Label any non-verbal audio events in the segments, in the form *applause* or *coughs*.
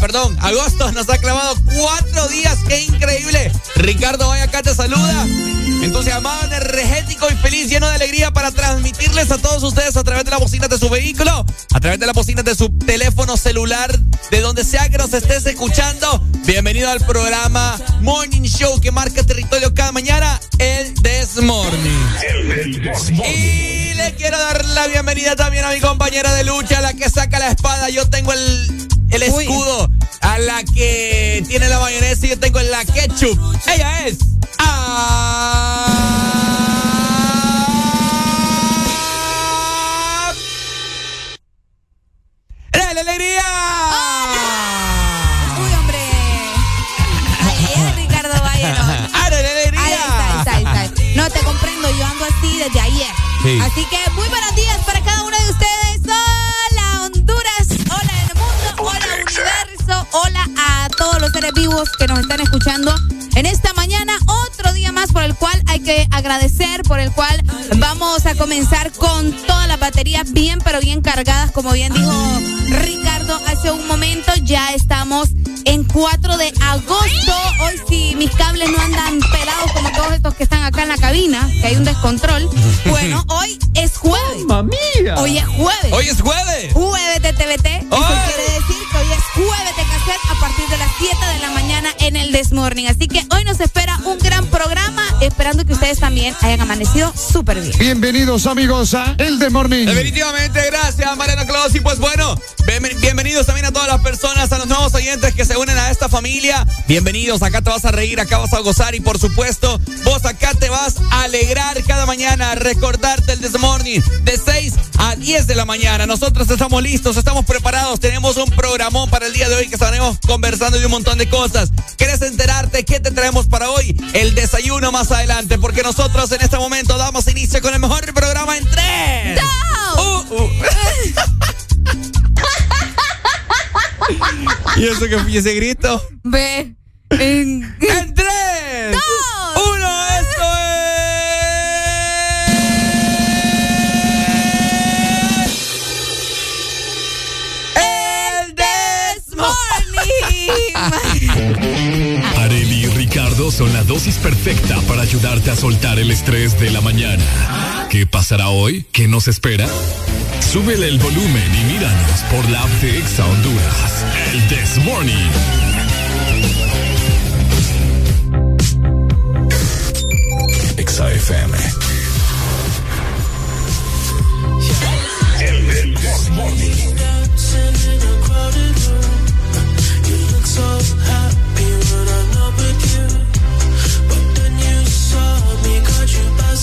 Perdón, agosto nos ha clavado cuatro días, qué increíble. Ricardo vaya acá te saluda. Entusiasmado, energético y feliz, lleno de alegría para transmitirles a todos ustedes a través de la bocina de su vehículo, a través de la bocina de su teléfono celular, de donde sea que nos estés escuchando. Bienvenido al programa Morning Show que marca territorio cada mañana, el This Morning. Y le quiero dar la bienvenida también a mi compañera de lucha, la que saca la espada. Yo tengo el el escudo a la que tiene la mayonesa y yo tengo la ketchup. Ella es. ¡Ah! ¡La alegría! ¡Uy, hombre! Ahí es Ricardo Valle. *laughs* ¡Ah, la alegría! Ahí está, ahí está, ahí está. No, te comprendo, yo ando así desde ayer. Así que muy buenos días para cada uno de ustedes. Seres vivos que nos están escuchando en esta mañana. Otro día más por el cual hay que agradecer, por el cual vamos a comenzar con todas las baterías bien, pero bien cargadas, como bien dijo Ricardo hace un momento. Ya estamos en 4 de agosto. Hoy si mis cables no andan pelados como todos estos que están acá en la cabina, que hay un descontrol. *laughs* Bueno, hoy es jueves. mía! Hoy es jueves. Hoy es jueves. Jueves de TVT. Eso quiere decir que hoy es jueves de cassette a partir de las 7 de la mañana en el Desmorning. Así que hoy nos espera un gran programa, esperando que ustedes también hayan amanecido súper bien. Bienvenidos amigos a El Desmorning. Definitivamente, gracias Mariana Claus. Y pues bueno, bienvenidos también a todas las personas, a los nuevos oyentes que se unen a esta familia. Bienvenidos, acá te vas a reír, acá vas a gozar y por supuesto, vos acá te vas a alegrar cada mañana, a recordarte el Desmorning de 6 a 10 de la mañana. Nosotros estamos listos, estamos preparados, tenemos un programón para el día de hoy que estaremos conversando de un montón de cosas. ¿Quieres enterarte qué te traemos para hoy? El desayuno más adelante, porque nosotros en este momento damos inicio con el mejor programa en tres. Uh, uh. *laughs* *laughs* ¿Y eso que y ese grito? Ve. En, en tres. Dos. Uno, esto es. El Desmorning. *laughs* Son la dosis perfecta para ayudarte a soltar el estrés de la mañana. ¿Qué pasará hoy? ¿Qué nos espera? Súbele el volumen y míranos por la app de Exa Honduras. El This Morning. Exa FM. El This Morning.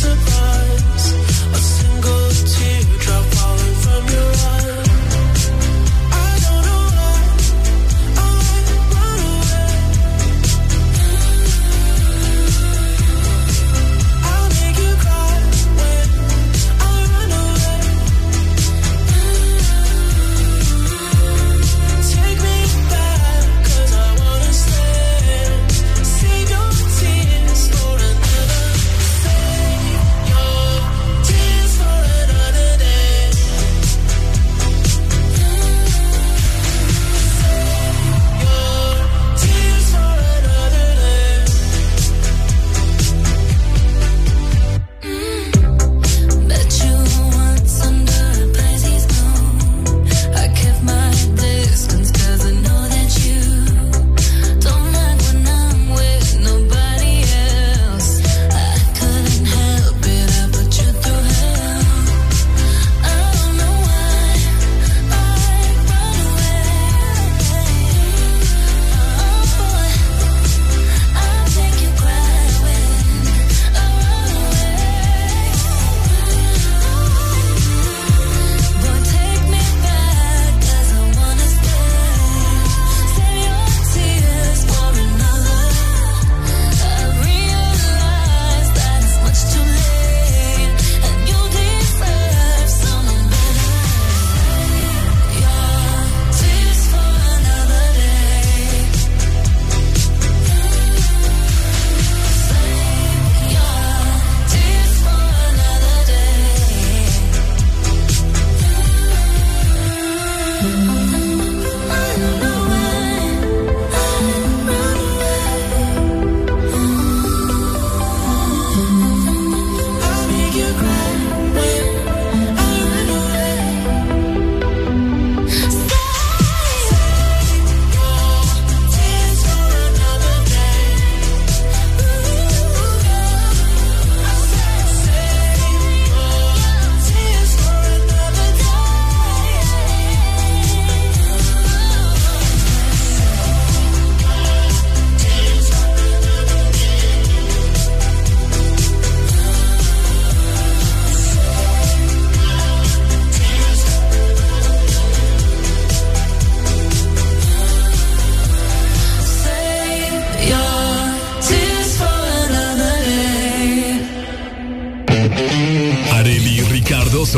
to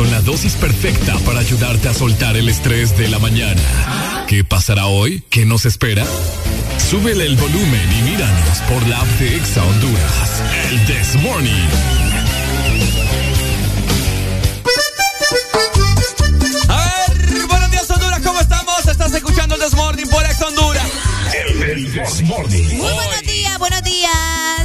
son la dosis perfecta para ayudarte a soltar el estrés de la mañana. ¿Qué pasará hoy? ¿Qué nos espera? Súbele el volumen y míranos por la app de Exa Honduras. El This Morning. A ver, buenos días Honduras, ¿cómo estamos? Estás escuchando el This Morning por Exa Honduras. El, This Morning. Muy buenos días, buenos días.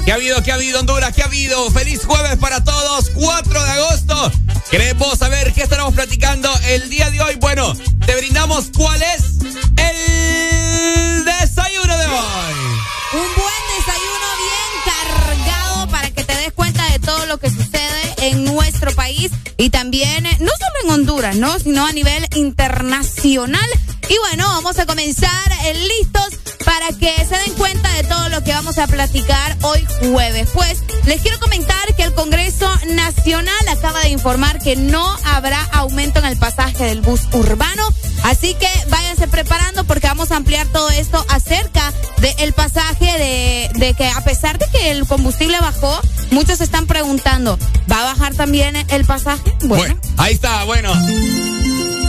¿Qué ha habido? ¿Qué ha habido, Honduras? ¿Qué ha habido? Feliz jueves para todos, 4 de agosto. Queremos saber qué estaremos platicando el día de hoy. Bueno, te brindamos cuál es el desayuno de hoy. Un buen desayuno bien cargado para que te des cuenta de todo lo que sucede en nuestro país y también, eh, no solo en Honduras, ¿no? Sino a nivel internacional. Y bueno, vamos a comenzar eh, listos para que se den cuenta de todo lo que vamos a platicar hoy jueves. Pues les quiero comentar que el Congreso Nacional acaba de informar que no habrá aumento en el pasaje del bus urbano. Así que váyanse preparando porque vamos a ampliar todo esto acerca del pasaje de, que a pesar de que el combustible bajó, muchos están preguntando, ¿va a bajar también el pasaje? Bueno, ahí está, bueno.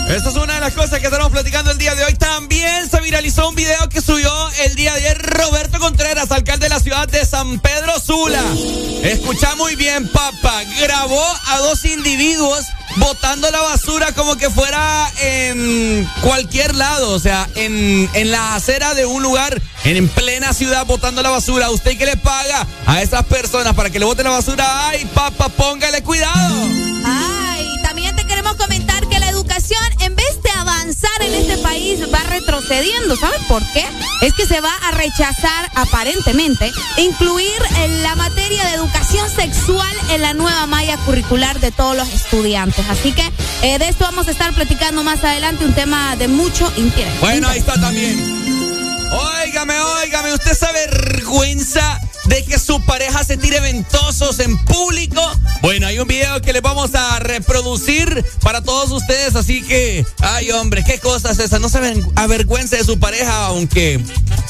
Esta es una de las cosas que estaremos platicando el día de hoy. También se viralizó un video que subió el día de ayer Roberto Contreras, alcalde de la ciudad de San Pedro Sula. Escucha muy bien, papá. Grabó a dos individuos botando la basura como que fuera en cualquier lado, o sea, en, en la acera de un lugar, en plena ciudad, botando la basura. ¿Usted qué le paga a esas personas para que le boten la basura? Ay, papá, póngale cuidado. Ay, también te queremos comentar en vez de avanzar en este país, va retrocediendo. ¿Sabes por qué? Es que se va a rechazar, aparentemente, incluir en la materia de educación sexual en la nueva malla curricular de todos los estudiantes. Así que eh, de esto vamos a estar platicando más adelante, un tema de mucho interés. Bueno, ahí está también. Óigame, óigame, ¿usted se vergüenza de que su pareja se tire ventosos en público? Bueno, hay un video que les vamos a reproducir para todos ustedes, así que, ay hombre, qué cosas esas, no se avergüence de su pareja, aunque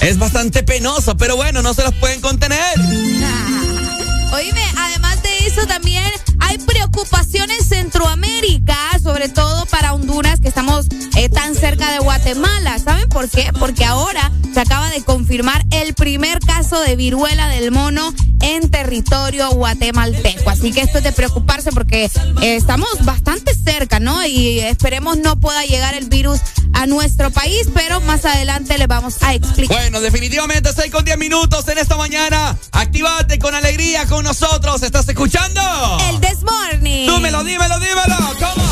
es bastante penoso, pero bueno, no se los pueden contener. *laughs* Oíme, además de eso también hay preocupación en Centroamérica, sobre todo para Honduras, que estamos eh, tan cerca de Guatemala. ¿Saben por qué? Porque ahora se acaba de confirmar el primer caso de viruela del mono en territorio guatemalteco. Así que esto es de preocuparse porque eh, estamos bastante cerca, ¿no? Y esperemos no pueda llegar el virus a nuestro país, pero más adelante les vamos a explicar. Bueno, definitivamente 6 con 10 minutos en esta mañana. Actívate con alegría con nosotros. ¿Estás escuchando? El This Morning. Dímelo, dímelo, dímelo. ¿Cómo?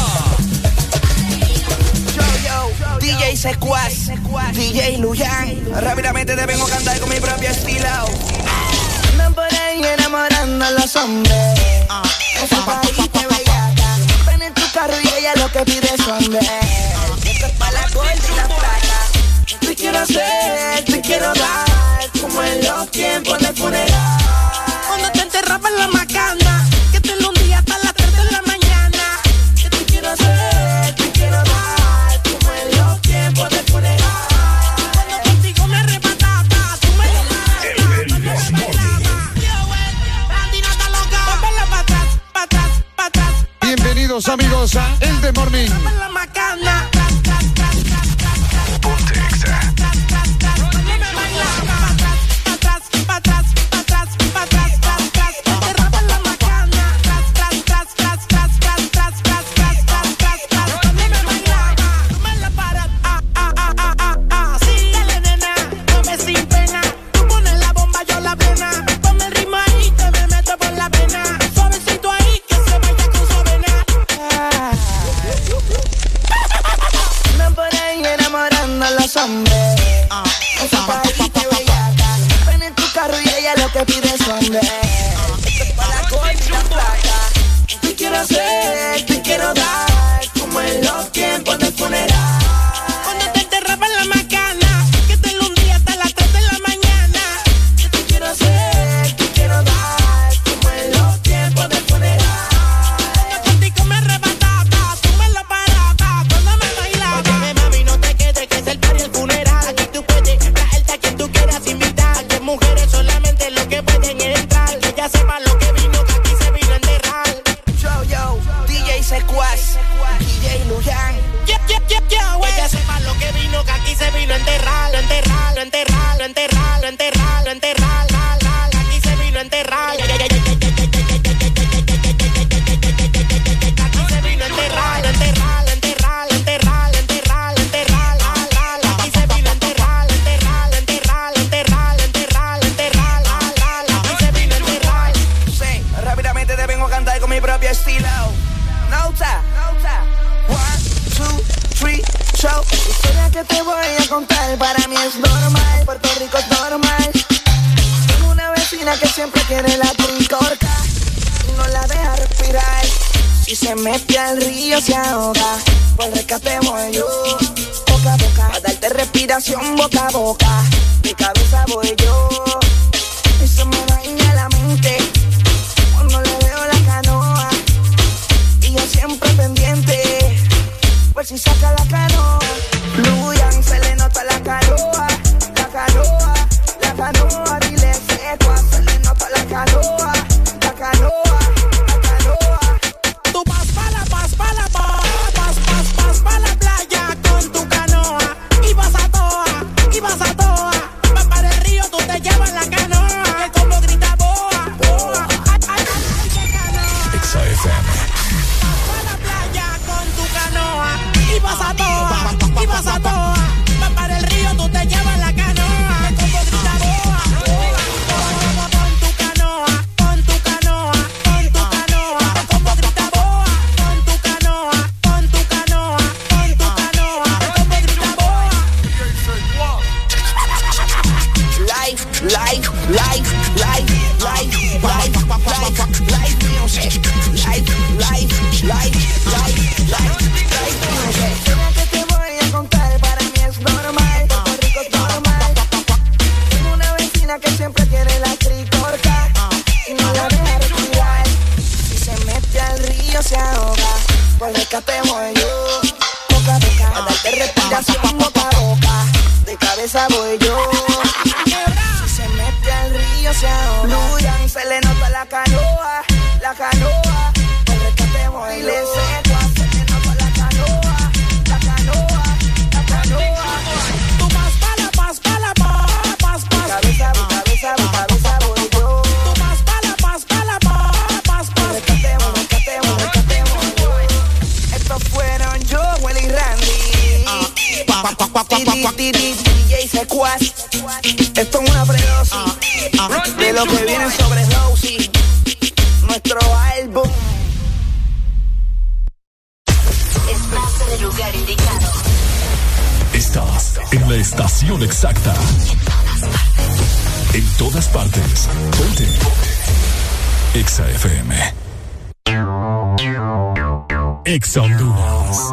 DJ Secuaz, DJ Luyan. Rápidamente te vengo a cantar con mi propio estilo. Andan por ahí enamorando a los hombres. Esa parejita bellaca. Ven en tu carro y ella lo que pide es hombre. Esto es pa' la corte y la plata. Te quiero hacer, te quiero dar. Como en los tiempos del funeral. Cuando te enterraba en la macana. Que te lo un día hasta las 3 de la mañana. Que te quiero hacer, te quiero dar. Como en los tiempos del funeral. Cuando contigo me arrebataba. Tú me llamaste. Bandinata loca. Póngala pa' atrás, pa' atrás, pa' atrás. Bienvenidos amigos a El de Morning. la macana. Enamorando a los hombres. Esa parejita bellaca. Ven en tu carro y ella lo que pide es hombre. Esto es pa' la plata. Te quiero hacer, te quiero dar. Como en los tiempos del funeral. secuaz, DJ Luján. Yeah, yeah, yeah, Ella sepa lo que vino, que aquí se vino a enterrar, enterrar, enterrar, enterrar. Para mí es normal. Puerto Rico es normal. Tengo una vecina que siempre quiere la tricorca y no la deja respirar. Si se mete al río se ahoga, pues rescate voy yo. Boca a boca, a darte respiración boca a boca. De cabeza voy yo. Eso me daña la mente cuando le veo la canoa. Y yo siempre pendiente, pues si saca la canoa. Canoa, la canoa, la canoa. Dile seco, se le nota la canoa, Cabeza voy yo. Lo que viene sobre Rosie. Nuestro álbum. Estás en el lugar indicado. Estás en la estación exacta. En todas partes. Ponte. Exa FM. Exa Honduras.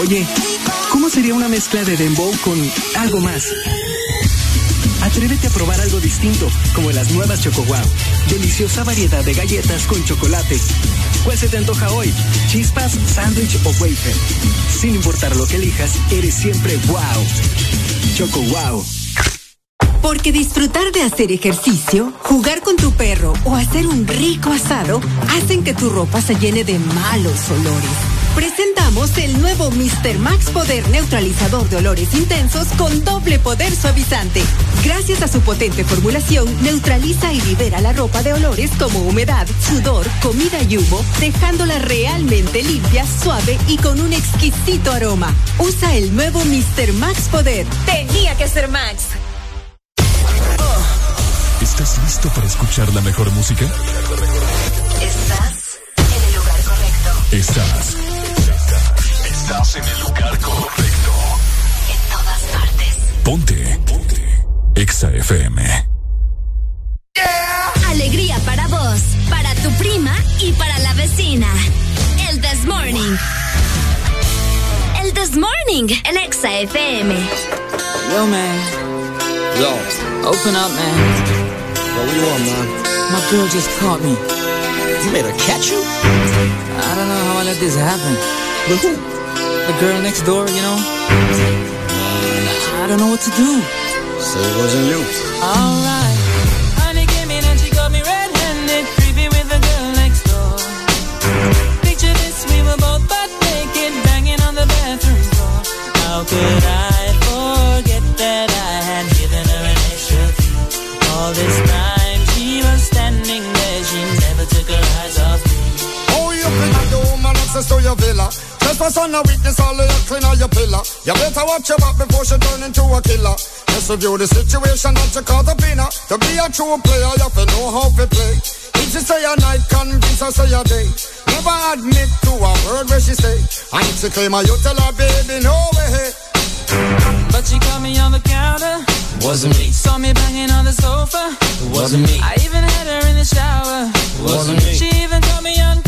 Oye, ¿cómo sería una mezcla de dembow con algo más? Atrévete a probar algo distinto, como las nuevas Choco Wow. Deliciosa variedad de galletas con chocolate. ¿Cuál se te antoja hoy? ¿Chispas, sándwich o wafer? Sin importar lo que elijas, eres siempre wow. Choco Wow. Porque disfrutar de hacer ejercicio, jugar con tu perro o hacer un rico asado hacen que tu ropa se llene de malos olores. Presentamos el nuevo Mr. Max Poder Neutralizador de Olores Intensos con doble poder suavizante. Gracias a su potente formulación, neutraliza y libera la ropa de olores como humedad, sudor, comida y humo, dejándola realmente limpia, suave y con un exquisito aroma. Usa el nuevo Mr. Max Poder. Tenía que ser Max. ¿Estás listo para escuchar la mejor música? Estás en el lugar correcto. Estás. Estás en el lugar correcto. En todas partes. Ponte. Ponte. Exa FM. Alegría para vos. y para la vecina. El This Morning. El This Morning en Exa FM. Yo, man. Yo. Open up, man. Yo, what you want, man? My girl just caught me. You made her catch you? I don't know how I let this happen. But who? The girl next door, you know? I don't know what to do. So it wasn't you. Alright. Honey came in and she got me red-handed, creepy with the girl next door. Picture this, we were both butt naked, banging on the bathroom floor. How could I forget that I had given her an extra key? All this time she was standing there, she never took her eyes off me. Oh, you think that the woman access to your villa? Trespass on a witness, all of your clean on your pillar. You better watch your back before she turn into a killer. Just review the situation that you caught up in her. To be a true player, you have to know how to play. If she say a night, convince her say a day. Never admit to a word where she say. I if she claim her, you tell her, baby, no way. But she caught me on the counter. Wasn't me. Saw me banging on the sofa. It wasn't me. I even had her in the shower. Wasn't me. She even caught me on camera. It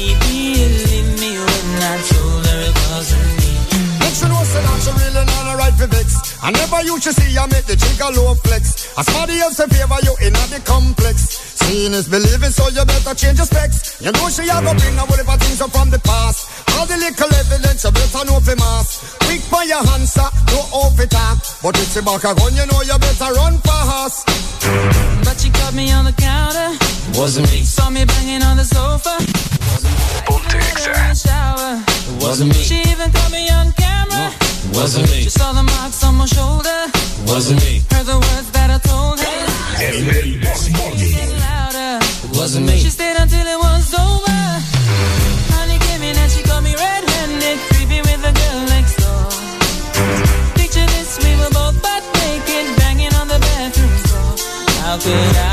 not a right for vex. I never used to see you make the chick a low flex. As somebody else in favor you in the complex. Seeing is believing, so you better change your specs. You know she a go bring a whole heap of things up from the past. All the little evidence you better know for mass. Quick by your answer, no off it talk. But if she back a gun, you know you better run fast. But she caught me on the counter. Wasn't me. Saw me banging on the sofa. Ponte In the shower. Wasn't me. She even caught me on camera. It wasn't me. She saw the marks on my shoulder. Wasn't me. Heard the words that I told her. El, el This Morning. Louder. Wasn't me. She stayed until it was over. Honey came in and she got me red-handed, creepy with the girl next door. Picture this, we were both butt naked, banging on the bathroom floor. How could I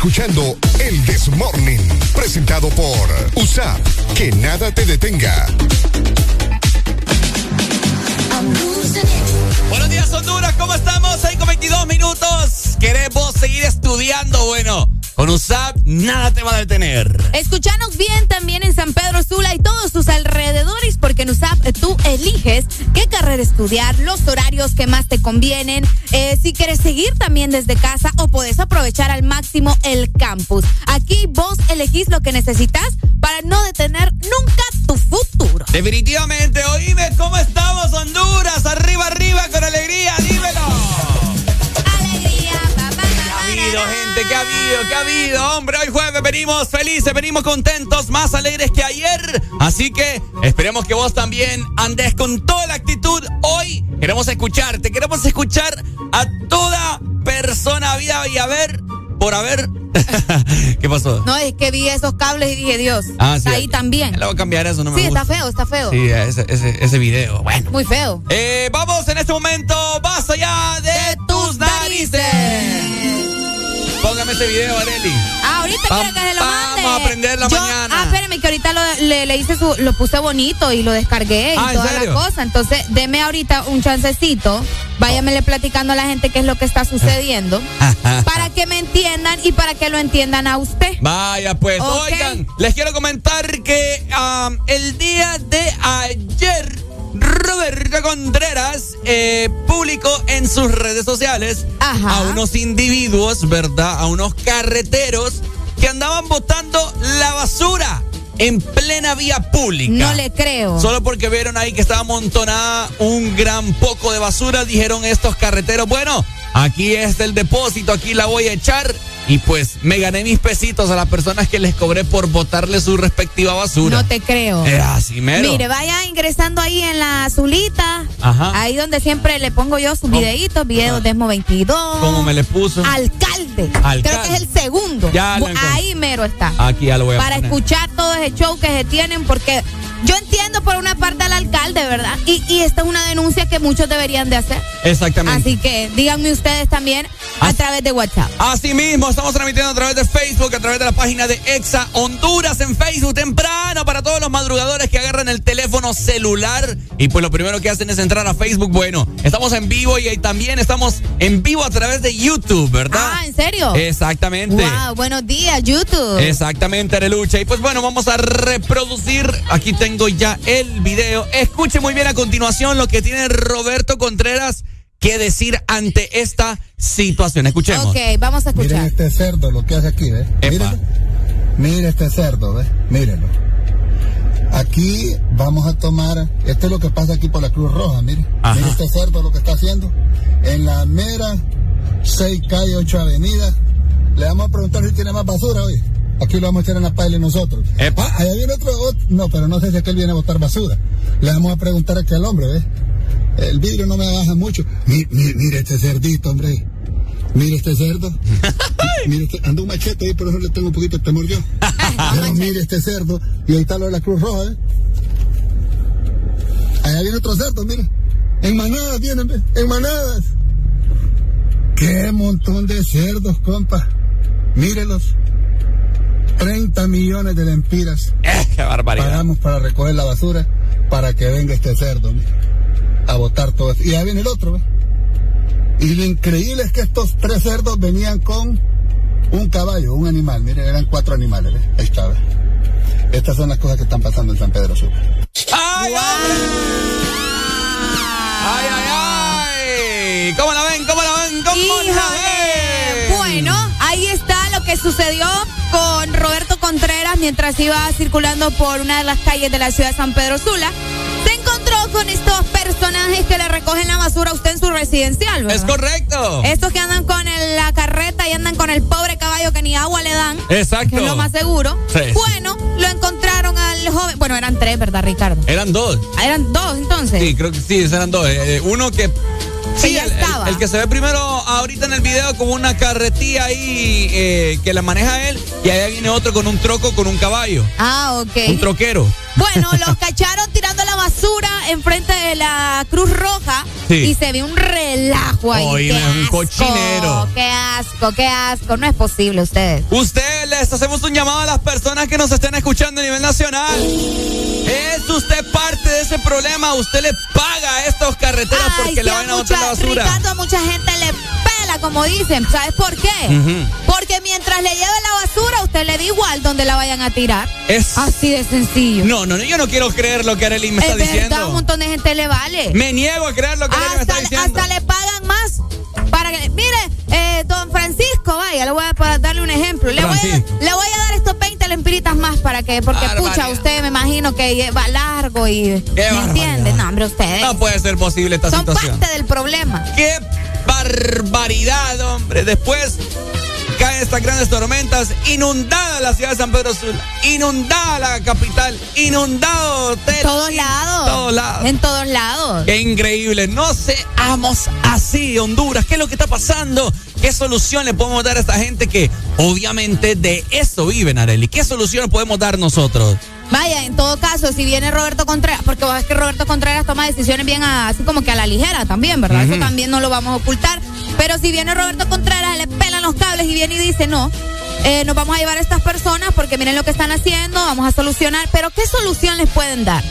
escuchando el This Morning, presentado por USAP. Que nada te detenga. Buenos días, Honduras, ¿cómo estamos? 6 con 22 minutos. ¿Queremos seguir estudiando? Bueno, con USAP nada te va a detener. Escuchanos bien también en San Pedro Sula y todos sus alrededores, estudiar, los horarios que más te convienen, eh, si quieres seguir también desde casa o podés aprovechar al máximo el campus. Aquí vos elegís lo que necesitas para no detener nunca tu futuro. Definitivamente, oíme cómo estamos, Honduras. Arriba, habido? ¿Qué ha habido? Hombre, hoy jueves venimos felices, venimos contentos, más alegres que ayer. Así que esperemos que vos también andes con toda la actitud. Hoy queremos escucharte, queremos escuchar a toda persona vida y a ver por haber. *laughs* ¿Qué pasó? No, es que vi esos cables y dije, Dios, Ah, sí. ahí también. Le voy a cambiar eso, no me Sí, gusta. está feo, está feo. Sí, ese, ese, ese video. Bueno. Muy feo. Eh, vamos en este momento, basta ya de, tus narices. Póngame ese video, Areli. Ah, ahorita Va- quiero que se lo mande. vamos a aprender la Yo- mañana. Ah, espérame, que ahorita lo, le, le hice su, lo puse bonito y lo descargué y Ah, ¿en toda serio? la cosa. Entonces, deme ahorita un chancecito. Váyamele platicando a la gente qué es lo que está sucediendo. *laughs* para que me entiendan y para que lo entiendan a usted. Vaya, pues, oigan, les quiero comentar que am, el día de ayer, Roberto Contreras eh, publicó en sus redes sociales a unos individuos, ¿verdad? A unos carreteros que andaban botando la basura en plena vía pública. No le creo. Solo porque vieron ahí que estaba amontonada un gran poco de basura, dijeron estos carreteros, bueno, aquí está el depósito, aquí la voy a echar. Y pues me gané mis pesitos a las personas que les cobré por botarle su respectiva basura. No te creo. Es así, mero. Mire, vaya ingresando ahí en la azulita. Ajá. Ahí donde siempre le pongo yo sus videitos, videos de Esmo 22. ¿Cómo me le puso? Alcalde. Alcalde. Creo que es el segundo. Ya ahí mero está. Aquí ya lo voy a Para poner. escuchar todo ese show que se tienen, porque yo entiendo por una parte al alcalde, ¿verdad? Y, y esta es una denuncia que muchos deberían de hacer. Exactamente. Así que díganme ustedes también a través de WhatsApp. Así mismo, estamos transmitiendo a través de Facebook, a través de la página de Exa Honduras en Facebook temprano para todos los madrugadores que agarran el teléfono celular y pues lo primero que hacen es entrar a Facebook. Bueno, estamos en vivo y ahí también estamos en vivo a través de YouTube, ¿verdad? Ah, ¿en serio? Exactamente. Wow, buenos días, YouTube. Exactamente, Arelucha. Y pues bueno, vamos a reproducir. Aquí tengo ya el video. Escuche muy bien a continuación lo que tiene Roberto Contreras que decir ante esta situación. Escuchemos. Ok, vamos a Miren escuchar. este cerdo, lo que hace aquí, ¿ves? Mírenlo. Mire este cerdo, ¿ves? Mírenlo. Aquí vamos a tomar, esto es lo que pasa aquí por la Cruz Roja, mire. Mire este cerdo lo que está haciendo. En la mera 6 calle 8 avenida, le vamos a preguntar si tiene más basura hoy. Aquí lo vamos a echar en la paila nosotros. Ah, allá viene otro, otro- no, pero no sé si aquel viene a botar basura. Le vamos a preguntar a aquel hombre, ¿ves? El vidrio no me baja mucho. Mi- mi- mire este cerdito, hombre. Mire este cerdo. *laughs* mire este, anda un machete ahí, por eso le tengo un poquito de temor yo. *laughs* Pero mire este cerdo. Y ahí está lo de la Cruz Roja, ¿eh? Allá viene otro cerdo, mire. En manadas vienen, ¿ve? En manadas. Qué montón de cerdos, compa. Mírelos. 30 millones de lempiras. *laughs* qué barbaridad. Pagamos para recoger la basura para que venga este cerdo, a botar todo eso. Y ahí viene el otro, ¿ve? Y lo increíble es que estos tres cerdos venían con un caballo, un animal. Miren, eran cuatro animales, ¿ve? Ahí está. Estas son las cosas que están pasando en San Pedro Sur. ¡Ay, ¡Ay, ay, ay! ¿Cómo la ven? ¿Cómo la ven? ¿Cómo la ven? Bueno, ahí está lo que sucedió con Roberto Contreras mientras iba circulando por una de las calles de la ciudad de San Pedro Sula. Se encontró con estos personajes que le recogen la basura a usted en su residencial, ¿verdad? Es correcto. Estos que andan con el- la carreta y andan con el pobre caballo que ni agua le dan. Exacto. Que es lo más seguro. Sí. Bueno, lo encontraron al joven. Bueno, eran tres, ¿verdad, Ricardo? Eran dos. Ah, Eran dos entonces. Sí, creo que sí, eran dos. Eh, eh, uno que. Sí, el, el- estaba. el que se ve primero ahorita en el video con una carretilla ahí eh, que la maneja él y allá viene otro con un troco con un caballo. Ah, ok. Un troquero. Bueno, *laughs* los cacharon tirando la basura enfrente de la Cruz Roja Sí. y se ve un relajo ahí. Oye, Qué un asco, cochinero. Qué asco, qué asco. No es posible ustedes. Usted les hacemos un llamado a las personas que nos estén escuchando a nivel nacional. ¿Es usted parte de ese problema? ¿Usted le paga a estos carreteros Ay, porque sí, le a van a botar la mucha- basura? Ricardo, a mucha gente le pela, como dicen. ¿Sabes por qué? Porque mientras le lleve la basura, usted le da igual donde la vayan a tirar. Es así de sencillo. No, no, yo no quiero creer lo que Arely me es está verdad, diciendo. un montón de gente le vale. Me niego a creer lo que Arely me está hasta, diciendo. hasta le pagan más para que mire eh, don Francisco vaya le voy a para darle un ejemplo le voy, a, Francisco. le voy a dar estos 20 lempiritas más para que porque Barbaridad. pucha usted me imagino que va largo y me entiende no hombre ustedes No puede ser posible esta son situación. parte del problema ¡Qué barbaridad, hombre! Después caen estas grandes tormentas, inundada la ciudad de San Pedro Sula, inundada la capital, inundado hotel. todos lados todos lados. en todos lados ¡Qué increíble! No seamos así, Honduras. ¿Qué es lo que está pasando? ¿Qué solución le podemos dar a esta gente que obviamente de eso viven, Areli? ¿Qué solución podemos dar nosotros? Vaya, en todo caso, si viene Roberto Contreras, porque vos es que Roberto Contreras toma decisiones bien así como que a la ligera también, ¿verdad? Eso también no lo vamos a ocultar. Pero si viene Roberto Contreras, le pelan los cables y viene y dice, no, eh, nos vamos a llevar a estas personas porque miren lo que están haciendo, vamos a solucionar. Pero ¿qué solución les pueden dar?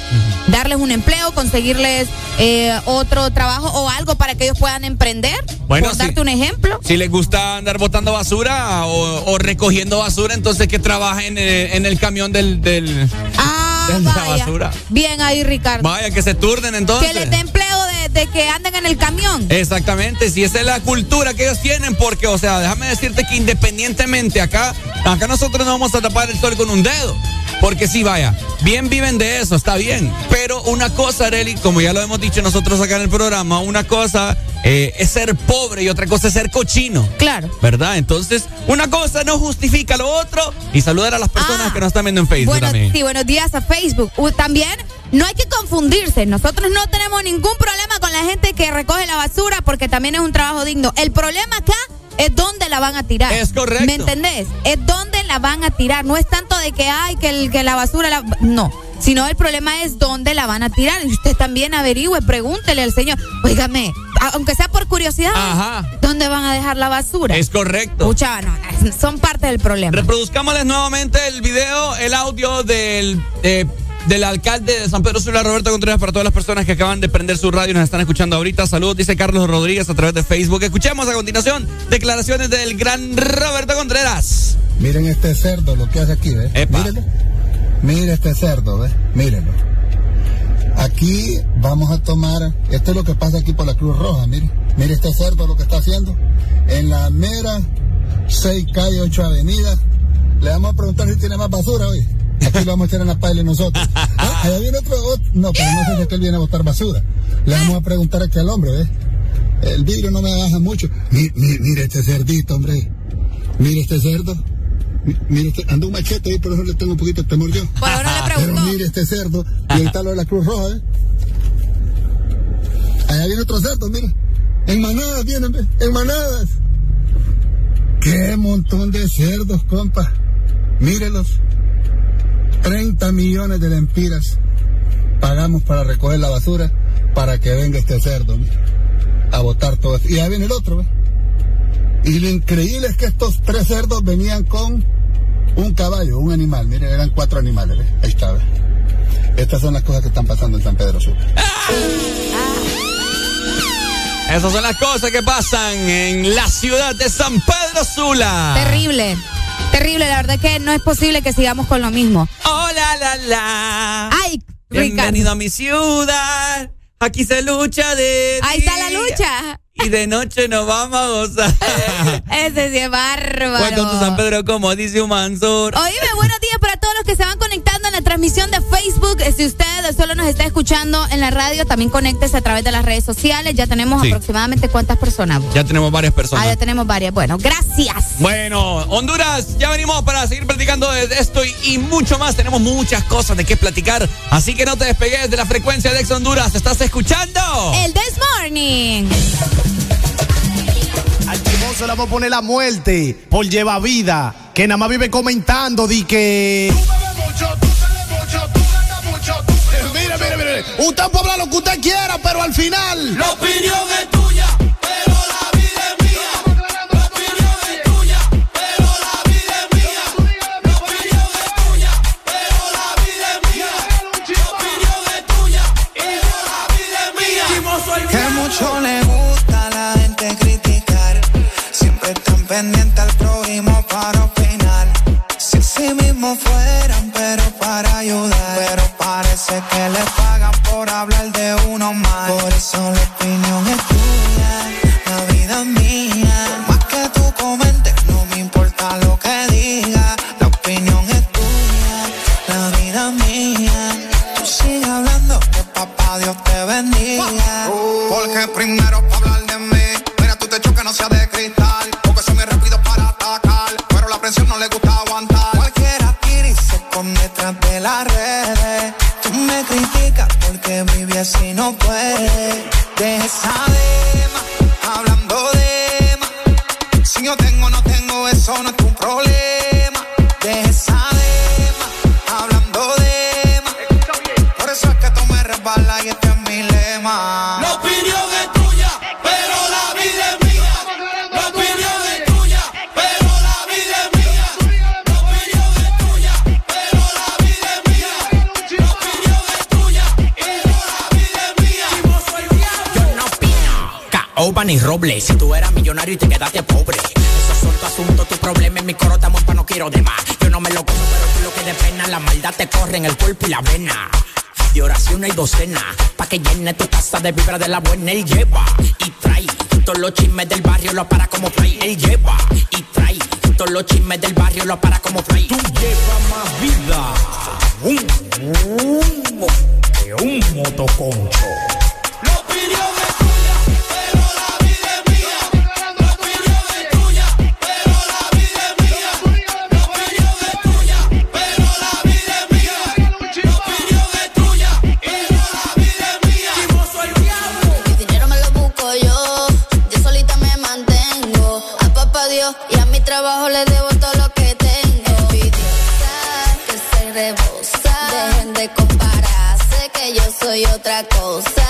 Darles un empleo, conseguirles eh, otro trabajo o algo para que ellos puedan emprender. Bueno, Por darte un ejemplo. Si les gusta andar botando basura o, o recogiendo basura, entonces que trabajen en el, en el camión del, del, Ah, de la basura. Bien ahí, Ricardo. Vaya, que se turnen entonces. Que les dé empleo de, que anden en el camión. Exactamente, si esa es la cultura que ellos tienen, porque, o sea, déjame decirte que independientemente acá, acá nosotros no vamos a tapar el sol con un dedo. Porque sí, vaya, bien viven de eso, está bien. Pero una cosa, Areli, como ya lo hemos dicho nosotros acá en el programa, una cosa eh, es ser pobre y otra cosa es ser cochino. Claro. ¿Verdad? Entonces, una cosa no justifica lo otro. Y saludar a las personas que nos están viendo en Facebook Bueno, también. sí, buenos días a Facebook. Uh, también no hay que confundirse. Nosotros no tenemos ningún problema con la gente que recoge la basura porque también es un trabajo digno. El problema acá es dónde la van a tirar. Es correcto. ¿Me entendés? Es dónde la van a tirar. No es tanto de que hay que, el- que la basura la... No. Sino el problema es dónde la van a tirar. Y usted también averigüe, pregúntele al señor. Óigame, a- aunque sea por curiosidad, Ajá. ¿dónde van a dejar la basura? Es correcto. Pucha, no, son parte del problema. Reproduzcámosles nuevamente el video, el audio del, eh, del alcalde de San Pedro Sula, Roberto Contreras, para todas las personas que acaban de prender su radio y nos están escuchando ahorita. Saludos, dice Carlos Rodríguez a través de Facebook. Escuchemos a continuación declaraciones del gran Roberto Contreras. Miren este cerdo, lo que hace aquí, ¿ves? Mírenlo. Mire este cerdo, ¿ves? Mírenlo. Aquí vamos a tomar, esto es lo que pasa aquí por la Cruz Roja, mire. Mire este cerdo lo que está haciendo. En la mera 6 calle 8 avenida, le vamos a preguntar si tiene más basura hoy. Aquí lo vamos a echar en la paila nosotros. *laughs* Ah, allá viene otro, otro- no, pero no sé si es que él viene a botar basura. Le vamos a preguntar aquí al hombre, ¿ves? El vidrio no me baja mucho. Mi- mi- mire este cerdito, hombre. Mire este cerdo. Mi- Mire, este, anda un machete ahí, por eso le tengo un poquito de temor yo. Pero mire este cerdo. Y ahí está lo de la Cruz Roja, ¿eh? Allá viene otro cerdo, mire. En manadas vienen, ¿ve? en manadas. Qué montón de cerdos, compa. Mírelos. 30 millones de lempiras pagamos para recoger la basura para que venga este cerdo a botar todo esto. Y ahí viene el otro, ¿ve? Y lo increíble es que estos tres cerdos venían con un caballo, un animal. Miren, eran cuatro animales. ¿ve? Ahí está. ¿ve? Estas son las cosas que están pasando en San Pedro Sur. Esas son las cosas que pasan en la ciudad de San Pedro Sula. Terrible. Terrible, la verdad que no es posible que sigamos con lo mismo. Hola, la, la. Ay, Bienvenido a mi ciudad. Aquí se lucha de Ahí está la lucha. Y de noche nos vamos a gozar. *laughs* Ese sí es bárbaro. Welcome to San Pedro, como dice un Mansur. Oíme, buenos días para todos los que se van conectando transmisión de Facebook. Eh, Si usted solo nos está escuchando en la radio, también conéctese a través de las redes sociales. Ya tenemos Sí. aproximadamente cuántas personas. Ya tenemos varias Ah, personas. ya tenemos varias. Bueno, gracias. Bueno, Honduras, ya venimos para seguir platicando de esto y, y mucho más. Tenemos muchas cosas de qué platicar. Así que no te despegues de la frecuencia de Ex Honduras. ¿Estás escuchando? El This Morning. Al chismoso le vamos a poner la muerte por lleva vida, que nada más vive comentando di que. Usted puede hablar lo que usted quiera, pero al final. La opinión es tuya, pero la vida es mía. La opinión es tuya, pero la vida es mía. La opinión es tuya, pero la vida es mía. La opinión es tuya, pero la vida es mía. Que mucho le gusta a la gente criticar. Siempre están pendientes al prójimo para opinar. Si así mismo fueran, pero para ayudar. Pero parece que les pagan por hablar de uno más. Por eso la opinión es tuya, la vida es mía. Por más que tú comentes, no me importa lo que digas. La opinión es tuya, la vida es mía. Tú sigue hablando, que papá Dios te bendiga. Porque primero Si tú eras millonario y te quedaste pobre. Esos son tu asunto, tu problema. En mi coro estamos pa' no quiero de más. Yo no me lo como, pero tú lo que de pena. La maldad te corre en el cuerpo y la vena. De oración hay docena. Pa' que llene tu casa de vibra de la buena. Él lleva y trae. Todos los chismes del barrio lo para como play. Él lleva y trae. Todos los chismes del barrio lo para como play. Tú llevas más vida. Un, que un motoconcho. Cosa.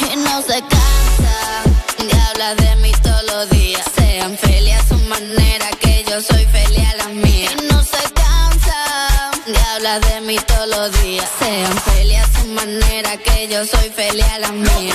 Y no se cansa de hablar de mí todos los días. Sean felices a su manera, que yo soy feliz a la mía. Y no se cansa de hablar de mí todos los días. Sean felices a su manera, que yo soy feliz a la mía.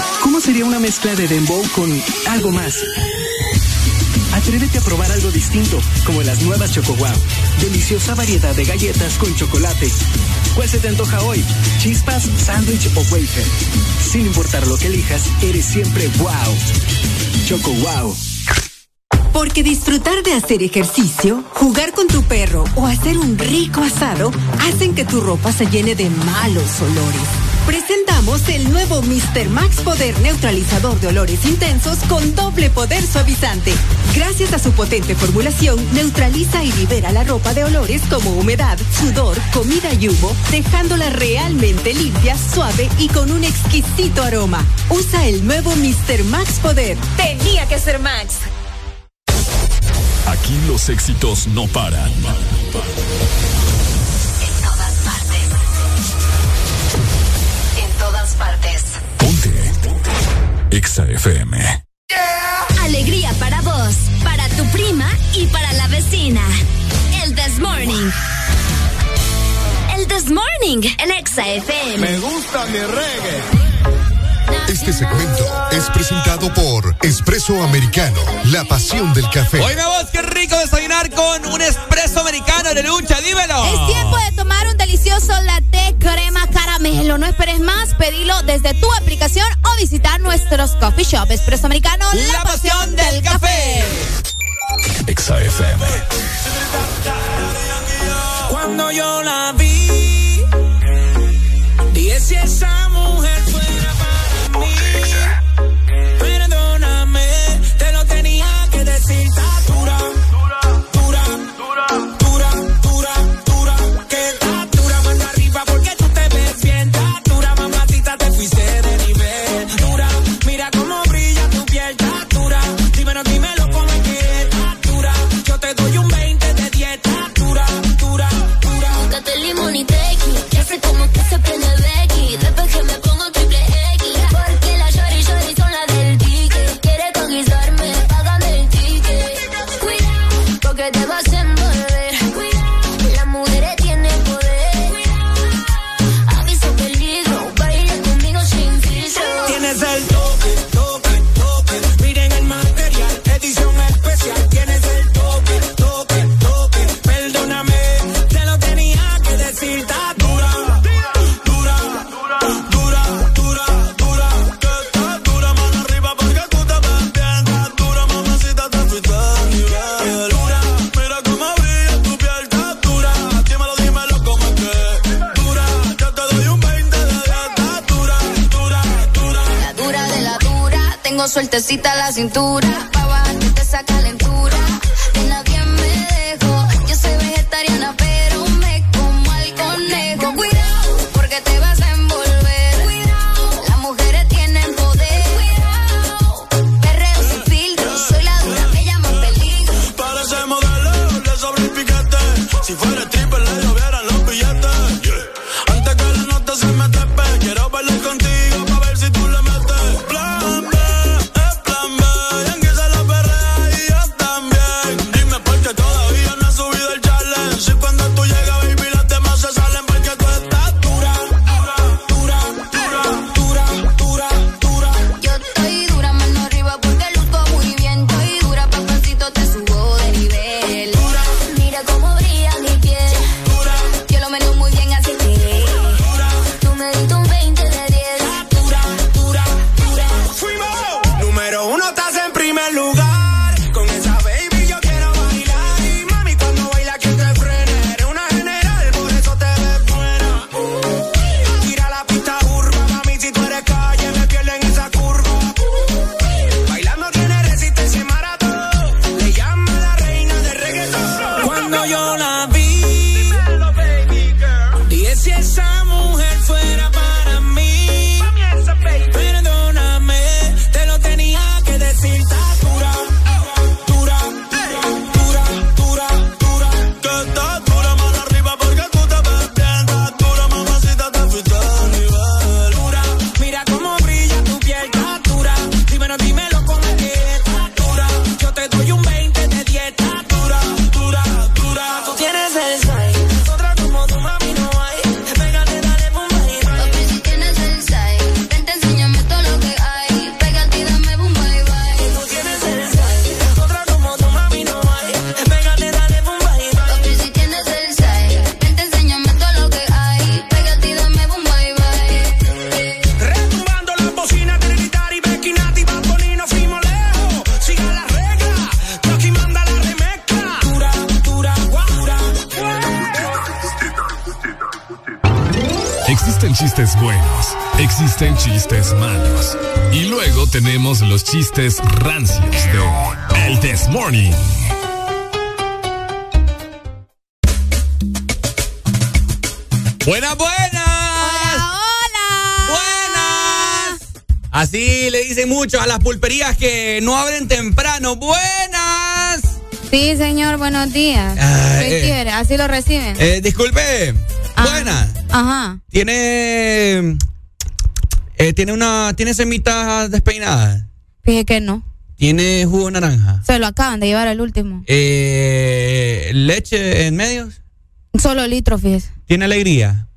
¿cómo sería una mezcla de dembow con algo más? Atrévete a probar algo distinto, como las nuevas Choco Wow. Deliciosa variedad de galletas con chocolate. ¿Cuál se te antoja hoy? ¿Chispas, sándwich o wafer? Sin importar lo que elijas, eres siempre wow. Choco Wow. Porque disfrutar de hacer ejercicio, jugar con tu perro o hacer un rico asado hacen que tu ropa se llene de malos olores. Presentamos el nuevo Mr. Max Poder Neutralizador de Olores Intensos con doble poder suavizante. Gracias a su potente formulación, neutraliza y libera la ropa de olores como humedad, sudor, comida y humo, dejándola realmente limpia, suave y con un exquisito aroma. Usa el nuevo Mr. Max Poder. Tenía que ser Max. Aquí los éxitos no paran. En todas EXA FM. Alegría para vos, para tu prima y para la vecina. El This Morning. El This Morning, el Exa FM. gusta mi reggae. Este segmento es presentado por Espresso Americano, la pasión del café. Oiga vos, qué rico desayunar con un espresso americano de lucha, dímelo. Es tiempo de tomar un delicioso latte crema caramelo. No esperes más, pedilo desde tu aplicación o visitar nuestros coffee shop. Espresso Americano, la, pasión, pasión, del, del café. Cuando yo la vi, dije si esa mujer sueltecita la cintura. a las pulperías que no abren temprano. Buenas. Sí, señor, buenos días. Ah, ¿Qué eh. quiere? Así lo reciben. Eh, disculpe. Ah, Buenas. Ajá. Tiene... Eh, tiene una... Tiene semitas despeinadas. Fíjese que no. ¿Tiene jugo naranja? Se lo acaban de llevar el último. Eh, ¿Leche en medios? Solo litro, fíjese. ¿Tiene alegría?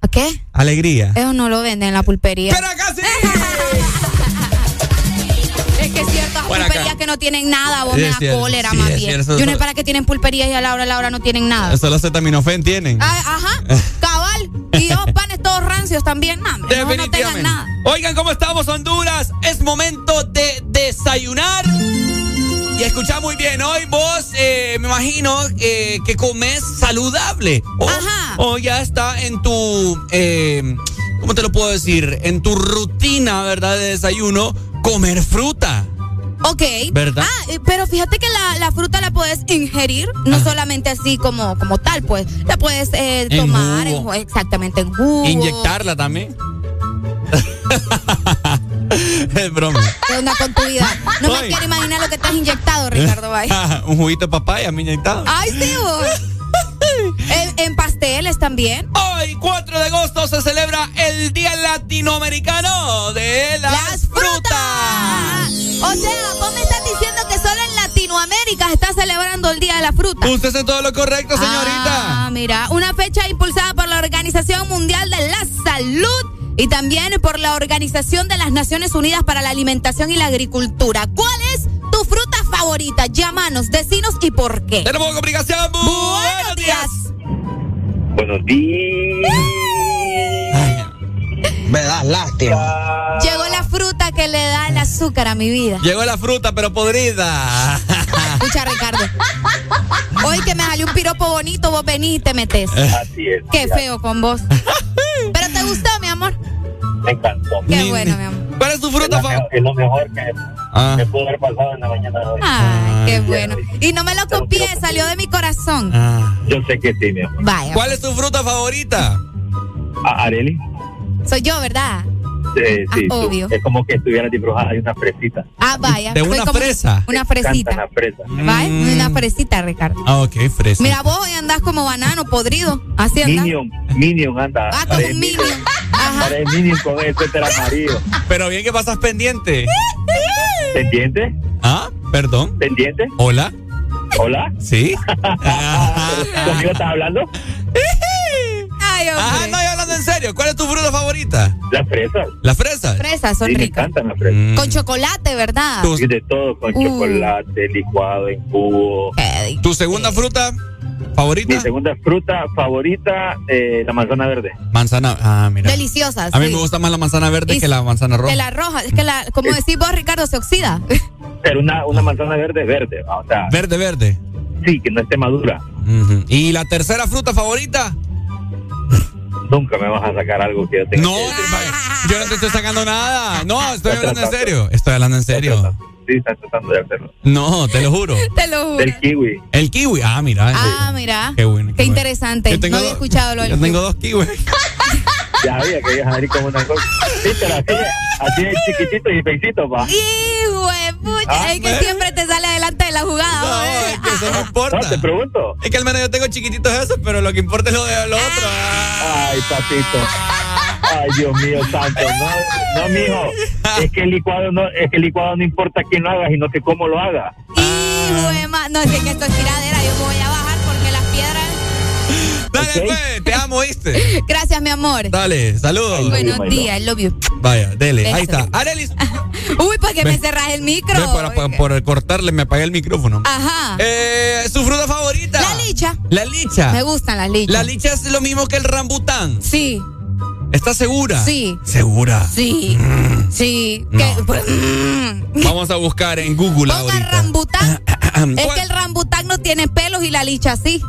¿A qué? Alegría. Eso no lo venden en la pulpería. ¿Pero pulperías que no tienen nada, vos sí, me da cólera sí, más bien. Yo no sé para qué tienen pulperías y a la hora, a la hora no tienen nada. Solo acetaminofén tienen. Ah, ajá, *laughs* cabal. Y dos panes todos rancios también, nah, hombre, no, no tengan nada. Oigan, ¿cómo estamos, Honduras? Es momento de desayunar. Y escucha muy bien, hoy vos eh, me imagino eh, que comes saludable. Ajá. O ya está en tu, eh, ¿cómo te lo puedo decir? En tu rutina, ¿verdad? De desayuno, comer fruta. Ok. ¿Verdad? Ah, eh, pero fíjate que la, la fruta la puedes ingerir, no solamente así como, como tal, pues. La puedes eh, En tomar, en jugo. exactamente, en jugo. Inyectarla también. *laughs* es broma. ¿Qué onda con tu vida? No me quiero imaginar lo que te has inyectado, Ricardo Valle. *laughs* Un juguito de papaya me inyectado. Ay, sí, vos. *laughs* en, en pasteles también. Hoy, 4 de agosto, se celebra el Día Latinoamericano de las, frutas. O sea, vos me estás diciendo que solo en Latinoamérica se está celebrando el Día de la Fruta. Usted hace todo lo correcto, señorita. Ah, mira, una fecha impulsada por la Organización Mundial de la Salud y también por la Organización de las Naciones Unidas para la Alimentación y la Agricultura. ¿Cuál es tu fruta favorita? Llámanos, decinos y por qué. Tenemos comunicación. Buenos días. Buenos días. Me das lástima. Llegó la fruta que le da el azúcar a mi vida. Llegó la fruta, pero podrida. *laughs* Escucha, Ricardo. Hoy que me salió un piropo bonito, vos venís y te metes. Así es. Qué feo con vos. *laughs* Pero te gustó, mi amor. Me encantó. Qué bueno, mi amor. ¿Cuál es tu fruta favorita? Es lo mejor que Ah. me pudo haber pasado en la mañana de hoy. Ay, qué bueno. Y no me lo copié, salió de mi corazón. Yo sé que sí, mi amor. Vaya. ¿Cuál es tu fruta favorita? A- Areli. Soy yo, ¿verdad? Sí, Ah, tú. obvio. Es como que estuviera dibujada de una fresita. Ah, vaya. ¿De una fresa? Una fresita. fresa. Vaya, una fresita, Ricardo. Ah, ok, fresa. Mira, vos hoy andás como banano podrido. Así andás. Minion, Minion anda. Ah, como Parece un Minion. Ajá. Minion con el suéter amarillo. Pero bien que pasas pendiente. ¿Pendiente? Ah, perdón. ¿Pendiente? Hola. ¿Hola? ¿Sí? *laughs* ¿Conmigo estás hablando? *laughs* Ay, hombre. Ah, no, yo hablando en serio. ¿Cuál es tu fruta favorita? Las fresas. ¿Las fresas? Fresas son Sí, me ricas. encantan las fresas. Con chocolate, ¿verdad? Y de todo, con Uh. chocolate, licuado, en jugo. ¿Tu segunda fruta favorita? Mi segunda fruta favorita, eh, la manzana verde. Manzana. Ah, mira. Deliciosas. A mí sí. me gusta más la manzana verde Y que la manzana roja. De la roja. Es que la, como decís vos, Ricardo, se oxida. *laughs* Pero una, una manzana verde, verde. O sea, Verde, verde. sí, que no esté madura. ¿Y la tercera fruta favorita? Nunca me vas a sacar algo que yo tenga No, que decir. yo no te estoy sacando nada. No, estoy hablando en serio. Estoy hablando en serio. Sí, estás tratando de hacerlo. No, te lo juro. *laughs* Te lo juro. Del kiwi. El kiwi. Ah, mira. Ah, mira. Qué bueno. Qué interesante. Yo tengo No había dos- escuchado lo del Yo tengo dos kiwis. *laughs* Ya había que ibas a venir con una cosa. Sí, pero así, así es chiquitito y feicito, va. Hijo pucha, Ah, es que me- siempre te sale adelante de la jugada. No, hombre. es que eso no importa. No, te pregunto. Es que al menos yo tengo chiquititos esos, pero lo que importa es lo de lo otro. Ay, papito. Ay, Dios mío santo. No, no, mijo. Es que el licuado no, es que el licuado no importa quién lo haga, sino que cómo lo haga. Hijo de ma- No, sé que esto es tiradera. Yo me voy a bajar. Dale, pues, te amo, ¿viste? *laughs* Gracias, mi amor. Dale, saludos. Buenos días, love you. Vaya, dele, ahí está. Arelis, *laughs* Uy, pues que me cerras el micro. por, por- por cortarle me apagué el micrófono. Ajá. Eh, ¿Su fruta favorita? La licha. La licha. Me gustan las lichas. La licha es lo mismo que el rambután. Sí, ¿Estás segura? Sí. ¿Segura? sí, sí. No. Que- pues, mm. Vamos a buscar en Google Ponga ahorita. rambután. *clears throat* es ¿Cuál? que el rambután no tiene pelos y la licha sí.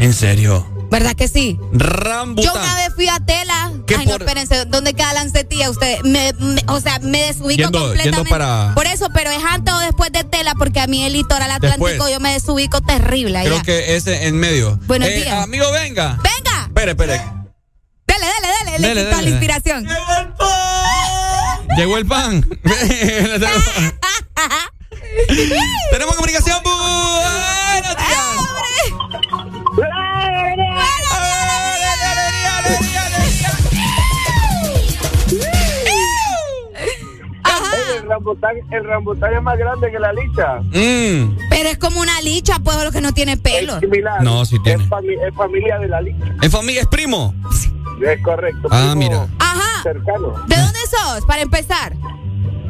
En serio. ¿Verdad que sí? Rambután. Yo una vez fui a Tela. ¿Qué Ay, no, espérense. ¿Dónde queda Lancetía? Usted, me, me- o sea, me desubico Yendo- completamente. yendo para- Por eso, pero es antes o después de Tela, porque a mí el litoral atlántico Después. yo me desubico terrible allá. Creo que es en medio. Buenos Eh, días. Amigo, venga. ¡Venga! Espere, espere. Dele, dele, dele. Le Dele, quitó la inspiración. Llegó el pan. *laughs* *laughs* Tenemos comunicación. Buenos días. El rambután, el rambután es más grande que la licha. Mm. Pero es como una licha, pues, lo que no tiene pelo. Similar. No, sí tiene. Es, fami- es familia de la licha. ¿En familia es primo? Es correcto. Ah, primo mira. Ajá. Cercano. ¿De dónde sos, para empezar?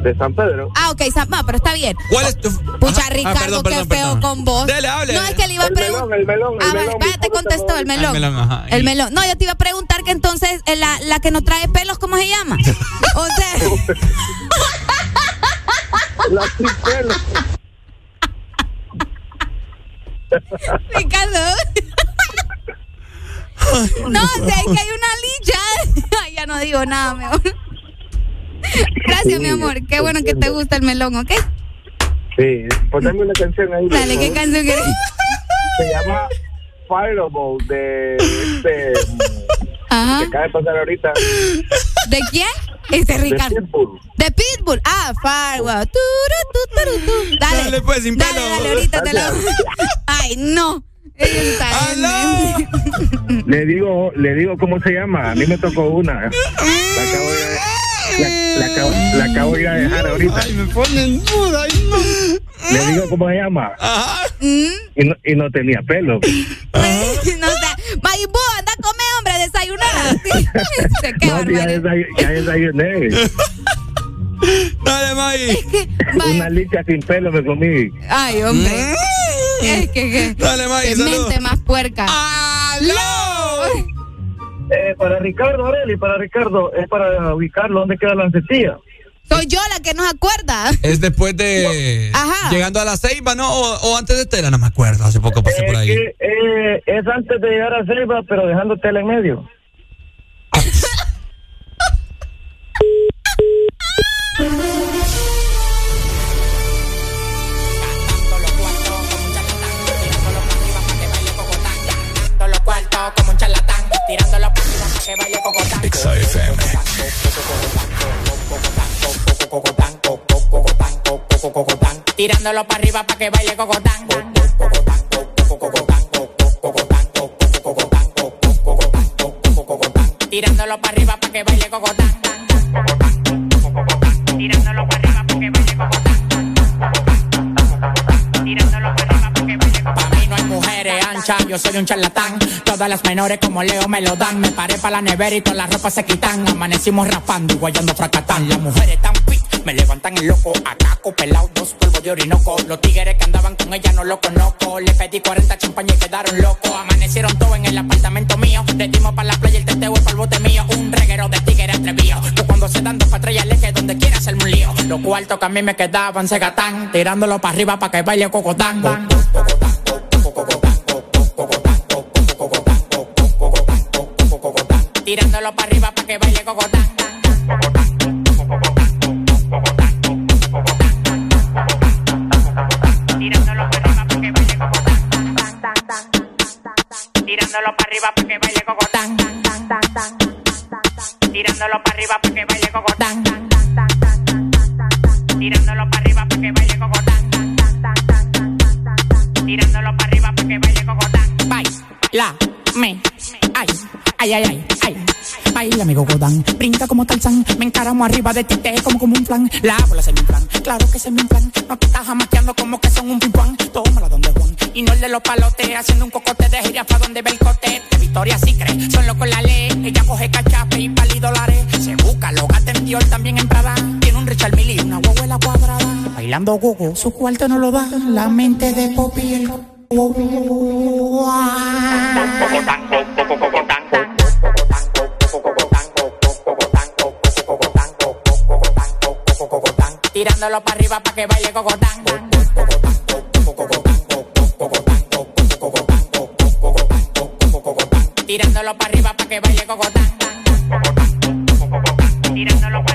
de San Pedro. Ah, ok, San, no, pero está bien. ¿Cuál es tu...? Pucha, Ajá. Ah, Ricardo, perdón, qué perdón, feo perdón. con vos. Dele, hable. No, es que le iba a El preguntar. melón, el melón, el Ah, melón. vaya, te contestó el melón. El melón, ajá. El melón. No, yo te iba a preguntar que entonces eh, la, la que no trae pelos, ¿cómo se llama? *laughs* O sea, *laughs* La pelo. Ricardo. No, sé que hay una licha. Ya no digo nada, mi amor. Gracias, mi amor. Qué bueno que te gusta el melón, ¿ok? Sí, poneme una canción ahí. Dale, ¿qué canción quieres? Se llama Fireball de este Ajá. que acaba de pasar ahorita. ¿De quién? Este De Ricardo. Pitbull. De Pitbull. Ah, tu. Dale. Dale, pues, sin Dale, pelo. dale, ahorita te la. *laughs* Ay, no. En- Le digo, le digo cómo se llama. A mí me tocó una. *laughs* La acabo de, la, la acabo, la acabo de ir a dejar ahorita. Ay, me ponen duda. Ay, no. Le digo cómo se llama. Mm, Y no, y no tenía pelo. *laughs* No. Mayimbo, anda a comer, hombre, a desayunar. *laughs* Qué No, ya, barbaridad. desay- ya desayuné. Dale, May. *laughs* Una licha sin pelo me comí. Ay, hombre. Es que, que. Dale, May, saludos. mente más puerca. ¡Aló! Eh, para Ricardo, Areli, para Ricardo, es para ubicarlo. ¿Dónde queda la encestilla? Soy yo la que no se acuerda. Es después de... Ajá. Llegando a la ceiba, ¿no? O, o antes de Tela, no me acuerdo. Hace poco pasé por Es ahí. que, eh, es antes de llegar a Ceiba, pero dejando tela en medio. *laughs* Tirando partidos para que baile cocotán. Tirándolo para arriba para que baile cocotán. Tirándolo para arriba para que baile cocotán. Tirándolo para arriba para que baile cocotán. Tirándolo para mujeres anchas, yo soy un charlatán. Todas las menores como Leo me lo dan. Me paré para la nevera y todas las ropas se quitan. Amanecimos raspando y guayando fracatán. Las mujeres tan fit, me levantan el loco. Acaco, pelado, dos polvos de orinoco. Los tigres que andaban con ella no lo conozco. Le pedí 40 champañas y quedaron locos. Amanecieron todos en el apartamento mío. Le dimos para la playa el teteo y el bote mío. Un reguero de tigres atrevido. Yo cuando se dan dos patrullas le donde quiera hacerme un lío. Los cuartos que a mí me quedaban se gatán. Tirándolo para arriba para que baile cocotán. Tirándolo para arriba para que baile cocotán. Tirándolo para arriba para que baile cocotán. Tirándolo para arriba para que baile cocotán. Tirándolo para arriba para que baile cocotán. Tirándolo para arriba para que baile cocotán. Tirándolo que baile cocotán. Baila, me, ay, ay, ay, ay, ay. Baila, amigo Godán, brinca como Tarzán, me encaramo arriba de ti, te como como un plan. La bola se me inflan, claro que se me inflan. No te estás jamaqueando como que son un pimpán. Tómala donde Juan, y no el de los palotes, haciendo un cocote de jirafa donde ve el cote. De Victoria sí cree, son locos la ley. Ella coge cachape y pali dólares. Se busca, lo gata en Dior, también en Prada. Tiene un Richard Mille y una huevuela cuadrada. Bailando gogo, su cuarto no lo da. La mente de el Tirándolo para arriba para que baile cocotán. Tirándolo para arriba para que baile cocotán. Tirándolo para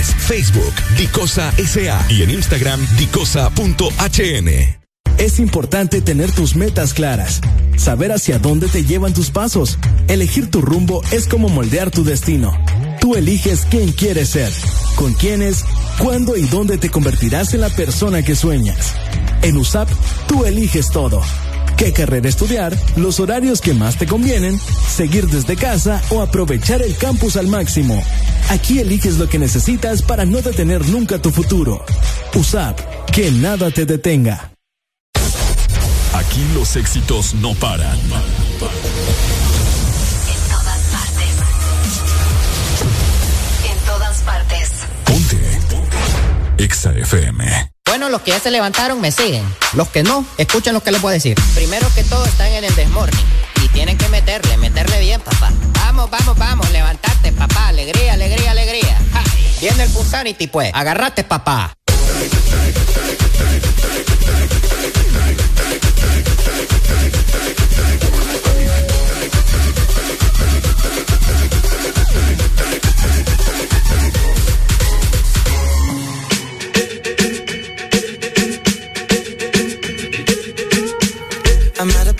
Facebook, Dicosa SA y en Instagram, dicosa.hn. Es importante tener tus metas claras, saber hacia dónde te llevan tus pasos. Elegir tu rumbo es como moldear tu destino. Tú eliges quién quieres ser, con quiénes, cuándo y dónde te convertirás en la persona que sueñas. En USAP, tú eliges todo. ¿Qué carrera estudiar? Los horarios que más te convienen, seguir desde casa o aprovechar el campus al máximo. Aquí eliges lo que necesitas para no detener nunca tu futuro. USAP, que nada te detenga. Aquí los éxitos no paran. En todas partes. En todas partes. Exa FM. Bueno, los que ya se levantaron me siguen. Los que no, escuchen lo que les voy a decir. Primero que todo están en el desmorning. Y tienen que meterle, meterle bien, papá. Vamos, vamos, vamos, levantarte, papá. Alegría, alegría, alegría. Ja. Viene el Pulsanity, pues. Agarrate, papá.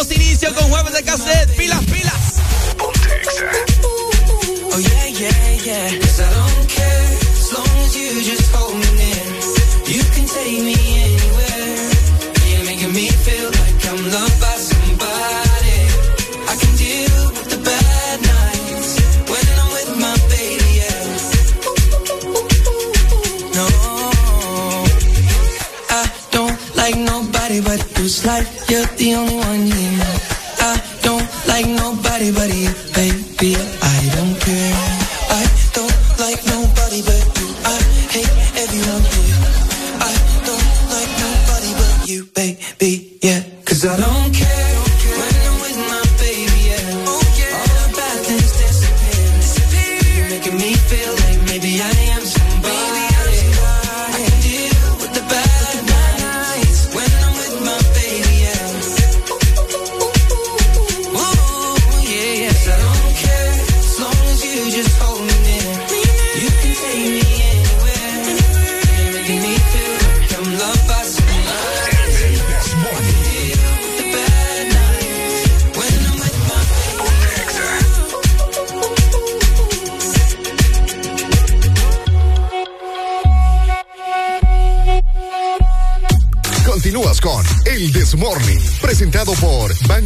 Damos inicio con jueves de cassette. Pilas, pilas. Oh yeah, yeah, yeah. 'Cause I don't care as long as you just hold me near. You can take me anywhere. You're making me feel like I'm loved by somebody. I can deal with the bad nights when I'm with my baby. Yeah. No, I don't like nobody but you. It's like you're the only one, yeah.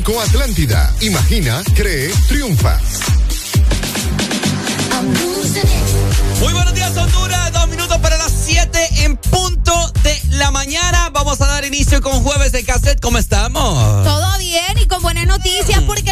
Banco Atlántida. Imagina, cree, triunfa. Muy buenos días, Honduras. Dos minutos para las siete en punto de la mañana. Vamos a dar inicio con jueves de cassette. ¿Cómo estamos? Todo bien y con buenas noticias porque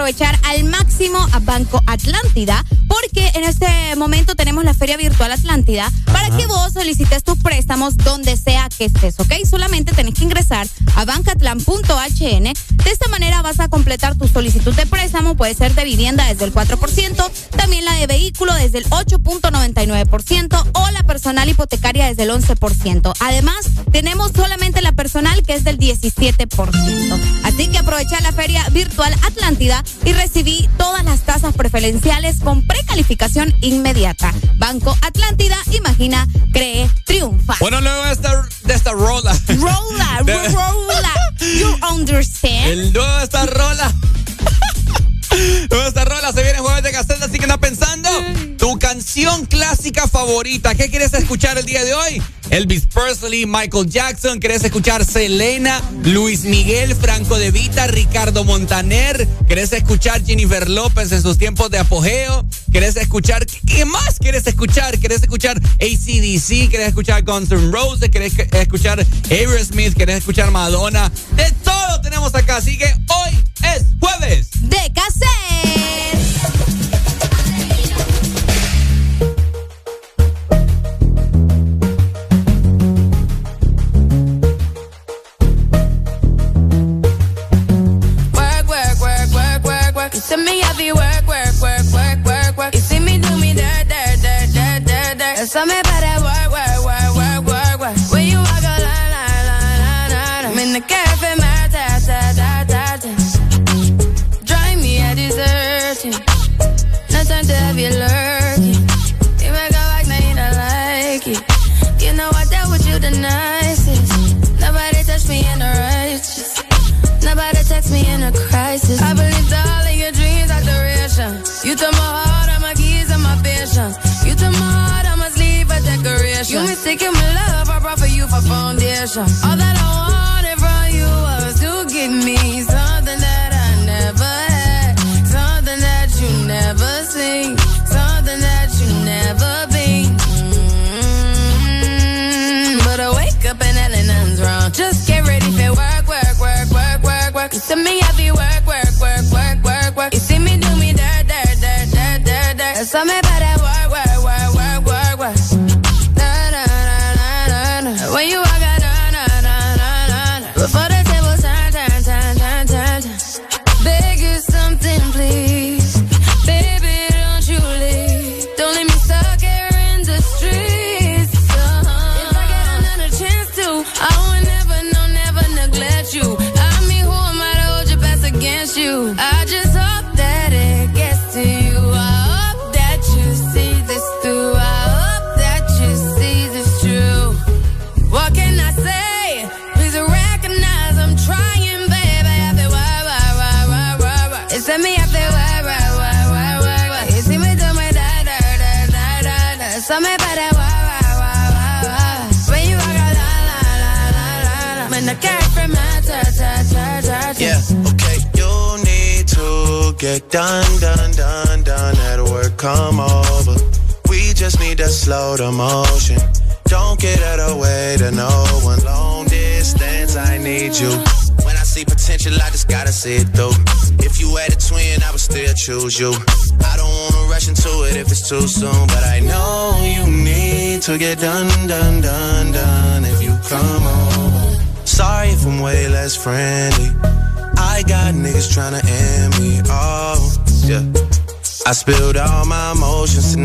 aprovechar al máximo a Banco Atlántida porque en este momento tenemos la Feria Virtual Atlántida para que vos solicites tus préstamos donde sea que estés, ¿ok? Solamente tenés que ingresar a bancatlan.hn. De esta manera vas a completar tu solicitud de préstamo, puede ser de vivienda desde el 4%, también la de vehículo desde el 8.99% o la personal hipotecaria desde el 11%. Además, tenemos solamente la personal que es del 17%. Así que aprovecha la Feria Virtual Atlántida y recibí todas las tasas preferenciales con precalificación inmediata. Banco Atlántida, imagina, cree, triunfa. Bueno, luego de esta, de esta rola. Rola, *laughs* rola. You *laughs* understand? El nuevo de esta rola. Clásica favorita. ¿Qué quieres escuchar el día de hoy? Elvis Presley, Michael Jackson. ¿Quieres escuchar Selena, Luis Miguel, Franco De Vita, Ricardo Montaner? ¿Quieres escuchar Jennifer López en sus tiempos de apogeo? ¿Quieres escuchar qué más quieres escuchar? ¿Quieres escuchar ACDC? ¿Quieres escuchar Guns N' Roses? ¿Quieres que- escuchar Aerosmith? ¿Quieres escuchar Madonna? De todo tenemos acá, así que hoy es jueves. De cassette.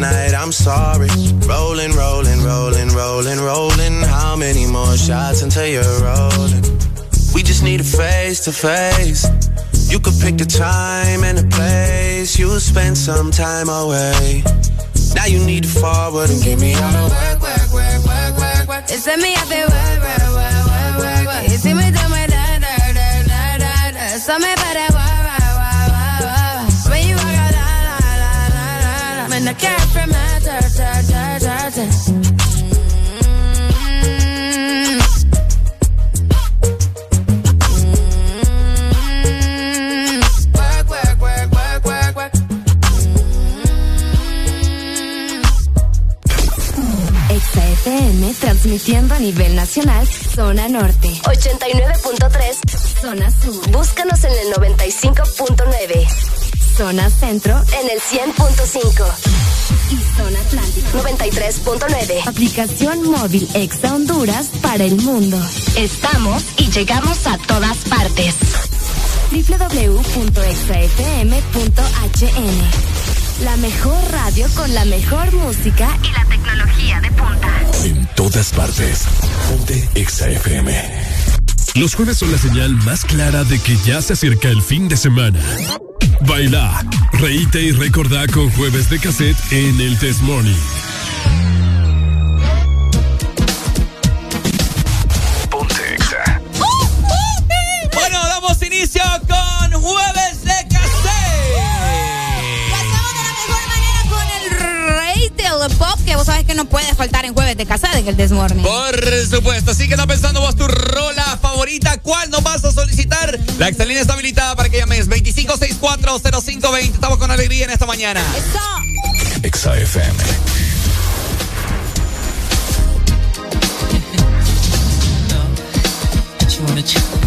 I'm sorry. Rolling, rolling, rolling, rolling, rolling. How many more shots until you're rolling? We just need a face to face. You could pick the time and the place. You'll spend some time away. Now you need to forward and give me all the work, work, work, work, work, work. It's me, I feel work, work, work, work, work. You see me do my da, da, da, da, da. Something about that work, can't remember. transmitiendo a nivel nacional, zona norte. 89.3, zona sur. Búscanos en el 95.9. Zona Centro en el 100.5 Zona atlántico 93.9. Aplicación móvil Exa Honduras para el mundo. Estamos y llegamos a todas partes. www.exafm.hn La mejor radio con la mejor música y la tecnología de punta. En todas partes. Ponte Exa FM. Los jueves son la señal más clara de que ya se acerca el fin de semana. Baila, reíte y recordá con jueves de cassette en el Test Morning. Ponte Bueno, damos inicio con jueves de cassette. Lo hacemos de la mejor manera con el rey del pop, que vos sabés que no puede faltar en jueves de cassette en el Desmorning. Por supuesto, así que está pensando vos tu rola favorita, ¿cuál nos vas a solicitar? La excelina está habilitada para que llames 25640520. Estamos con alegría en esta mañana. Exa FM. you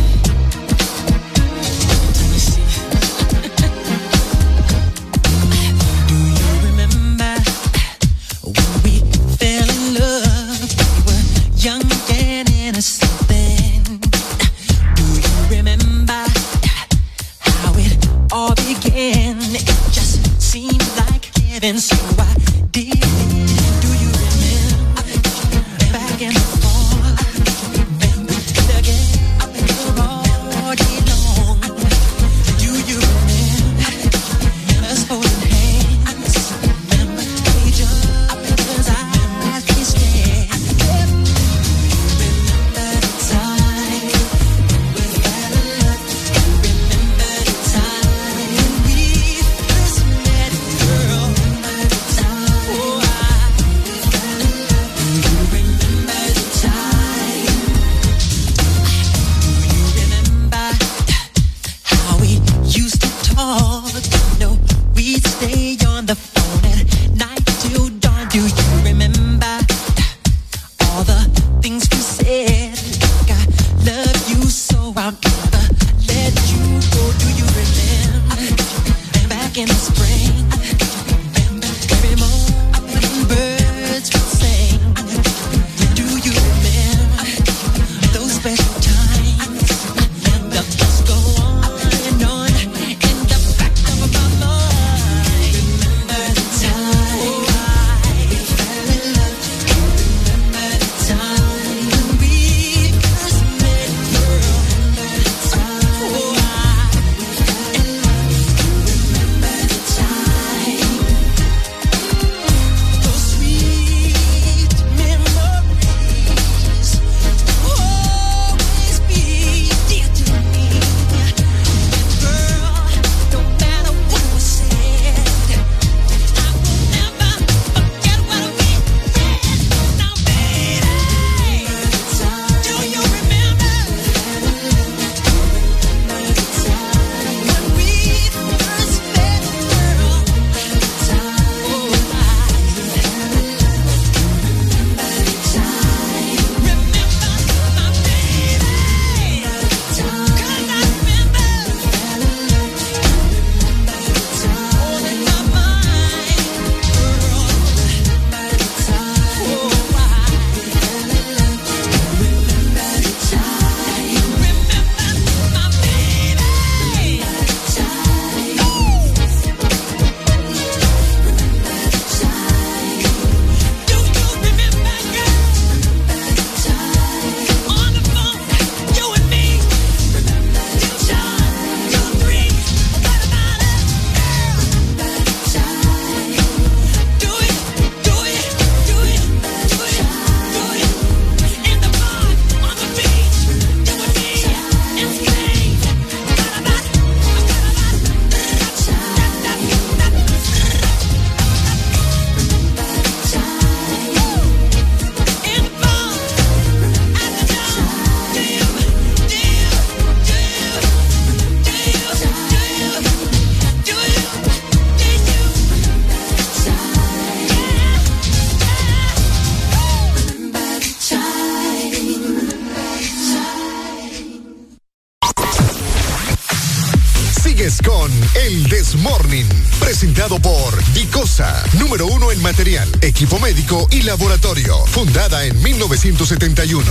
laboratorio, fundada en 1971.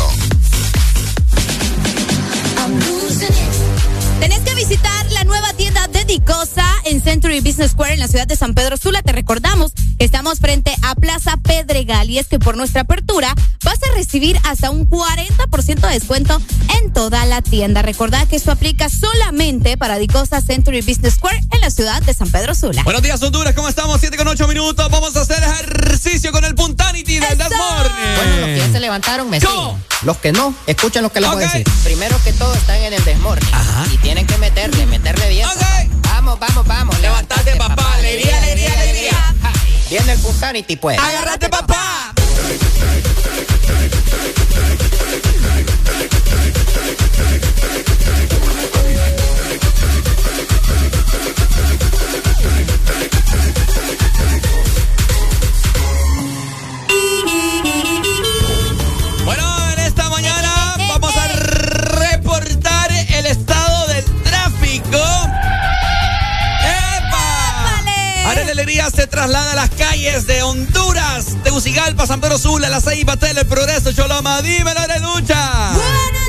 Tenés que visitar la nueva tienda de Dicosa en Century Business Square en la ciudad de San Pedro Sula. Te recordamos Pedregal y es que por nuestra apertura vas a recibir hasta un 40% de descuento en toda la tienda. Recordad que esto aplica solamente para Dicosa Century Business Square en la ciudad de San Pedro Sula. Buenos días, Honduras, ¿cómo estamos? 7 con 8 minutos. Vamos a hacer ejercicio con el Puntanity del This Morning. Bueno, los que ya se levantaron me ¿Cómo? siguen. Los que no, escuchen lo que les voy a decir. Primero que todo están en el desmorning. Y tienen que meterle, meterle bien. Vamos, vamos, vamos. Levantate, papá. Alegría. Viene el Puntanity, pues. ¡Agárrate, papá! Traslada a las calles de Honduras, Tegucigalpa, San Pedro Sula, La Ceiba, Tele, El Progreso, Choloma. Dímelo, Arelucha. ¡Buenos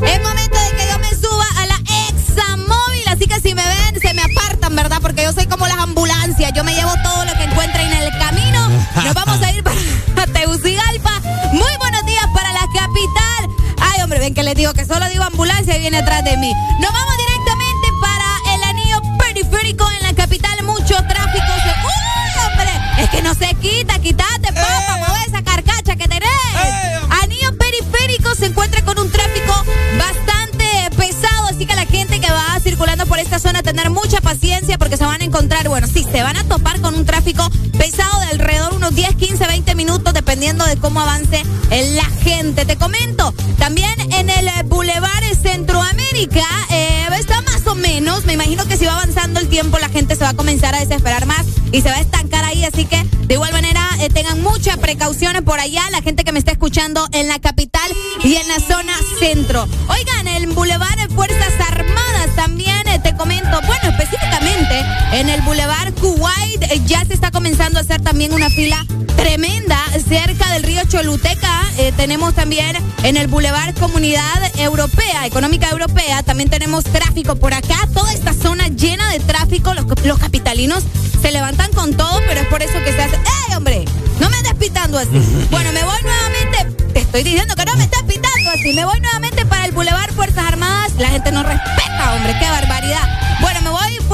días! Es momento de que yo me suba a la Examóvil, así que si me ven, se me apartan, ¿verdad? Porque yo soy como las ambulancias, yo me llevo todo lo que encuentre en el camino. Nos vamos a ir para *laughs* Tegucigalpa. Muy buenos días para la capital. Ay, hombre, ven que les digo que solo digo ambulancia y viene atrás de mí. Nos vamos directamente para el anillo periférico en la capital. Mucho tráfico. Se- ¡Uy, hombre! Es que no se quita, quítate, papá, mueve esa carcacha que tenés. Anillo periférico se encuentra con un tráfico bastante pesado, así que la gente que va circulando por esta zona tener mucha paciencia porque se van a encontrar, bueno, sí, se van a topar con un tráfico pesado de alrededor unos 10, 15, 20 minutos dependiendo de cómo avance la gente. Te comento, también en el eh, Boulevard Centroamérica eh, está más o menos, me imagino que si va avanzando el tiempo la gente se va a comenzar a desesperar más y se va a estancar ahí, así que de igual manera eh, tengan mucha precaución por allá, la gente que me está escuchando en la capital y en la zona centro. Oigan, el Boulevard de Fuerzas Armadas también eh, te comento, bueno, específicamente en el Boulevard Kuwait ya se está comenzando a hacer también una fila tremenda cerca del río Choluteca. Eh, tenemos también en el Boulevard Comunidad Europea, Económica Europea, también tenemos tráfico por acá, toda esta zona llena de tráfico, los, los capitalinos se levantan con todo, pero es por eso que se hace... ¡Ey, hombre! No me andes pitando así. *laughs* Bueno, me voy nuevamente, te estoy diciendo que no me estás pitando así, me voy nuevamente para el Boulevard Fuerzas Armadas, la gente no respeta, hombre, qué barbaridad.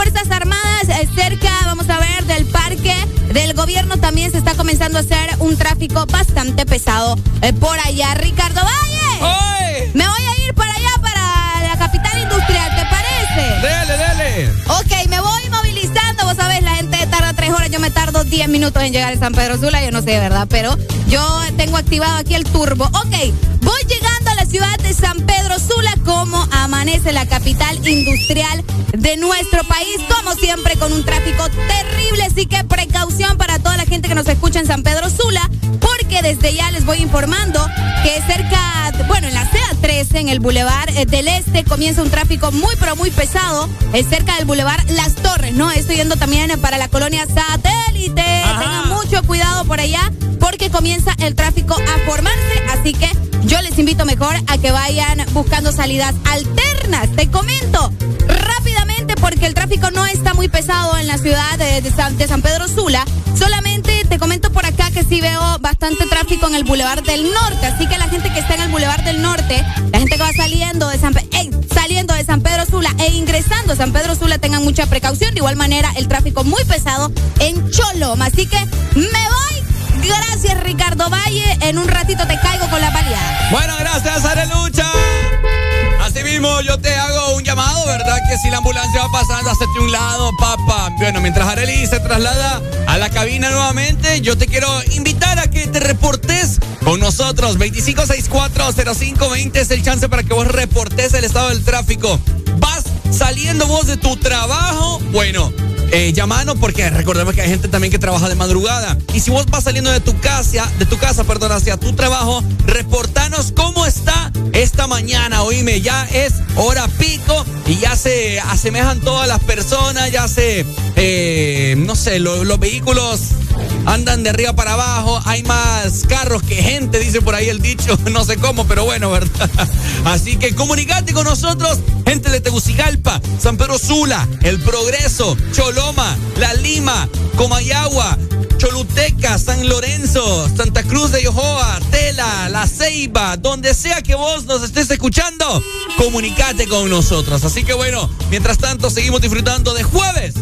Fuerzas Armadas eh, cerca, vamos a ver, del parque del gobierno también se está comenzando a hacer un tráfico bastante pesado eh, por allá. Ricardo Valle. Me voy a ir para allá, para la capital industrial, ¿te parece? Dele, dele. Ok, me voy movilizando. Vos sabés, la gente tarda tres horas, yo me tardo diez minutos en llegar a San Pedro Sula, yo no sé, ¿verdad? Pero yo tengo activado aquí el turbo. Ok, voy llegando ciudad de San Pedro Sula, como amanece la capital industrial de nuestro país, como siempre, con un tráfico terrible. Así que precaución para toda la gente que nos escucha en San Pedro Sula, porque desde ya les voy informando que cerca, bueno, en la CEA 13, en el Boulevard eh, del Este, comienza un tráfico muy, pero muy pesado, eh, cerca del Boulevard Las Torres, ¿no? Estoy yendo también para la colonia Satélite. Tengan mucho cuidado por allá, porque comienza el tráfico a formarse, así que yo les invito mejor a que vayan buscando salidas alternas. Te comento rápidamente porque el tráfico no está muy pesado en la ciudad de, San, San Pedro Sula. Solamente te comento por acá que sí veo bastante tráfico en el Boulevard del Norte. Así que la gente que está en el Boulevard del Norte, la gente que va saliendo de San, Pe- ey, saliendo de San Pedro Sula e ingresando a San Pedro Sula tengan mucha precaución. De igual manera, el tráfico muy pesado en Choloma. Así que me voy. Gracias, Ricardo Valle. En un ratito te caigo con la baleada. Bueno, gracias, Arelucha. Así mismo, yo te hago un llamado, ¿verdad? Que si la ambulancia va pasando, hacete un lado, papá. Bueno, mientras Areli se traslada a la cabina nuevamente, yo te quiero invitar a que te reportes con nosotros. 25640520 es el chance para que vos reportes el estado del tráfico. Vas saliendo vos de tu trabajo, bueno. Eh, llamanos porque recordemos que hay gente también que trabaja de madrugada. Y si vos vas saliendo de tu casa, de tu casa, perdón, hacia tu trabajo, reportanos cómo está esta mañana, oíme, ya es hora pico y ya se asemejan todas las personas, ya se, eh, no sé, los vehículos andan de arriba para abajo, hay más carros que gente, dice por ahí el dicho, *laughs* no sé cómo, pero bueno, ¿verdad? *laughs* Así que comunicate con nosotros, gente de Tegucigalpa, San Pedro Sula, El Progreso, La Lima, Comayagua, Choluteca, San Lorenzo, Santa Cruz de Yohoa, Tela, La Ceiba, donde sea que vos nos estés escuchando, comunicate con nosotros. Así que bueno, mientras tanto seguimos disfrutando de jueves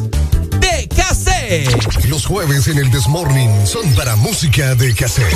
de cassette. Los jueves en el Desmorning son para música de cassette.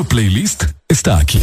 Playlist está aquí.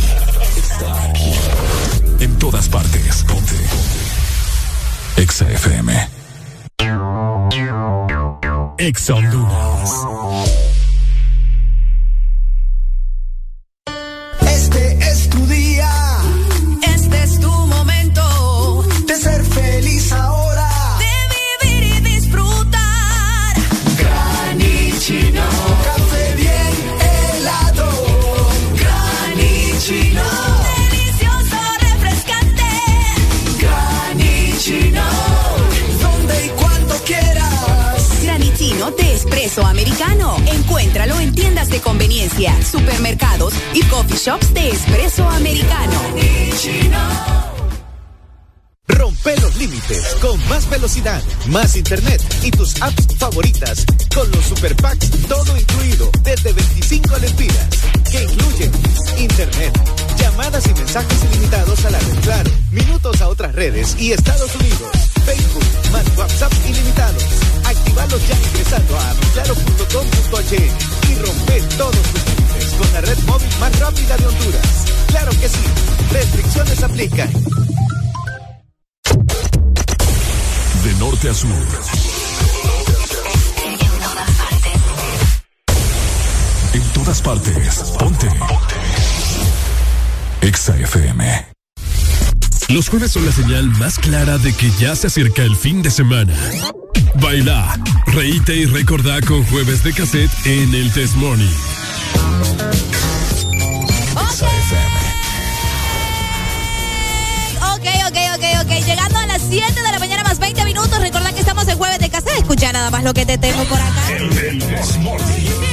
Se acerca el fin de semana. Baila, reíte y recordá con jueves de cassette en el Test Morning. Ok, ok, ok, ok. Llegando a las 7 de la mañana más 20 minutos. Recordá que estamos en jueves de cassette. Escucha nada más lo que te tengo por acá. El, el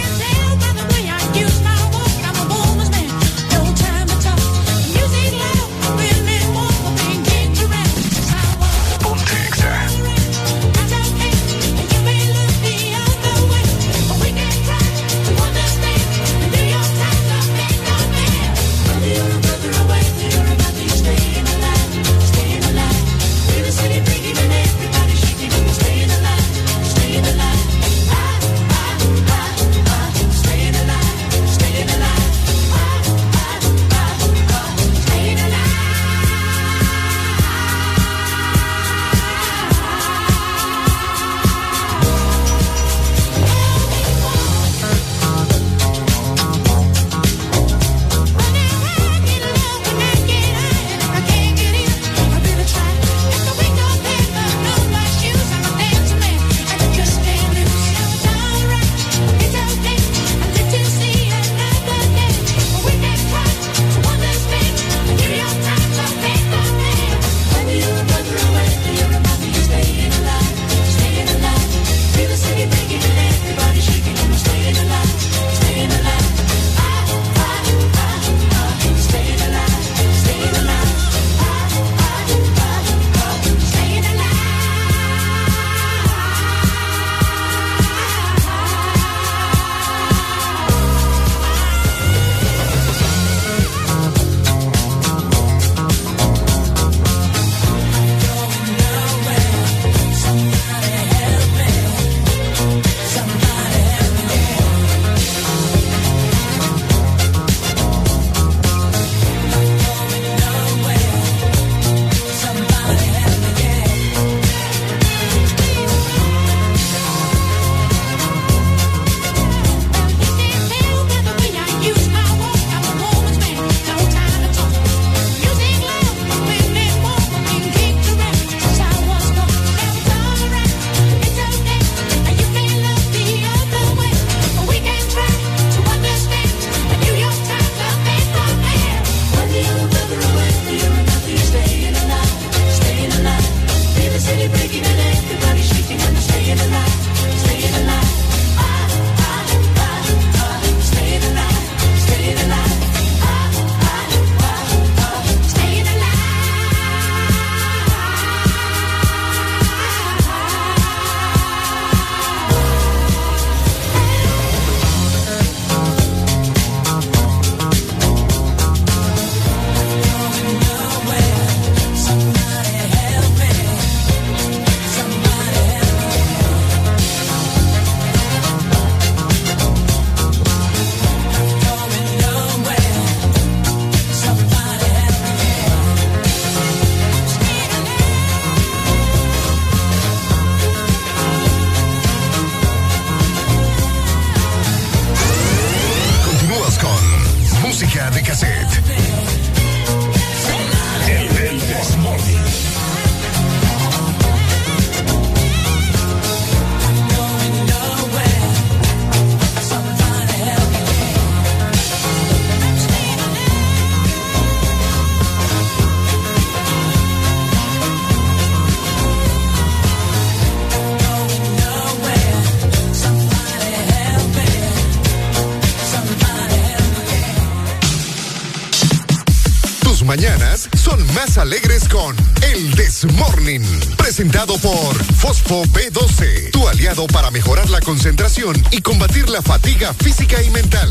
Por Fosfo B12, tu aliado para mejorar la concentración y combatir la fatiga física y mental.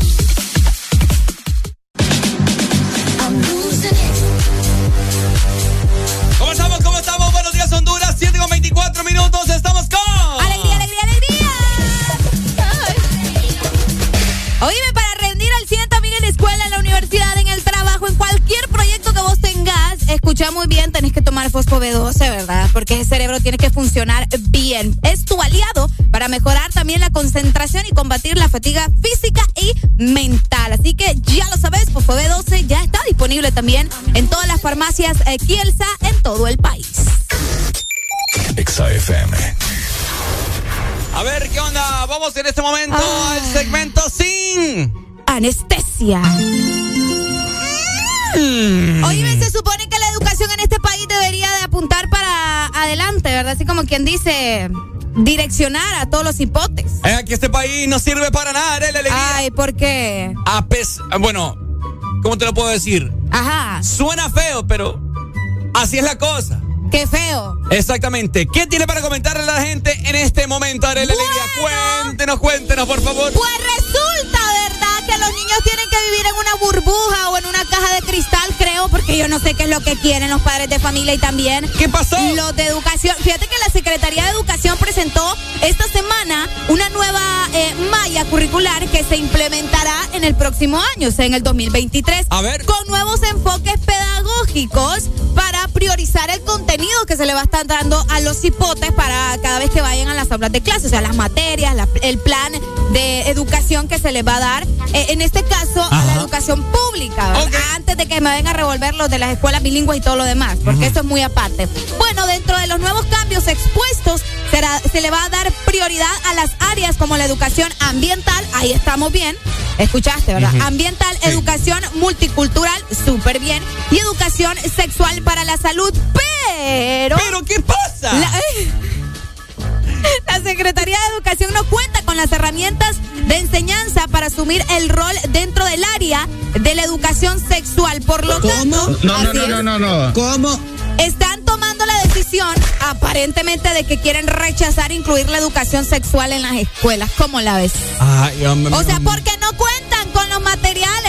Fosfo B12, ¿verdad? Porque ese cerebro tiene que funcionar bien. Es tu aliado para mejorar también la concentración y combatir la fatiga física y mental. Así que ya lo sabes, Fosfo B12 ya está disponible también en todas las farmacias eh, Kielsa en todo el país. Exa FM. A ver, ¿qué onda? Vamos en este momento al segmento sin. Anestesia. Mm. Quien dice, direccionar a todos los hipotes. Es que este país no sirve para nada, ¿eh? La alegría. Ay, ¿por qué? A pes- Bueno, ¿cómo te lo puedo decir? Ajá. Suena feo, pero así es la cosa. Qué feo. Exactamente. ¿Qué tiene para comentarle a la gente en este momento, Arely Alegría? Cuéntenos, cuéntenos, por favor. Pues resulta, ¿verdad? Que los niños tienen que vivir en una burbuja o porque yo no sé qué es lo que quieren los padres de familia y también. ¿Qué pasó? Los de educación. Fíjate que la Secretaría de Educación presentó esta semana una nueva eh, malla curricular que se implementará en el próximo año, o sea, en el 2023. A ver. Con nuevos enfoques pedagógicos priorizar el contenido que se le va a estar dando a los hipotes para cada vez que vayan a las aulas de clase, o sea, las materias, la- el plan de educación que se les va a dar, eh, en este caso, a la educación pública, antes de que me vengan a revolver los de las escuelas bilingües y todo lo demás, porque eso es muy aparte. Bueno, dentro de los nuevos cambios expuestos, será, se le va a dar prioridad a las áreas como la educación ambiental, ahí estamos bien, escuchaste, ¿verdad? Ambiental, Sí. educación multicultural, súper bien, y educación sexual para la salud, pero... ¿Pero qué pasa? La, *laughs* la Secretaría de Educación no cuenta con las herramientas de enseñanza para asumir el rol dentro del área de la educación sexual. Por lo tanto, No, no, no, no, no, no. ¿Cómo? están tomando la decisión aparentemente de que quieren rechazar incluir la educación sexual en las escuelas. ¿Cómo la ves? O sea, porque no cuentan con los materiales,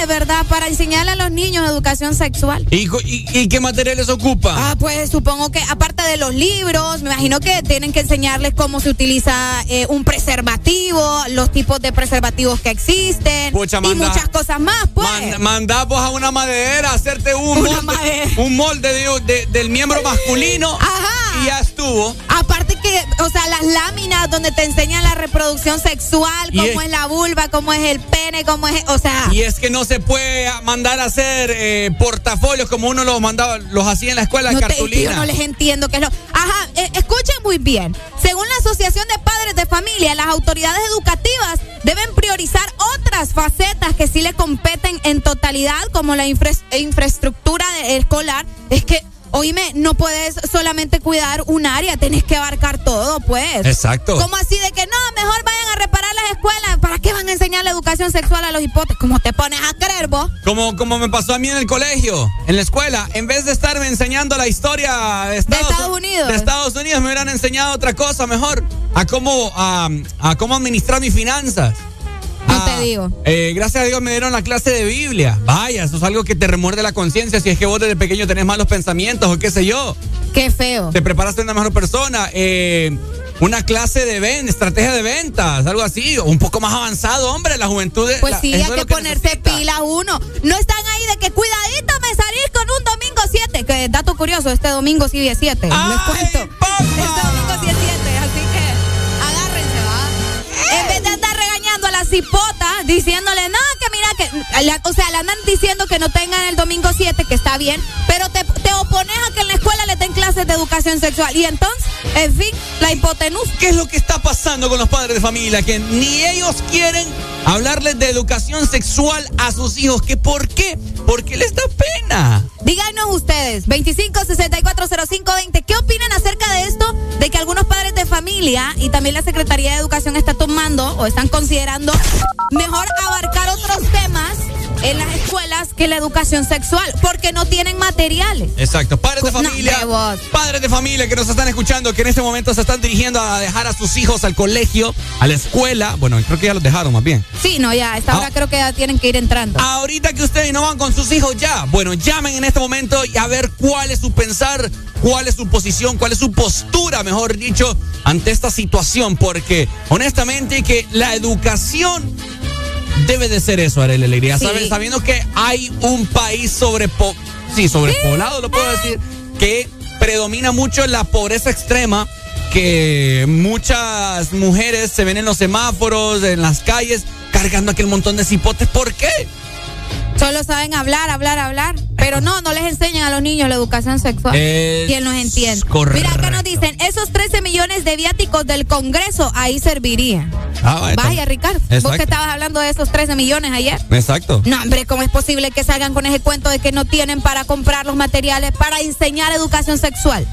¿verdad? Para enseñarle a los niños educación sexual. ¿Y, cu- y- y qué materiales ocupa? Ah, pues supongo que aparte de los libros, me imagino que tienen que enseñarles cómo se utiliza eh, un preservativo, los tipos de preservativos que existen Pucha, y manda- muchas cosas más, pues. Man- mandamos a una madera a hacerte un Una molde, madera. un molde de- de- del miembro masculino Ajá. Y ya estuvo. Aparte que, o sea, las láminas donde te enseñan la reproducción sexual, Y cómo es- es la vulva, cómo es el pene, cómo es, o sea, Y es que no se puede mandar a hacer eh, portafolios como uno los mandaba, los hacía en la escuela, no te- cartulina. yo no les entiendo qué es lo. Ajá, eh, escuchen muy bien. Según la Asociación de Padres de Familia, las autoridades educativas deben priorizar otras facetas que sí le competen en totalidad, como la infra- infraestructura de- escolar. Es que, oíme, no puedes solamente cuidar un área, tenés que abarcar todo, pues. Exacto. ¿Cómo así de que no, mejor vayan a reparar las escuelas? ¿Para qué van a enseñar la educación sexual a los hipotes? ¿Cómo te pones a creer vos? Como, como me pasó a mí en el colegio, en la escuela, en vez de estarme enseñando la historia de Estados, Estados Unidos. de Estados Unidos, me hubieran enseñado otra cosa mejor, a cómo, a, a cómo administrar mis finanzas. No Ah, te digo. eh, gracias a Dios me dieron la clase de Biblia. Vaya, eso es algo que te remuerde la conciencia si es que vos desde pequeño tenés malos pensamientos o qué sé yo. Qué feo. Te preparaste una mejor persona. Eh, una clase de ven, estrategia de ventas, algo así, un poco más avanzado, hombre, la juventud. Pues la- sí, hay que ponerse necesita. pila uno. No están ahí de que cuidadito me salís con un domingo 7. Que dato curioso, este domingo sí es 7. Les cuento. Este domingo sí es 7, así que agárrense, va. En vez de andar regañando a la cipota, diciéndole, no, que mira que, o sea, le andan diciendo que no tengan el domingo 7, que está bien, pero te, te opones a que en la escuela le den clases de educación sexual. Y entonces, en fin, la hipotenusa. ¿Qué es lo que está pasando con los padres de familia? Que ni ellos quieren hablarles de educación sexual a sus hijos. ¿Que ¿Por qué? Porque les da pena. Díganos ustedes, 25640520, ¿qué opinan acerca de esto? De que algunos padres de familia y también la Secretaría de Educación está tomando o están considerando mejor abarcar otros temas en las escuelas que la educación sexual, porque no tienen materiales. Exacto. Padres de familia. padres de familia que nos están escuchando, que en este momento se están dirigiendo a dejar a sus hijos al colegio, a la escuela. Bueno, creo que ya los dejaron más bien. Sí, no, ya, a esta hora Ah. creo que ya tienen que ir entrando. Ahorita que ustedes no van con sus hijos ya, bueno, llamen en este momento y a ver cuál es su pensar, cuál es su posición, cuál es su postura, mejor dicho, ante esta situación, porque honestamente que la educación debe de ser eso, Arely Alegría, Sí. Sabiendo que hay un país sobrepo sí, sobrepoblado, lo puedo decir, que predomina mucho la pobreza extrema, que muchas mujeres se ven en los semáforos, en las calles, cargando aquel montón de cipotes. ¿Por qué? Solo saben hablar, hablar, hablar. Pero no, no les enseñan a los niños la educación sexual. Es él nos entiende. correcto. Mira, acá nos dicen, esos 13 millones de viáticos del Congreso ahí servirían. Ah, vaya, Vaya, Ricardo. Vos que estabas hablando de esos 13 millones ayer. Exacto. No, hombre, ¿cómo es posible que salgan con ese cuento de que no tienen para comprar los materiales para enseñar educación sexual?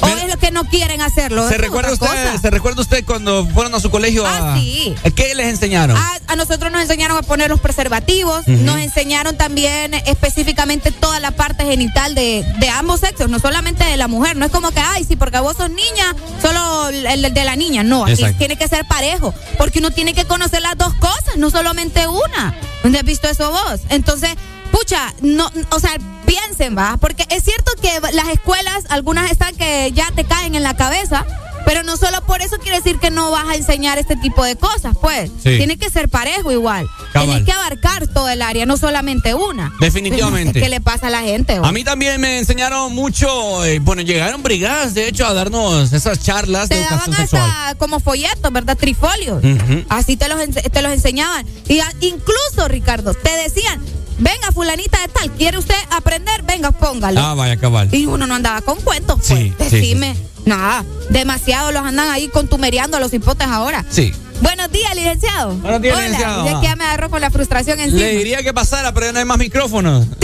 ¿O es lo que no quieren hacerlo? ¿Se recuerda, usted, cosa. ¿Se recuerda usted cuando fueron a su colegio a... Ah, sí. ¿Qué les enseñaron? A, a nosotros nos enseñaron a poner los preservativos, nos enseñaron también específicamente toda la parte genital de, de ambos sexos, no solamente de la mujer. No es como que, ay, sí, porque vos sos niña, solo el, el de la niña. No, aquí tiene que ser parejo, porque uno tiene que conocer las dos cosas, no solamente una. ¿Dónde has visto eso vos? Entonces, pucha, no, o sea, piensen, va, porque es cierto que las escuelas, algunas están que ya te caen en la cabeza. Pero no solo por eso quiere decir que no vas a enseñar este tipo de cosas, pues. Sí. Tiene que ser parejo igual. Tienes que abarcar todo el área, no solamente una. Definitivamente. ¿Qué le pasa a la gente? A mí también me enseñaron mucho, eh, bueno, llegaron brigadas, de hecho, a darnos esas charlas de daban educación sexual. hasta como folletos, ¿verdad? Trifolios. Así te los, te los enseñaban. Y a- incluso, Ricardo, te decían, venga, fulanita de tal, ¿quiere usted aprender? Venga, póngalo. Ah, vaya, cabal. Y uno no andaba con cuentos, pues. Sí, sí, Decime. Nada, demasiado los andan ahí contumereando a los hipotes ahora. Sí. Buenos días, licenciado. Buenos días, Hola. licenciado. Ya que ya me agarró con la frustración encima. Le diría que pasara, pero ya no hay más micrófonos. *laughs*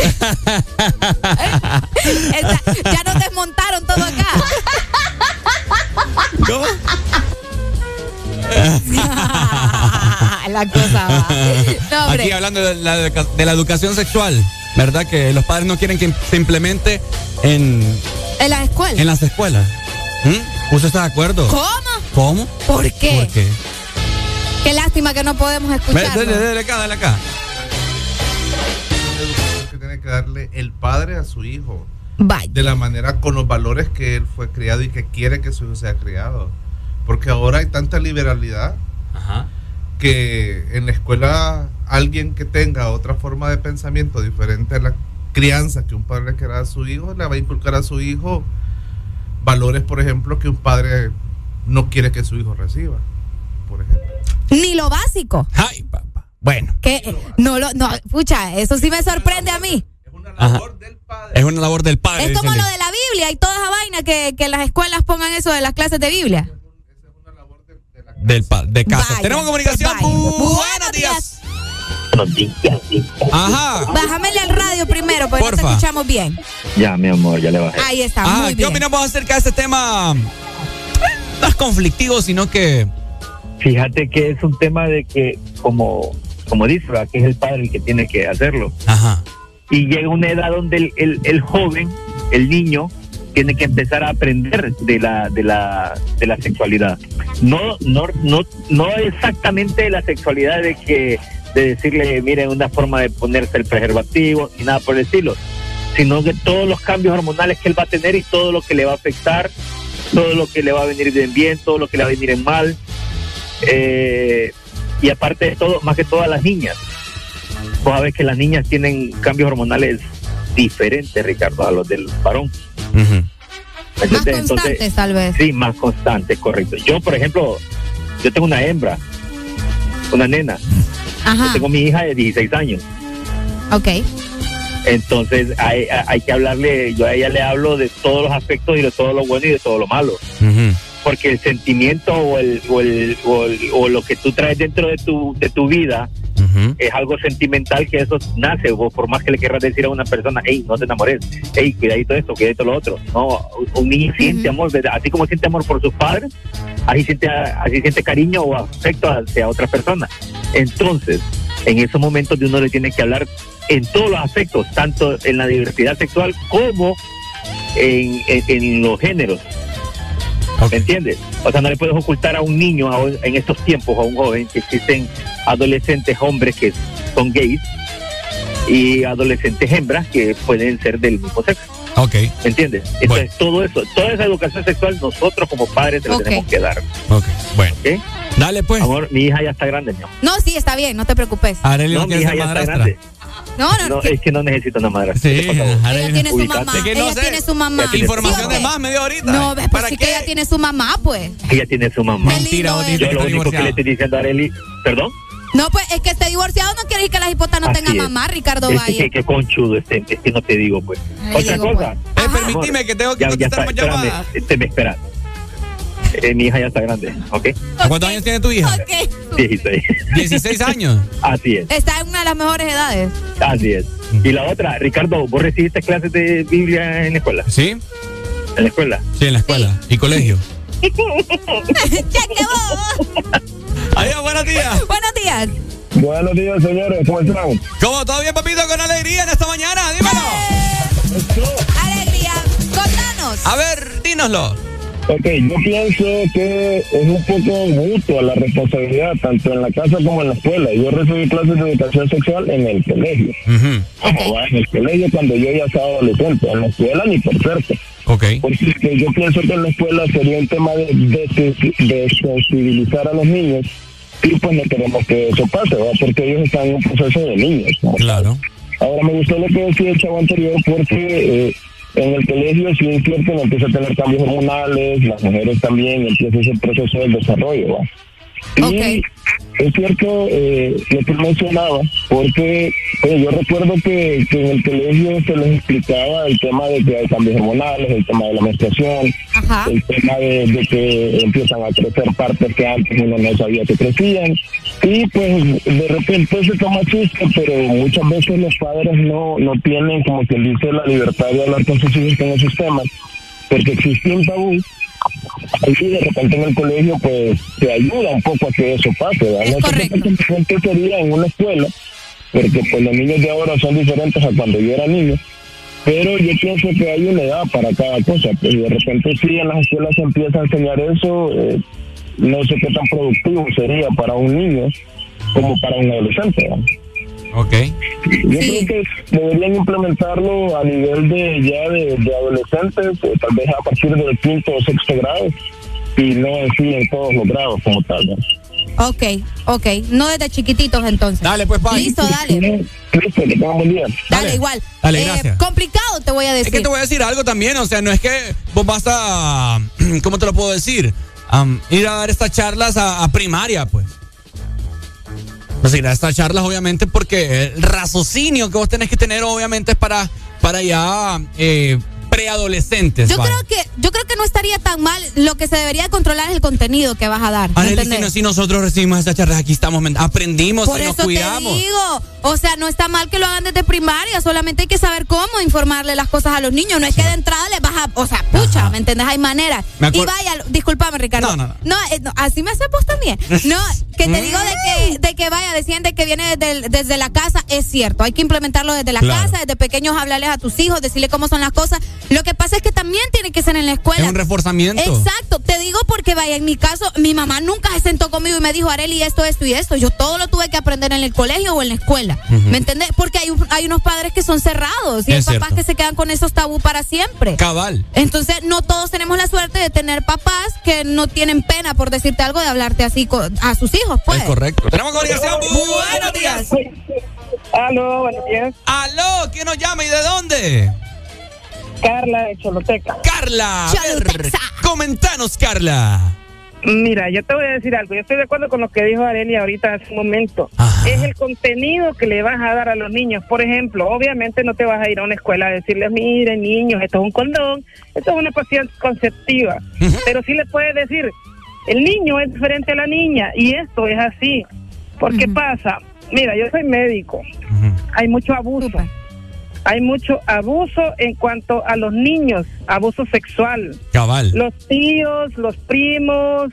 Ya nos desmontaron todo acá. *laughs* ¿Cómo? *laughs* *laughs* la cosa va. No. Aquí hablando de la, de la educación sexual, ¿verdad? Que los padres no quieren que se implemente en, En las escuelas. en las escuelas. ¿Mm? ¿Usted está de acuerdo? ¿Cómo? ¿Cómo? ¿Por qué? ¿Por qué? Qué lástima que no podemos escuchar. Dale, dale acá, dale acá. que tiene que darle el padre a su hijo. Vaya. De la manera, con los valores que él fue criado y que quiere que su hijo sea criado. Porque ahora hay tanta liberalidad que en la escuela alguien que tenga otra forma de pensamiento diferente a la crianza que un padre le quiera a su hijo, le va a inculcar a su hijo valores, por ejemplo, que un padre no quiere que su hijo reciba. Por ejemplo. Ni lo básico. Ay, papá. Bueno. Que eh, no lo, no, pucha, eso sí me sorprende a mí. Ajá. Es una labor del padre. Es como lo de la Biblia y toda esa vaina que, que las escuelas pongan eso de las clases de Biblia. Del de casa. Tenemos comunicación. vaya. Buenos días. Ajá. Bájamele al radio primero, porque no te Porfa. escuchamos bien. Ya, mi amor, ya le bajé. Ahí está, Ah, muy ¿Qué bien. opinamos acerca de este tema? No es conflictivo, sino que. Fíjate que es un tema de que, como, como dice, ¿verdad? que es el padre el que tiene que hacerlo. Ajá. Y llega una edad donde el, el, el joven, el niño, tiene que empezar a aprender de la, de la, de la sexualidad. No, no, no, no exactamente la sexualidad de que de decirle, miren, una forma de ponerse el preservativo y nada por el estilo, sino que todos los cambios hormonales que él va a tener y todo lo que le va a afectar, todo lo que le va a venir en bien, todo lo que le va a venir en mal. Eh, y aparte de todo, más que todas las niñas. Vos sabés que las niñas tienen cambios hormonales diferentes, Ricardo, a los del varón. Más ¿Entendés? constantes, tal vez. Sí, más constantes, correcto. Yo, por ejemplo, yo tengo una hembra, una nena, Ajá. Yo tengo mi hija de 16 años. Ok. Entonces hay, hay que hablarle, yo a ella le hablo de todos los aspectos y de todo lo bueno y de todo lo malo. Porque el sentimiento o, el, o, el, o, el- o lo que tú traes dentro de tu, de tu vida es algo sentimental que eso nace. Vos, por más que le quieras decir a una persona, hey, no te enamores, hey, cuidadito esto, cuidadito lo otro. No, un niño siente amor, ¿verdad? así como siente amor por sus padres, así siente, así siente cariño o afecto hacia otra persona. Entonces, en esos momentos de uno le tiene que hablar en todos los aspectos, tanto en la diversidad sexual como en, en- en los géneros. ¿Me entiendes? O sea, no le puedes ocultar a un niño a en estos tiempos, a un joven, que existen adolescentes hombres que son gays y adolescentes hembras que pueden ser del mismo sexo. Ok. ¿Me entiendes? Entonces, todo eso, toda esa educación sexual, nosotros como padres se la Ok. tenemos que dar. Ok, bueno. Dale, pues. Amor, mi hija ya está grande, mi amor. No, sí, está bien, no te preocupes. Arely No, mi hija ya está grande. No, no, No, es que no necesito una madrastra. Sí, Ella tiene su mamá. Es que no ella sé. tiene su mamá. Información ¿Sí de más me dio ahorita. No, ves, ¿Para pues sí qué? que ella tiene su mamá, pues. Ella tiene su mamá. Mentira, es. Yo lo único que le estoy diciendo a Arely, perdón. No, pues es que esté divorciado no quiere decir que la hipota no Así tenga es. mamá, Ricardo Es Valle. que, que conchudo este, es que no te digo, pues. Ay, Otra digo, cosa. Eh, permitime que tengo que Ya, ya contestar está, más llamadas. este me espera. Eh, mi hija ya está grande, ¿ok? ¿A ¿Cuántos años tiene tu hija? Ok. 16. 16 años. Así es, Está en una de las mejores edades. así es. Y la otra, Ricardo, ¿vos recibiste clases de Biblia en la escuela? ¿Sí? ¿En la escuela? Sí, en la escuela. ¿Y colegio? *laughs* ya quedó. Adiós, buenos días. Buenos días. Buenos días, señores. ¿Cómo están? ¿Cómo? ¿Todo bien, papito? Con alegría en esta mañana. Dímelo. Alegría. Contanos. A ver, dínoslo. Ok, yo pienso que es un poco mutua la responsabilidad, tanto en la casa como en la escuela. Yo recibí clases de educación sexual en el colegio. Ojo, va, En el colegio cuando yo ya estaba adolescente. En la escuela ni por cerca. Ok. Porque yo pienso que en la escuela sería un tema de, de, de sensibilizar a los niños y pues no queremos que eso pase, ¿va? porque ellos están en un proceso de niños. Claro. Ahora me gustó lo que decía el chavo anterior porque eh, en el colegio sí es cierto que empieza a tener cambios hormonales, las mujeres también empieza ese proceso del desarrollo. Y es cierto eh, lo que mencionaba, porque eh, yo recuerdo que, que en el colegio se les explicaba el tema de que hay cambios hormonales, el tema de la menstruación, el tema de, de que empiezan a crecer partes que antes uno no sabía que crecían. Y pues de repente se toma chiste, pero muchas veces los padres no, no tienen, como quien dice, la libertad de hablar con sus hijos en esos temas, porque existe un tabú y de repente en el colegio pues te ayuda un poco a que eso pase ¿verdad? no qué tan inteligente sería en una escuela porque pues los niños de ahora son diferentes a cuando yo era niño pero yo pienso que hay una edad para cada cosa pues y de repente si en las escuelas se empieza a enseñar eso eh, no sé qué tan productivo sería para un niño como para un adolescente ¿verdad? Ok. Yo creo que deberían implementarlo a nivel de ya de, de adolescentes, eh, tal vez a partir del quinto o sexto grado, y no en sí en todos los grados como tal. ¿no? Ok, ok. No desde chiquititos entonces. Dale, pues, pa. Listo, dale. Listo, que tengan buen día. Dale, igual. Dale, Eh, gracias. complicado te voy a decir. Es que te voy a decir algo también, o sea, no es que vos vas a, *clears throat* ¿cómo te lo puedo decir? Ir a dar estas charlas a, a primaria, pues. Pues ir a estas charlas, obviamente, porque el raciocinio que vos tenés que tener, obviamente, es para, para ya eh, preadolescentes. Yo creo que yo creo que no estaría tan mal. Lo que se debería controlar es el contenido que vas a dar. ¿me Arely, si, nosotros recibimos estas charlas, aquí estamos, aprendimos Por y eso nos cuidamos. te digo, o sea, no está mal que lo hagan desde primaria, solamente hay que saber cómo informarle las cosas a los niños. No es que de entrada les vas a, o sea, pucha, ¿me entendés? Hay maneras. Y vaya, discúlpame, Ricardo. No, no, no. eh, no, así me haces vos también. No, que te digo de que, de que vaya, decían de que viene desde, desde la casa, es cierto. Hay que implementarlo desde la Claro. casa, desde pequeños hablarles a tus hijos, decirle cómo son las cosas. Lo que pasa es que también tiene que ser en la escuela. Es un reforzamiento. Exacto, te digo porque vaya, en mi caso, mi mamá nunca se sentó conmigo y me dijo, Areli, esto, esto y esto. Yo todo lo tuve que aprender en el colegio o en la escuela. ¿Me entendés? Porque hay, un- hay unos padres que son cerrados y hay papás cierto. que se quedan con esos tabú para siempre. Cabal. Entonces, no todos tenemos la suerte de tener papás que no tienen pena, por decirte algo, de hablarte así a sus hijos, pues. Es correcto. Tenemos comunicación. Buenos días. Aló, buenos días. Aló, ¿quién nos llama y de dónde? Carla de Choloteca. Carla. a ver, comentanos, Carla. Mira, yo te voy a decir algo. Yo estoy de acuerdo con lo que dijo Arelia ahorita hace un momento. Es el contenido que le vas a dar a los niños. Por ejemplo, obviamente no te vas a ir a una escuela a decirles, miren, niños, esto es un condón, esto es una cuestión conceptiva. Pero sí le puedes decir, el niño es diferente a la niña y esto es así. ¿Por qué pasa? Mira, yo soy médico. Hay mucho abuso. Hay mucho abuso en cuanto a los niños, abuso sexual. Cabal. Los tíos, los primos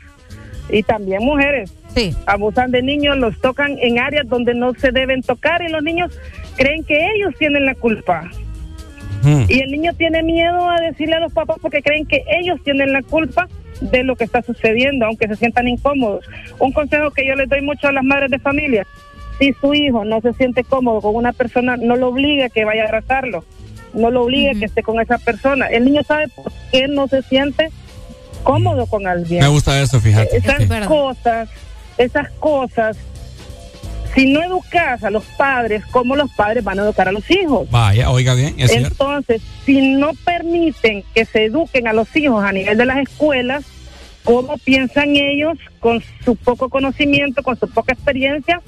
y también mujeres. Sí. Abusan de niños, los tocan en áreas donde no se deben tocar y los niños creen que ellos tienen la culpa. Y el niño tiene miedo a decirle a los papás porque creen que ellos tienen la culpa de lo que está sucediendo, aunque se sientan incómodos. Un consejo que yo les doy mucho a las madres de familia, si su hijo no se siente cómodo con una persona, no lo obligue a que vaya a abrazarlo, no lo obligue a que esté con esa persona. El niño sabe por qué no se siente cómodo con alguien. Me gusta eso, fíjate. Esas cosas, esas cosas, si no educas a los padres, ¿cómo los padres van a educar a los hijos? Vaya, oiga bien, es cierto. Entonces, si no permiten que se eduquen a los hijos a nivel de las escuelas, ¿cómo piensan ellos con su poco conocimiento, con su poca experiencia,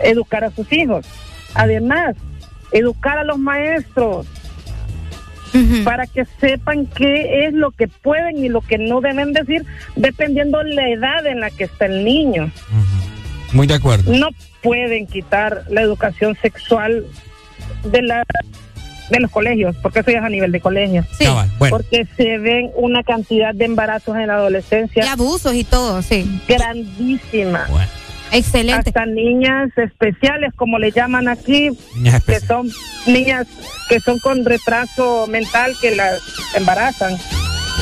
educar a sus hijos? Además, educar a los maestros para que sepan qué es lo que pueden y lo que no deben decir, dependiendo la edad en la que está el niño. Muy de acuerdo. No pueden quitar la educación sexual de la de los colegios, porque eso ya es a nivel de colegios. Cabal, bueno. Porque se ven una cantidad de embarazos en la adolescencia. Y abusos y todo, sí. Grandísima. Excelente. Hasta niñas especiales, como le llaman aquí, Niñas que son niñas que son con retraso mental que las embarazan.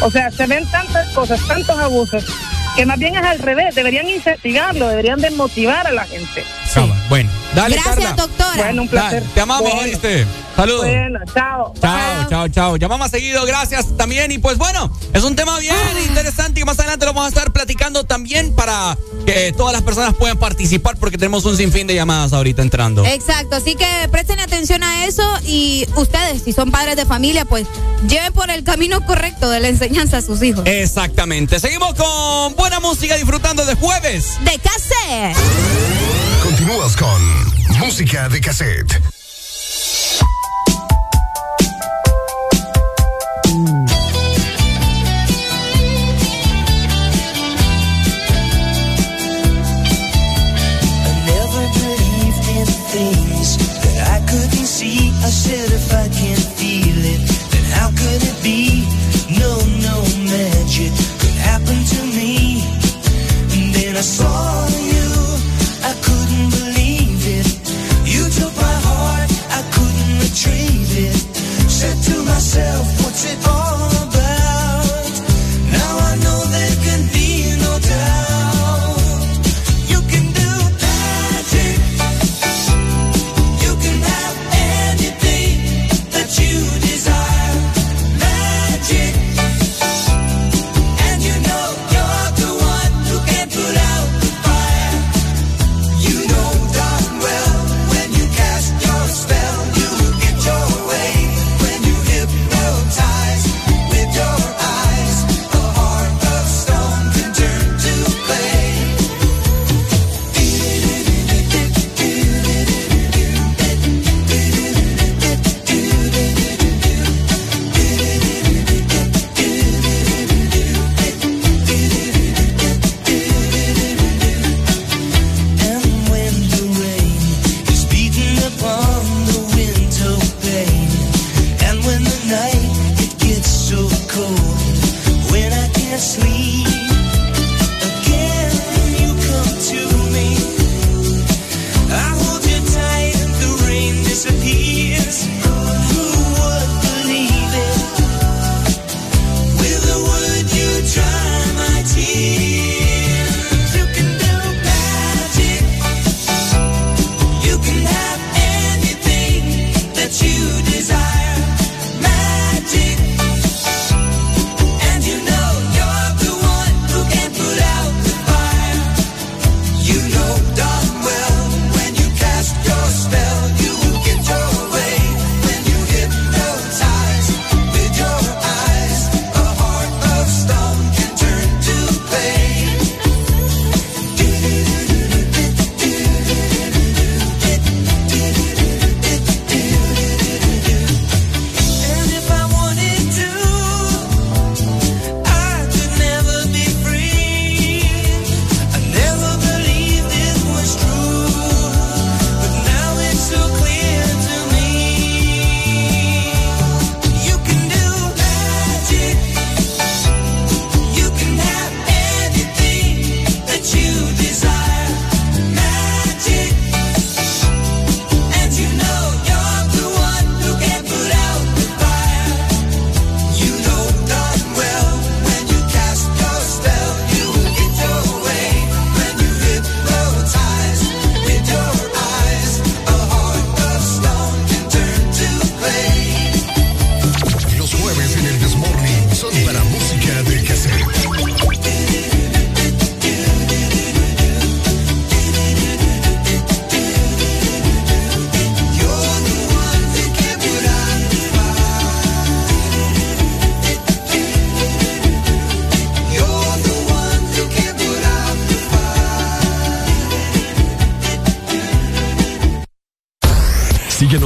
O sea, se ven tantas cosas, tantos abusos, que más bien es al revés. Deberían investigarlo, deberían desmotivar a la gente. Bueno, dale, Gracias, Carla. doctora. Bueno, un placer. Dale, te amamos, Bueno. ¿oíste? Saludos. Bueno, chao. Chao, chao, chao. Llamamos seguido, gracias también. Y pues bueno, es un tema bien interesante y más adelante lo vamos a estar platicando también para que todas las personas puedan participar porque tenemos un sinfín de llamadas ahorita entrando. Exacto, así que presten atención a eso y ustedes, si son padres de familia, pues lleven por el camino correcto de la enseñanza a sus hijos. Exactamente. Seguimos con buena música disfrutando de jueves. De cassette. Continúas con música de cassette. Myself, what's it all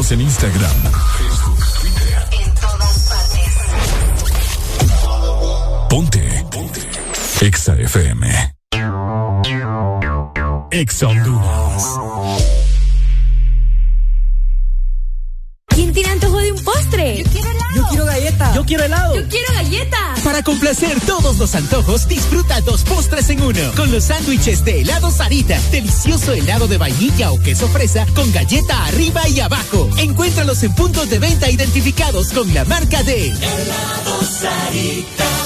Síguenos en Instagram, Facebook, Twitter. En todas partes. Ponte. Ponte. Exa FM. Exa Honduras. ¿Quién tiene antojo de un postre? Yo quiero helado. Yo quiero galleta. Yo quiero helado. Yo quiero galleta. Para complacer todos los antojos, disfruta dos postres en uno. Con los sándwiches de helado Sarita. Delicioso helado de vainilla o queso fresa con galleta arriba y abajo. Encuéntralos en puntos de venta identificados con la marca de Helado Sarita.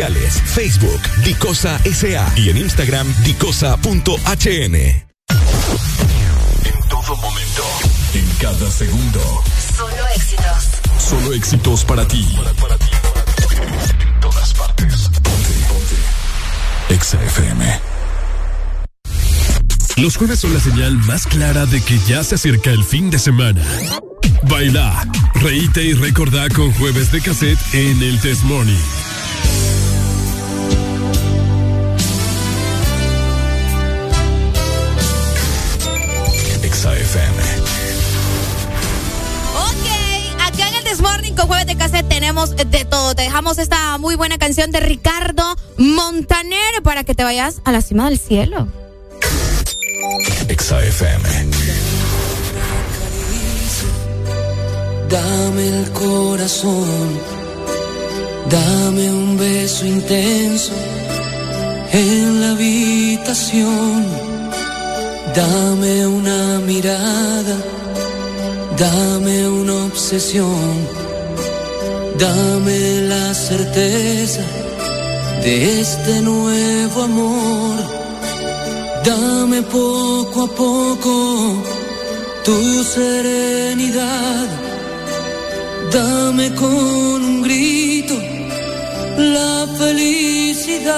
Facebook, Dicosa SA y en Instagram, dicosa.hn. En todo momento. En cada segundo. Solo éxitos. Solo éxitos para ti. En todas partes. Ponte. Ponte. Exa FM. Los jueves son la señal más clara de que ya se acerca el fin de semana. Baila, reíte y recordá con jueves de cassette en el Test Morning. Tenemos de todo. Te dejamos esta muy buena canción de Ricardo Montaner para que te vayas a la cima del cielo. Exa FM. Dame el corazón, dame un beso intenso en la habitación, dame una mirada, dame una obsesión, dame la certeza de este nuevo amor, dame poco a poco tu serenidad. Dame con un grito la felicidad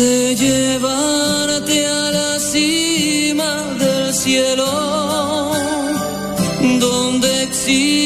de llevarte a la cima del cielo, donde existe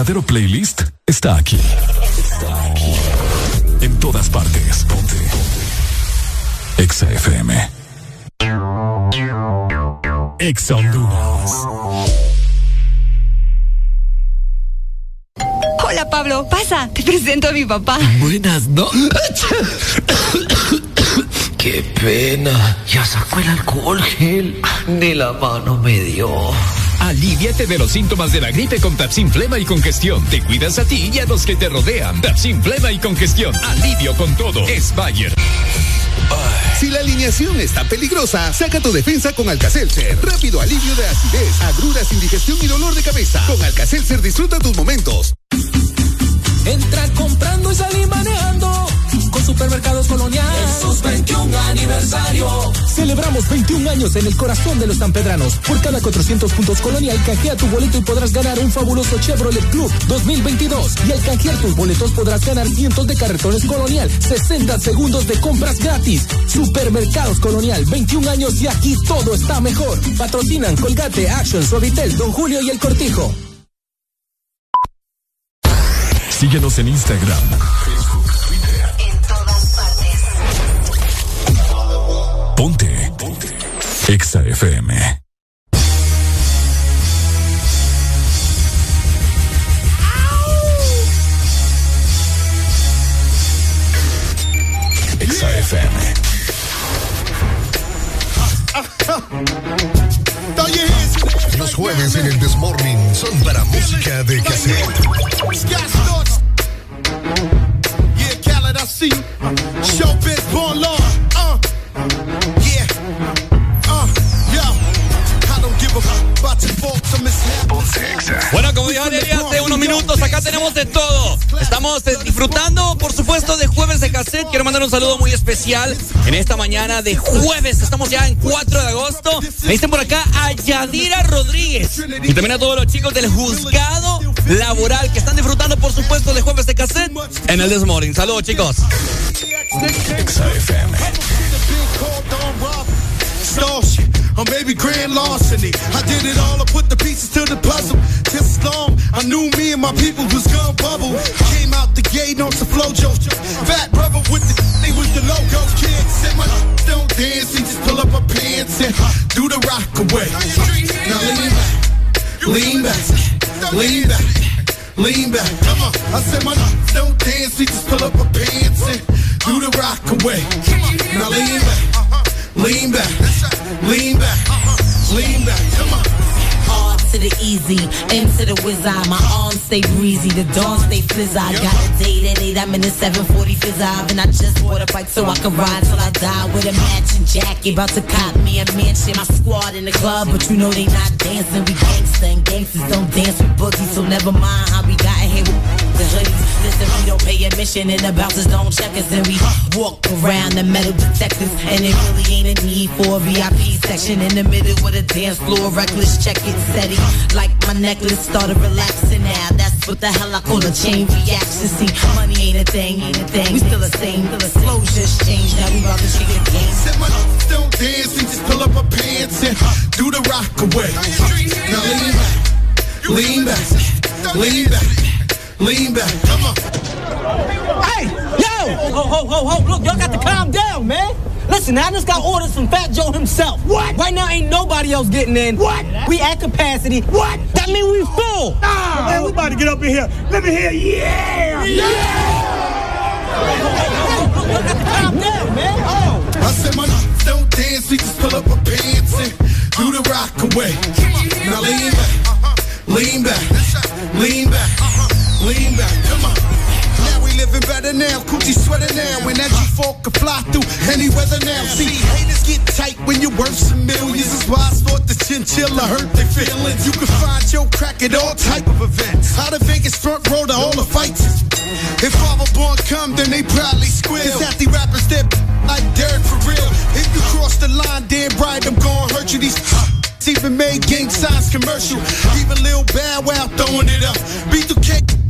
verdadero playlist está aquí. Está aquí. En todas partes. Ponte. Exa FM. Exa Honduras. Hola Pablo, pasa, te presento a mi papá. Buenas, ¿no? *coughs* Qué pena. Ya sacó el alcohol gel. Ni la mano me dio. Aliviate de los síntomas de la gripe con Tapsin Flema y Congestión. Te cuidas a ti y a los que te rodean. Tapsin Flema y Congestión. Alivio con todo. Es Bayer. Si la alineación está peligrosa, saca tu defensa con Alcacelser. Rápido alivio de acidez, agruras, indigestión y dolor de cabeza. Con Alcacelser disfruta tus momentos. Entra comprando y salir manejando Supermercados Colonial. En sus 21 aniversario. Celebramos 21 años en el corazón de los sanpedranos. Por cada 400 puntos Colonial, canjea tu boleto y podrás ganar un fabuloso Chevrolet Club 2022. Y al canjear tus boletos podrás ganar cientos de carretones Colonial, 60 segundos de compras gratis. Supermercados Colonial, 21 años y aquí todo está mejor. Patrocinan Colgate, Action, Suavitel, Don Julio y El Cortijo. Síguenos en Instagram, Facebook, Ponte. Ponte. Exa FM. Exa FM. Los jueves en el Desmorning son para música de cassette. Yeah, Khaled, I see born law. Uh, yeah. Uh, yo. I don't give a fuck about your faults or mishaps. Bueno, como dijo Ariel hace unos minutos, acá tenemos de todo. Estamos eh, disfrutando, por supuesto, de jueves de cassette. Quiero mandar un saludo muy especial en esta mañana de jueves. Estamos ya en 4 de agosto. Me dicen por acá a Yadira Rodríguez. Y también a todos los chicos del juzgado laboral que están disfrutando, por supuesto, de jueves de cassette en el Desmorning. Saludos, chicos. Shit, or maybe grand larceny. I did it all, I put the pieces to the puzzle. Just long, I knew me and my people was gonna bubble. Came out the gate on some flojo. Fat brother with the, they was the logo. Kid said my *laughs* don't dance, he just pull up my pants and *laughs* do the rock away. Now lean back, lean back, lean back. Lean back, come on. I said my don't dance, he just pull up my pants and do the rock away. Now lean back, lean back, lean back, lean back, come on. To the easy, into the wizard. My arms stay breezy, the dawn stay fizz. I got a date at 8, I'm in the 740 fizz and I just bought a bike so I can ride till I die with a matching jacket. About to cop me a mansion, my squad in the club, but you know they not dancing. We gangsta and gangsters don't dance with boogies, so never mind how we got here with the hoodies. Listen, we don't pay admission and the bouncers don't check us, and we walk around the metal detectors, and it really ain't a need for a VIP section in the middle with a dance floor. Reckless check it, steady, like my necklace started relaxing now. That's what the hell I call a chain reaction. See, money ain't a thing, ain't a thing. We still the same, the flow just changed. Now we about to shake the game. Said my don't dance, he just pull up my pants and do the rock away. Now lean back, lean back, lean back, lean back, come on. Hey, yo! Ho, ho, ho, ho, look, y'all got to calm down, man. Listen, I just got orders from Fat Joe himself. What? Right now, ain't nobody else getting in. What? We at capacity. What? That mean we full. Nah, man, we about to get up in here. Let me hear, yeah! Calm down, man. Oh. I said my don't dance, he just pull up my pants and do the rock away. Now lean back, lean back, lean back, lean back, come on. Now we living better now, coochie sweater now. When that G4 can fly through any weather now. See, haters get tight when you're worth some millions. That's why I thought the chinchilla hurt their feelings. You can find your crack at all type of events. Out of Vegas front row to all the fights. If Father Born come, then they probably squeal. It's at the rappers that like dirt for real. If you cross the line, damn right, I'm gonna hurt you. These *laughs* even made gang signs commercial. Even Lil Bow Wow throwing it up. B2K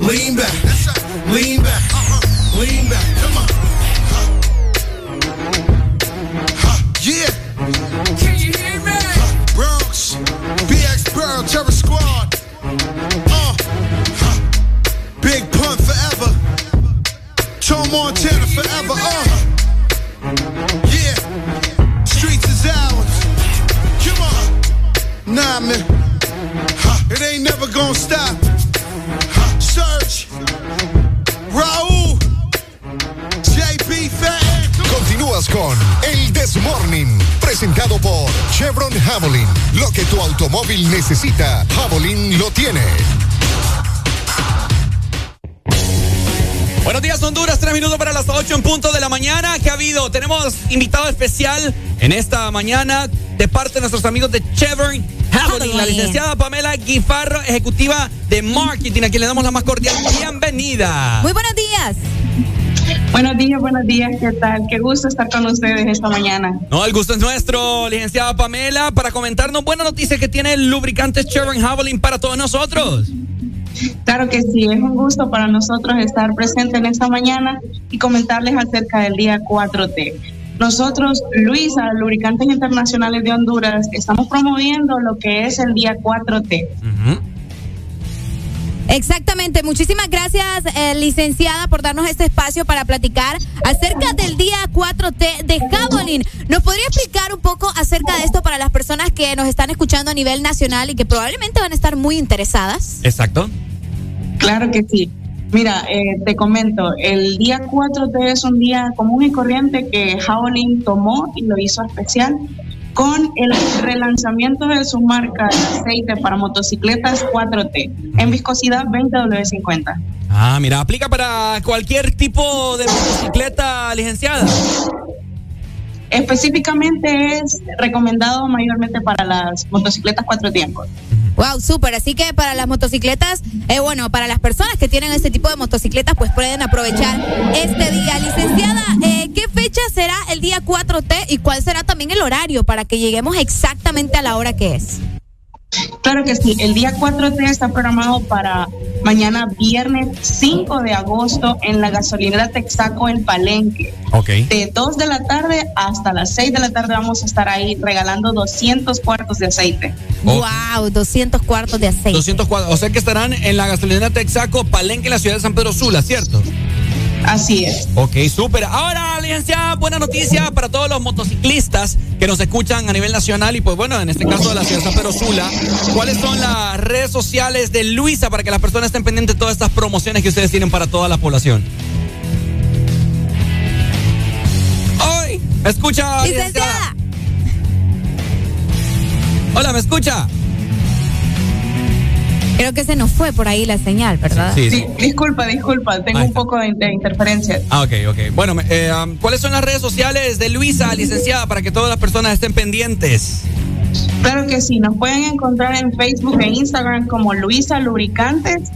lean back, lean back, lean back. Come on. Yeah. Can you hear me? Bronx, BX Burrow, Terror Squad. Uh, Big Pun forever. Joe Montana forever. Uh, yeah. Streets is ours. Come on. Nah, man. It ain't never gonna stop. Search. Raúl. JB Fat. Continúas con El This Morning, presentado por Chevron Javelin. Lo que tu automóvil necesita, Javelin lo tiene. Buenos días, Honduras. Tres minutos para las ocho en punto de la mañana. ¿Qué ha habido? Tenemos invitado especial en esta mañana de parte de nuestros amigos de Chevron Javelin, la licenciada Pamela Guifarro, ejecutiva de marketing, a quien le damos la más cordial bienvenida. Muy buenos días. Buenos días, buenos días, ¿qué tal? Qué gusto estar con ustedes esta mañana. No, el gusto es nuestro, licenciada Pamela, para comentarnos buena noticia que tiene el lubricante Chevron Javelin para todos nosotros. Claro que sí, es un gusto para nosotros estar presente en esta mañana y comentarles acerca del día 4T. Nosotros, Luisa, Lubricantes Internacionales de Honduras, estamos promoviendo lo que es el día 4T. Exactamente, muchísimas gracias, eh, licenciada, por darnos este espacio para platicar acerca del día 4T de Javelin. ¿Nos podría explicar un poco acerca de esto para las personas que nos están escuchando a nivel nacional y que probablemente van a estar muy interesadas? Exacto. Claro que sí. Mira, eh, te comento, el día 4T es un día común y corriente que Javelin tomó y lo hizo especial con el relanzamiento de su marca de aceite para motocicletas 4T en viscosidad 20W50. Ah, mira, aplica para cualquier tipo de motocicleta, licenciada. Específicamente es recomendado mayormente para las motocicletas cuatro tiempos. Wow, súper. Así que para las motocicletas, eh, bueno, para las personas que tienen este tipo de motocicletas, pues pueden aprovechar este día. Licenciada, eh, ¿qué fecha será el día 4T y cuál será también el horario para que lleguemos exactamente a la hora que es? Claro que sí, el día 4T está programado para mañana viernes 5 de agosto en la gasolinera Texaco El Palenque. Ok. De 2 de la tarde hasta las 6 de la tarde vamos a estar ahí regalando 200 cuartos de aceite. Wow, 200 cuartos de aceite. 200 cuadros. O sea que estarán en la gasolinera Texaco, Palenque, en la ciudad de San Pedro Sula, ¿cierto? Así es. Ok, súper. Ahora, licenciada, buena noticia para todos los motociclistas que nos escuchan a nivel nacional y pues bueno, en este caso de la ciudad de San Pedro Sula. ¿Cuáles son las redes sociales de Luisa para que las personas estén pendientes de todas estas promociones que ustedes tienen para toda la población? ¡Hoy! ¿Me escucha, licenciada? Hola, ¿me escucha? Creo que se nos fue por ahí la señal, ¿verdad? Sí, sí. Disculpa, disculpa, tengo un poco de, de interferencia. Ah, ok, ok. Bueno, eh, um, ¿cuáles son las redes sociales de Luisa, licenciada, para que todas las personas estén pendientes? Claro que sí, nos pueden encontrar en Facebook e Instagram como Luisa Lubricantes.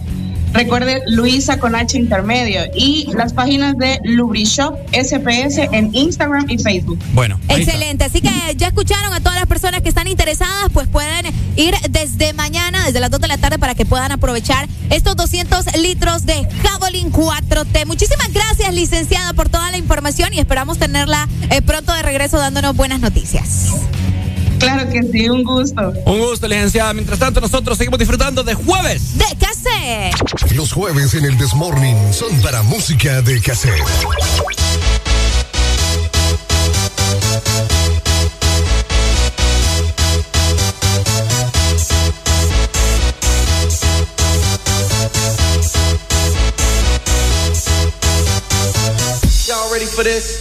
Recuerde Luisa con H intermedio y las páginas de Lubrishop SPS en Instagram y Facebook. Bueno, Excelente, así que ya escucharon a todas las personas que están interesadas, pues pueden ir desde mañana, desde las 2 de la tarde, para que puedan aprovechar estos 200 litros de Javelin 4T. Muchísimas gracias, licenciada, por toda la información y esperamos tenerla eh, pronto de regreso dándonos buenas noticias. Claro que sí, un gusto. Un gusto, licenciada. Mientras tanto, nosotros seguimos disfrutando de jueves. De cassette. Los jueves en el This Morning son para música de cassette. Y'all ready for this?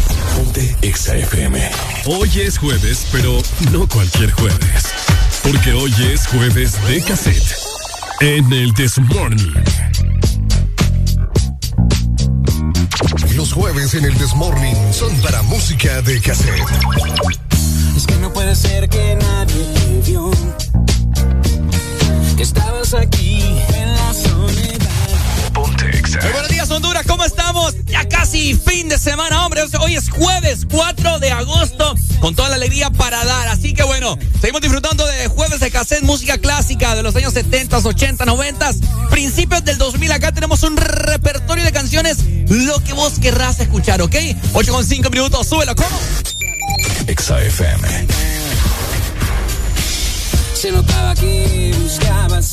Ponte Exa FM. Hoy es jueves, pero no cualquier jueves. Porque hoy es jueves de cassette. En el This Morning. Los jueves en el This Morning son para música de cassette. Es que no puede ser que nadie te vio. Que estabas aquí en la soledad. Ponte Exa. Muy buenos días, Honduras, ¿cómo estamos? Ya casi fin de semana, Hoy es jueves 4 de agosto, con toda la alegría para dar. Así que bueno, seguimos disfrutando de jueves de cassette, música clásica de los años 70, 80, 90, principios del 2000. Acá tenemos un repertorio de canciones, lo que vos querrás escuchar, ¿ok? 8 con 5 minutos, súbelo, ¿cómo? Exa FM. Se notaba que buscabas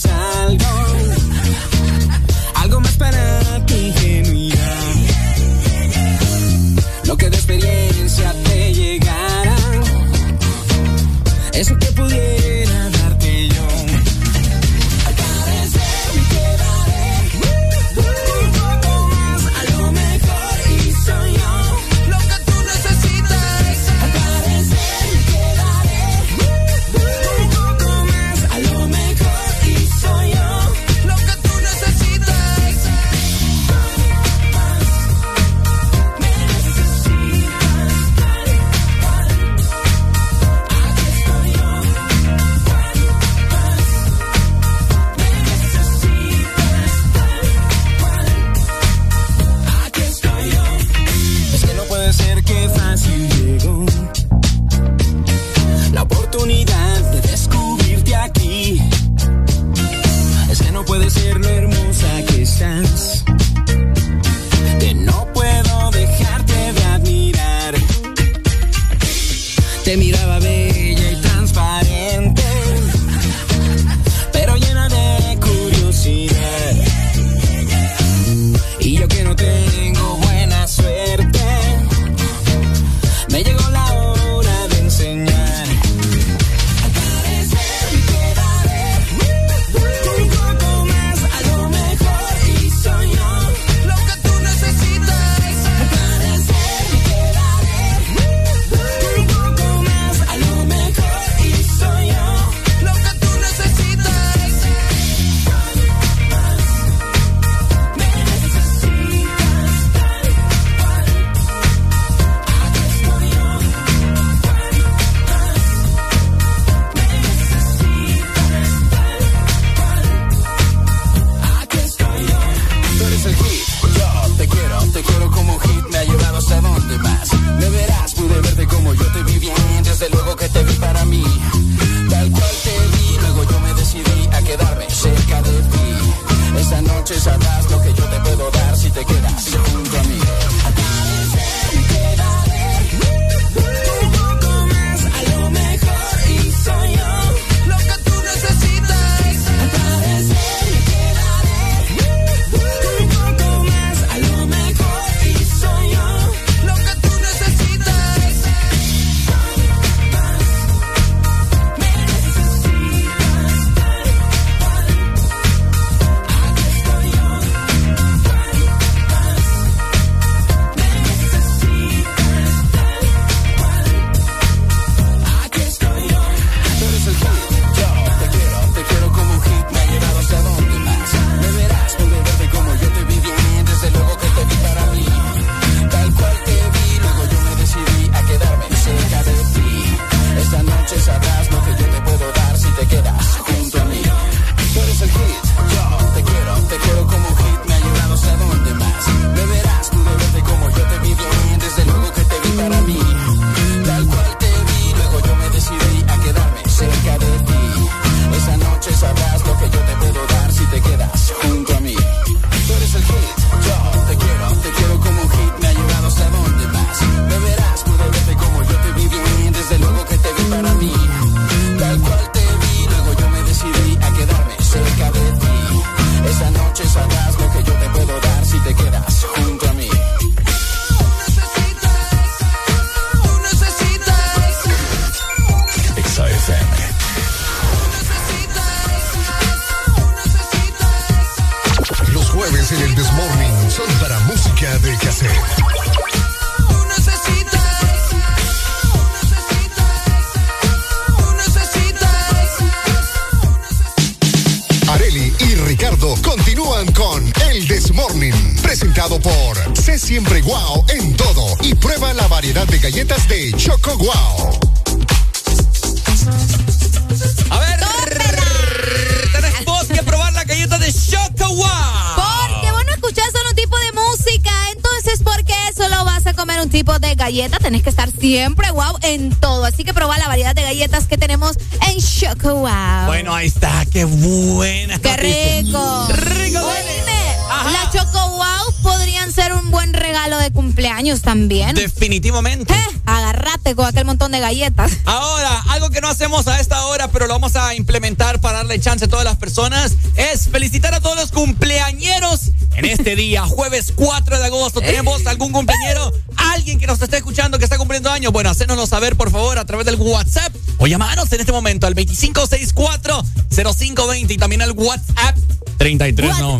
cumpleaños también. Definitivamente. Eh, agárrate con aquel montón de galletas. Ahora, algo que no hacemos a esta hora, pero lo vamos a implementar para darle chance a todas las personas, es felicitar a todos los cumpleañeros en este día, jueves 4 de agosto. ¿Tenemos algún cumpleañero? ¿Alguien que nos esté escuchando que está cumpliendo años? Bueno, hacénoslo saber, por favor, a través del WhatsApp o llamanos en este momento al 2564-0520 y también al WhatsApp 33 no,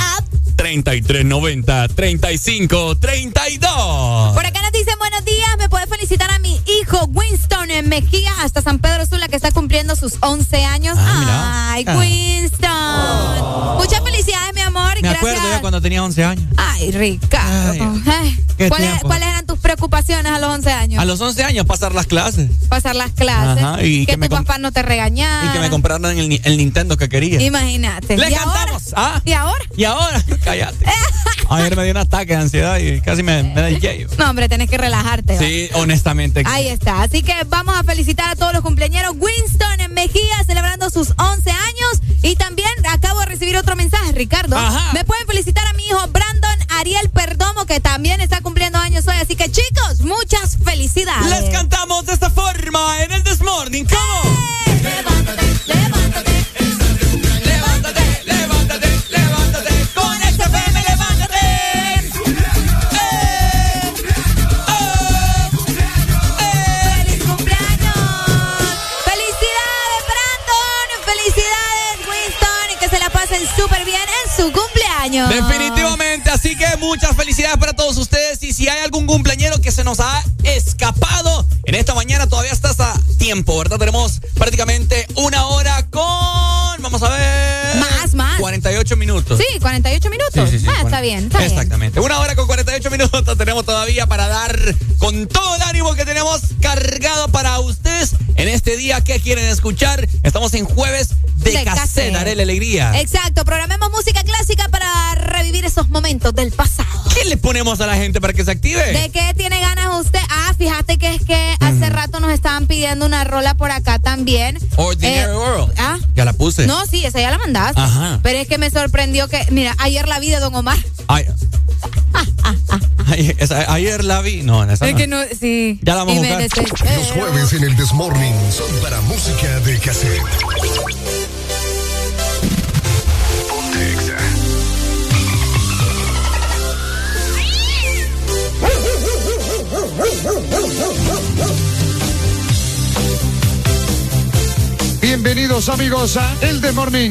3390 3532. Por acá nos dicen buenos días, me puede felicitar a mi hijo Winston en Mejía hasta San Pedro Sula que está cumpliendo sus 11 años. Ah, Ay. Ah. Winston. Muchas felicidades, mi amor. Me Gracias. acuerdo ya cuando tenía 11 años. Ay, Ricardo. ¿cuáles, eran tus preocupaciones a los 11 años? A los 11 años pasar las clases Pasar las clases. Que, que tu papá no te regañara. y que me compraran el, ni- el Nintendo que quería. Imagínate. Le ¿Y cantamos. Ah. ¿Y ahora? Y ahora, *laughs* cállate. Ayer me dio un ataque de ansiedad y casi me, me da el. No, hombre, tenés que relajarte. va. Sí, honestamente. Ahí está. Así que vamos a felicitar a todos los cumpleaños. Winston en Mejía celebrando sus 11 años. Y también acabo de recibir otro mensaje, Ricardo. Ajá. Me pueden felicitar a mi hijo Brandon Ariel Perdomo, que también está cumpliendo años hoy. Así que chicos, muchas felicidades. Les cantamos de esta forma en el Desmorning. ¿Cómo? Cumpleaños. Definitivamente, así que muchas felicidades para todos ustedes. Y si hay algún cumpleañero que se nos ha escapado en esta mañana, todavía estás a tiempo, ¿verdad? Tenemos prácticamente una hora con. Vamos a ver. Más, más. 48 minutos. Sí, 48 minutos. Sí, sí, sí, ah, está bien, está bien. Exactamente. Una hora con 48 minutos tenemos todavía para dar con todo el ánimo que tenemos cargado para ustedes en este día. ¿Qué quieren escuchar? Estamos en jueves de, De cassette, haré la alegría. Exacto, programemos música clásica para revivir esos momentos del pasado. ¿Qué le ponemos a la gente para que se active? ¿De qué tiene ganas usted? Ah, fíjate que es que hace hace rato nos estaban pidiendo una rola por acá también. Ordinary Eh, World. ¿Ah? Ya la puse. No, sí, esa ya la mandaste. Ajá. Pero es que me sorprendió que, mira, ayer la vi de Don Omar. Ay. Ay, esa- ayer la vi. No, en esa Es no. que no, sí. Ya la vamos a. Los jueves en el Desmorning son para música de cassette. Bienvenidos amigos a El de Morning.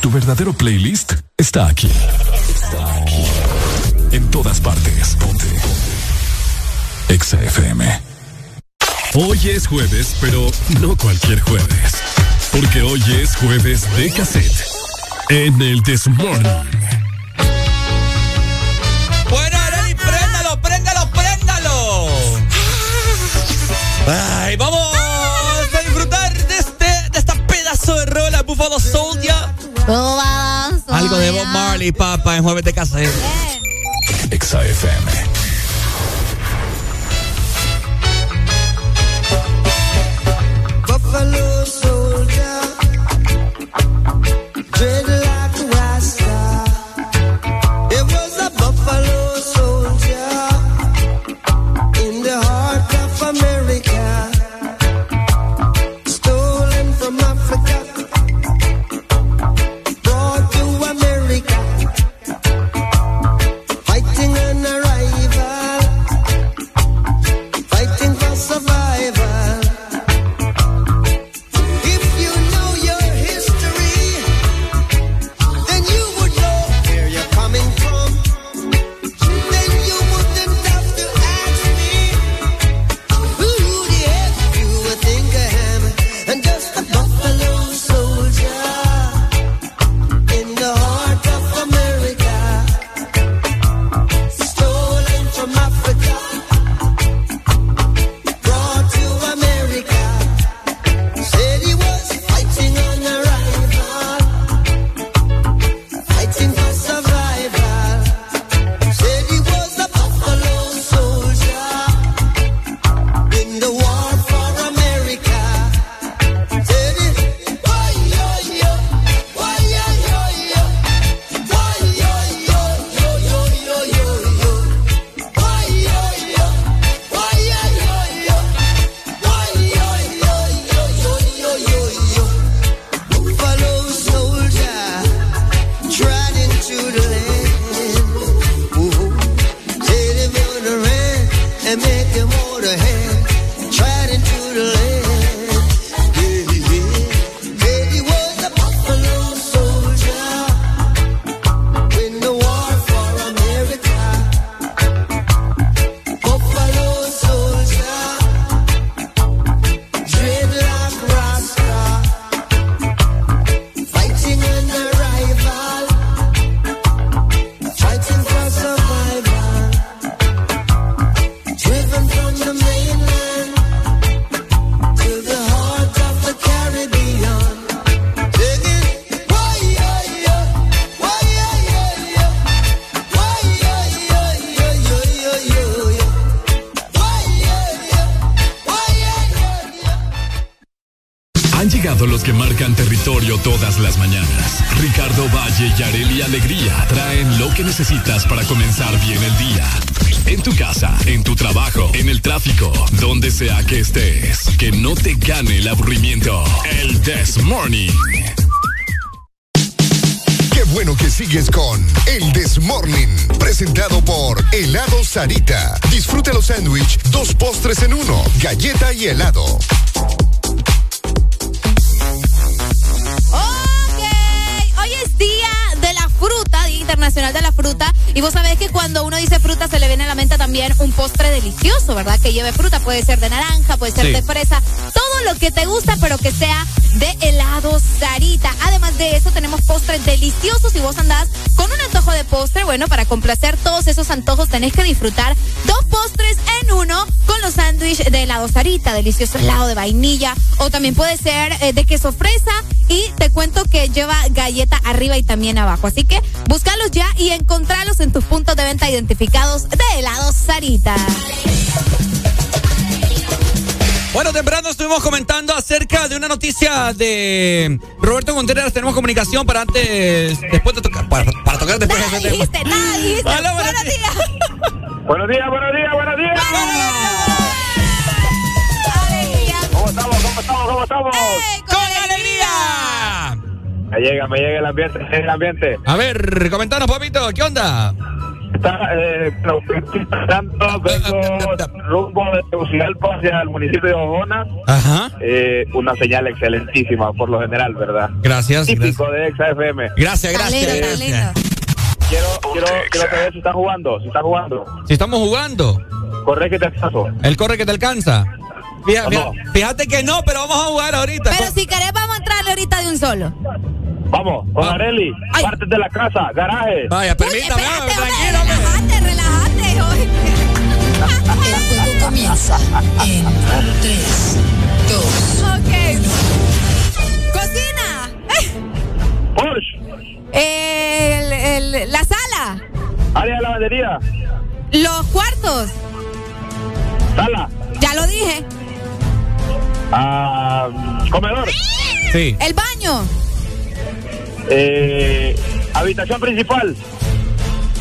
Tu verdadero playlist está aquí. Está aquí. En todas partes. Ponte. Exa FM. Hoy es jueves, pero no cualquier jueves. Porque hoy es jueves de cassette. En el This Morning. Bueno, Arely, préndalo, préndalo, préndalo. Ay, vamos pedazo de rola Buffalo Soldier. Algo de Bob Marley, papá, en jueves de cassette. Exa FM. Buffalo y helado. Ok, hoy es día de la fruta, Día Internacional de la Fruta, Y vos sabés que cuando uno dice fruta se le viene a la mente también un postre delicioso, ¿verdad? Que lleve fruta, puede ser de naranja, puede ser Sí. de fresa, todo lo que te gusta, pero que sea de helado Sarita. Además de eso, tenemos postres deliciosos. Si vos andás con un antojo de postre, bueno, para complacer todos esos antojos tenés que disfrutar dos postres en uno con los sándwiches de helado Sarita, delicioso helado de vainilla, o también puede ser eh, de queso fresa y te cuento que lleva galleta arriba y también abajo. Así que búscalos ya y encontralos en tus puntos de venta identificados de helado Sarita. Bueno, temprano estuvimos comentando acerca de una noticia de Roberto Contreras. Tenemos comunicación para antes, después de tocar, para, para tocar después de ese tema. Dijiste, nada, dijiste. Aló, buenos Buenos días. Buenos días, buenos días, buenos días. ¿Cómo estamos? ¿Cómo estamos? ¿Cómo estamos? ¡Con alegría! Me llega, me llega el ambiente, el ambiente. A ver, comentanos, papito, ¿qué onda? Está, eh, vengo rumbo de Tegucigalpa hacia el municipio de Ojona. Ajá. Eh, una señal excelentísima, por lo general, ¿verdad? Gracias. Típico de Exa FM. Gracias, gracias. Gracias. Quiero, quiero, quiero saber si está jugando, si está jugando. Si estamos jugando, Corre que te paso. el corre que te alcanza. Fija- ¿O fija- Fíjate que no, pero vamos a jugar ahorita. Pero si querés, vamos a entrarle ahorita de un solo. Vamos, con Areli, partes de la casa, garaje. Vaya, permítame, tranquilo. Relájate, relájate. oye. El juego comienza en 3, 2, Ok. Cocina. Porsche. El- el- la sala. Área de lavandería. Los cuartos. Sala. Ya lo dije. Ah, comedor. Sí. El baño. Eh, habitación principal.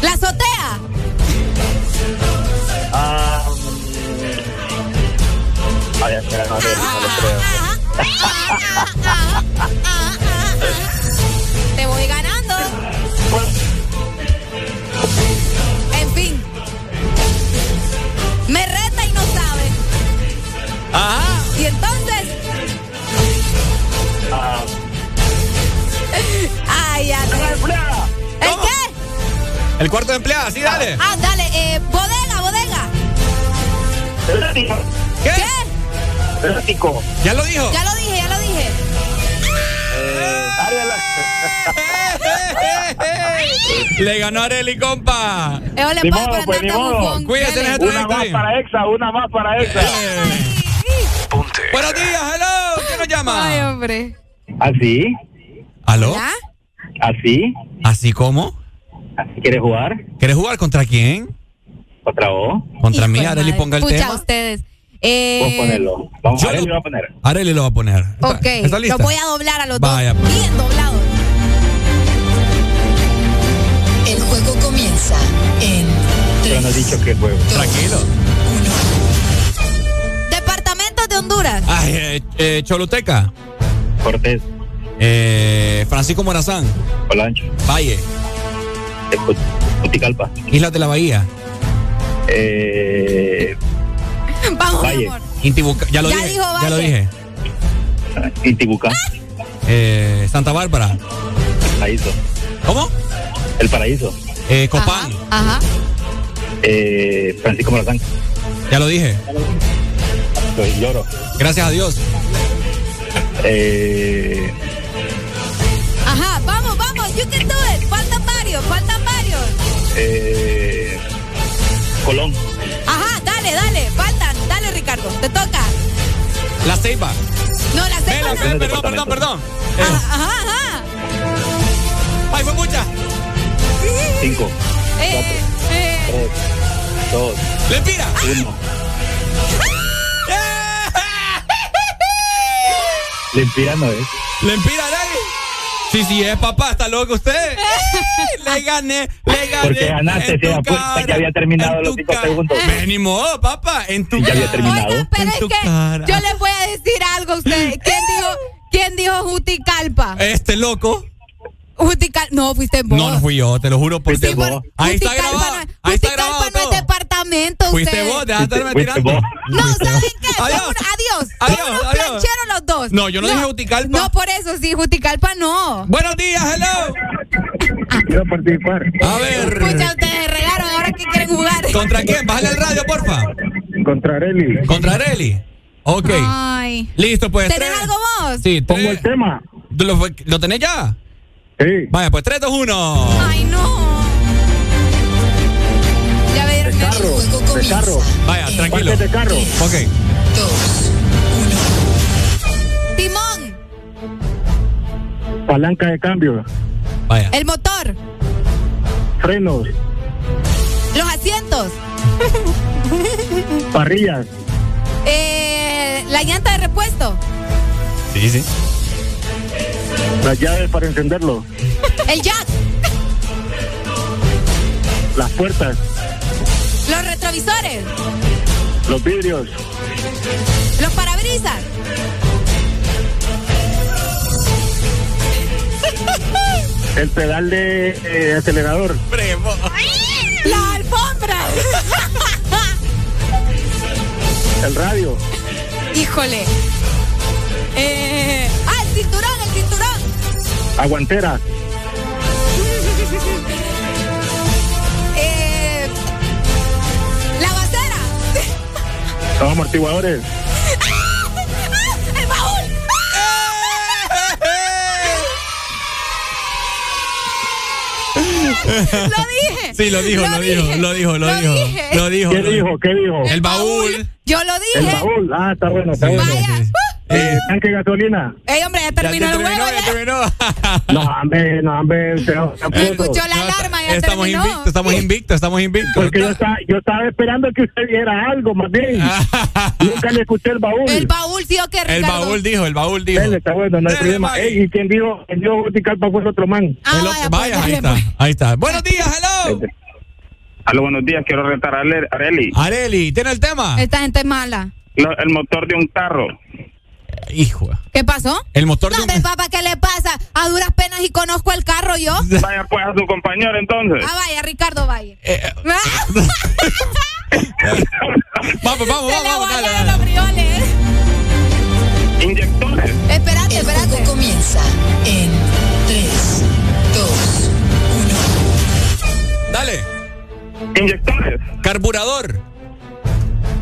La azotea. Ah, ay, espera, no, sé, no lo creo. Te voy ganando. En fin. Me reta y no sabe. Ajá. Y entonces. Ah, Ay. ¿El qué? El cuarto de empleada, sí, dale. Ah, dale. Eh, bodega, bodega. Eléctrico. ¿Qué? Eléctrico. ¿Ya lo dijo? Ya lo dije, ya lo dije. *laughs* Eh. Le ganó Areli, compa. Eh, ole, Ni modo, pues, andar ni modo. Dele. Neto. Una más para Exa, una más para Exa. Buenos días, hello. ¿Quién nos llama? Ay, hombre. ¿Así? ¿Aló? ¿Así? ¿Así cómo? ¿Así quieres jugar? ¿Quieres jugar contra quién? ¿Contra vos? Contra mí, Hijo Areli, ponga el Pucha, tema. ustedes. Vos Eh, ponelo. Vamos, Yo Areli lo- lo va a poner. Areli lo va a poner. ¿Está- ok, ¿Está lista? los voy a doblar a los Vaya, dos. pues. Bien doblados. El juego comienza en Pero no he dicho que juego. Tranquilo. Departamentos de Honduras. Ay, eh, eh, Choluteca. Cortés. Eh, Francisco Morazán. Olancho. Valle. Puticalpa. Islas de la Bahía. Eh, Vamos, Valle. amor. Intibuca. Ya lo Ya dije. dijo ya lo Valle. dije. Intibucá. Eh, Santa Bárbara. Paraíso. ¿Cómo? El Paraíso. Eh, Copán. Ajá. Eh, Francisco Morazán. Ya lo dije. Lloro. Gracias a Dios. Eh, do it. Faltan varios, faltan varios. eh, Colón. Ajá, dale, dale. Faltan. Dale, Ricardo. Te toca. La Ceiba. No, la sé. Vela, Ajá, perdón, perdón, perdón, perdón. Eh, ajá. ajá. Ay, fue mucha. Cinco. Eh, eh. Tres. Dos. Lempira. Uno. Lempira no es. Lempira, Areli. Sí, sí, es papá, está loco usted. *laughs* le gané, le gané. Porque ganaste, puta cara, que había terminado los tu cinco cara. segundos. Ve, ni modo, papá, en tu Ya había cara. terminado. Oiga, pero En es tu que cara. yo les voy a decir algo a ustedes. *laughs* ¿Quién dijo, quién dijo Juticalpa? Este loco. Juticalpa. No, fuiste vos. No, no fui yo, te lo juro por Dios. vos. Ahí está Juticalpa grabado. Ahí está Juticalpa grabado no es todo. departamento, Fuiste usted. vos, deja de estarme tirando. vos. No, ¿saben qué? Adiós. adiós. Adiós, unos adiós. los dos. No, yo no dije Juticalpa. No, por eso sí, Juticalpa no. Buenos días, hello. Quiero participar. A ver. Escucha, ustedes ¿Contra qué quieren jugar? ¿Contra quién? Bájale el radio, porfa. Contra Areli. ¿Contra Areli? Ok. Ay. Listo, pues. ¿Tenés tres- algo vos? Sí, Pongo tres- el tema. ¿Lo, lo tenés ya? Sí. Vaya, pues 3, 2, 1. Ay, no. Carro. De carro. Vaya, tranquilo. Partes de carro. Ok. Timón. Palanca de cambio. Vaya. El motor. Frenos. Los asientos. Parrillas. Eh, la llanta de repuesto. Sí, sí. Las llaves para encenderlo. El jack. Las puertas. Los retrovisores. Los vidrios. Los parabrisas. El pedal de eh, acelerador. La alfombra. El radio. Híjole. Eh, ah, el cinturón, el cinturón. Aguantera. *laughs* Los amortiguadores. El baúl. Lo dije. Sí, lo dijo, lo, dijo, lo dijo, lo, lo dijo. dije. Lo dijo. ¿Qué lo dijo? ¿Qué dijo? El baúl. Yo lo El dije. baúl. Ah, está bueno, está bueno. Vaya. Eh, tanque de gasolina. Ey, hombre, ya terminó ya el terminó, juego. ya ya. terminó. *laughs* No, hombre, no, hombre. Escuchó la alarma, ya estamos terminó. invictos, estamos invictos, estamos invictos. Porque yo estaba, yo estaba esperando que usted diera algo, más bien. *laughs* Nunca le escuché el baúl. El baúl, sí o qué, El Ricardo. baúl dijo, el baúl dijo. Dele, está bueno, no hay problema. Ey, ¿Y quién dijo? ¿Quién dijo Juticalpa fue el otro man? Ah, El vaya, otro- pues, vaya, ahí está, pues. ahí está. Buenos días, hello. Aló, buenos días. Quiero retar a Areli. Areli, ¿tiene el tema? Esta gente es mala. Lo- el motor de un carro. Hijo. ¿Qué pasó? El motor No, de un... papá, ¿qué le pasa? A duras penas y conozco el carro yo. Vaya pues a su compañero entonces. Ah, vaya, Ricardo Valle. Eh, eh, *laughs* vamos, vamos, Se le vamos, dale, guardaron dale. los frioles. Inyectores. Espérate, El espérate. juego comienza en 3, 2, Dale. Inyectores. Carburador.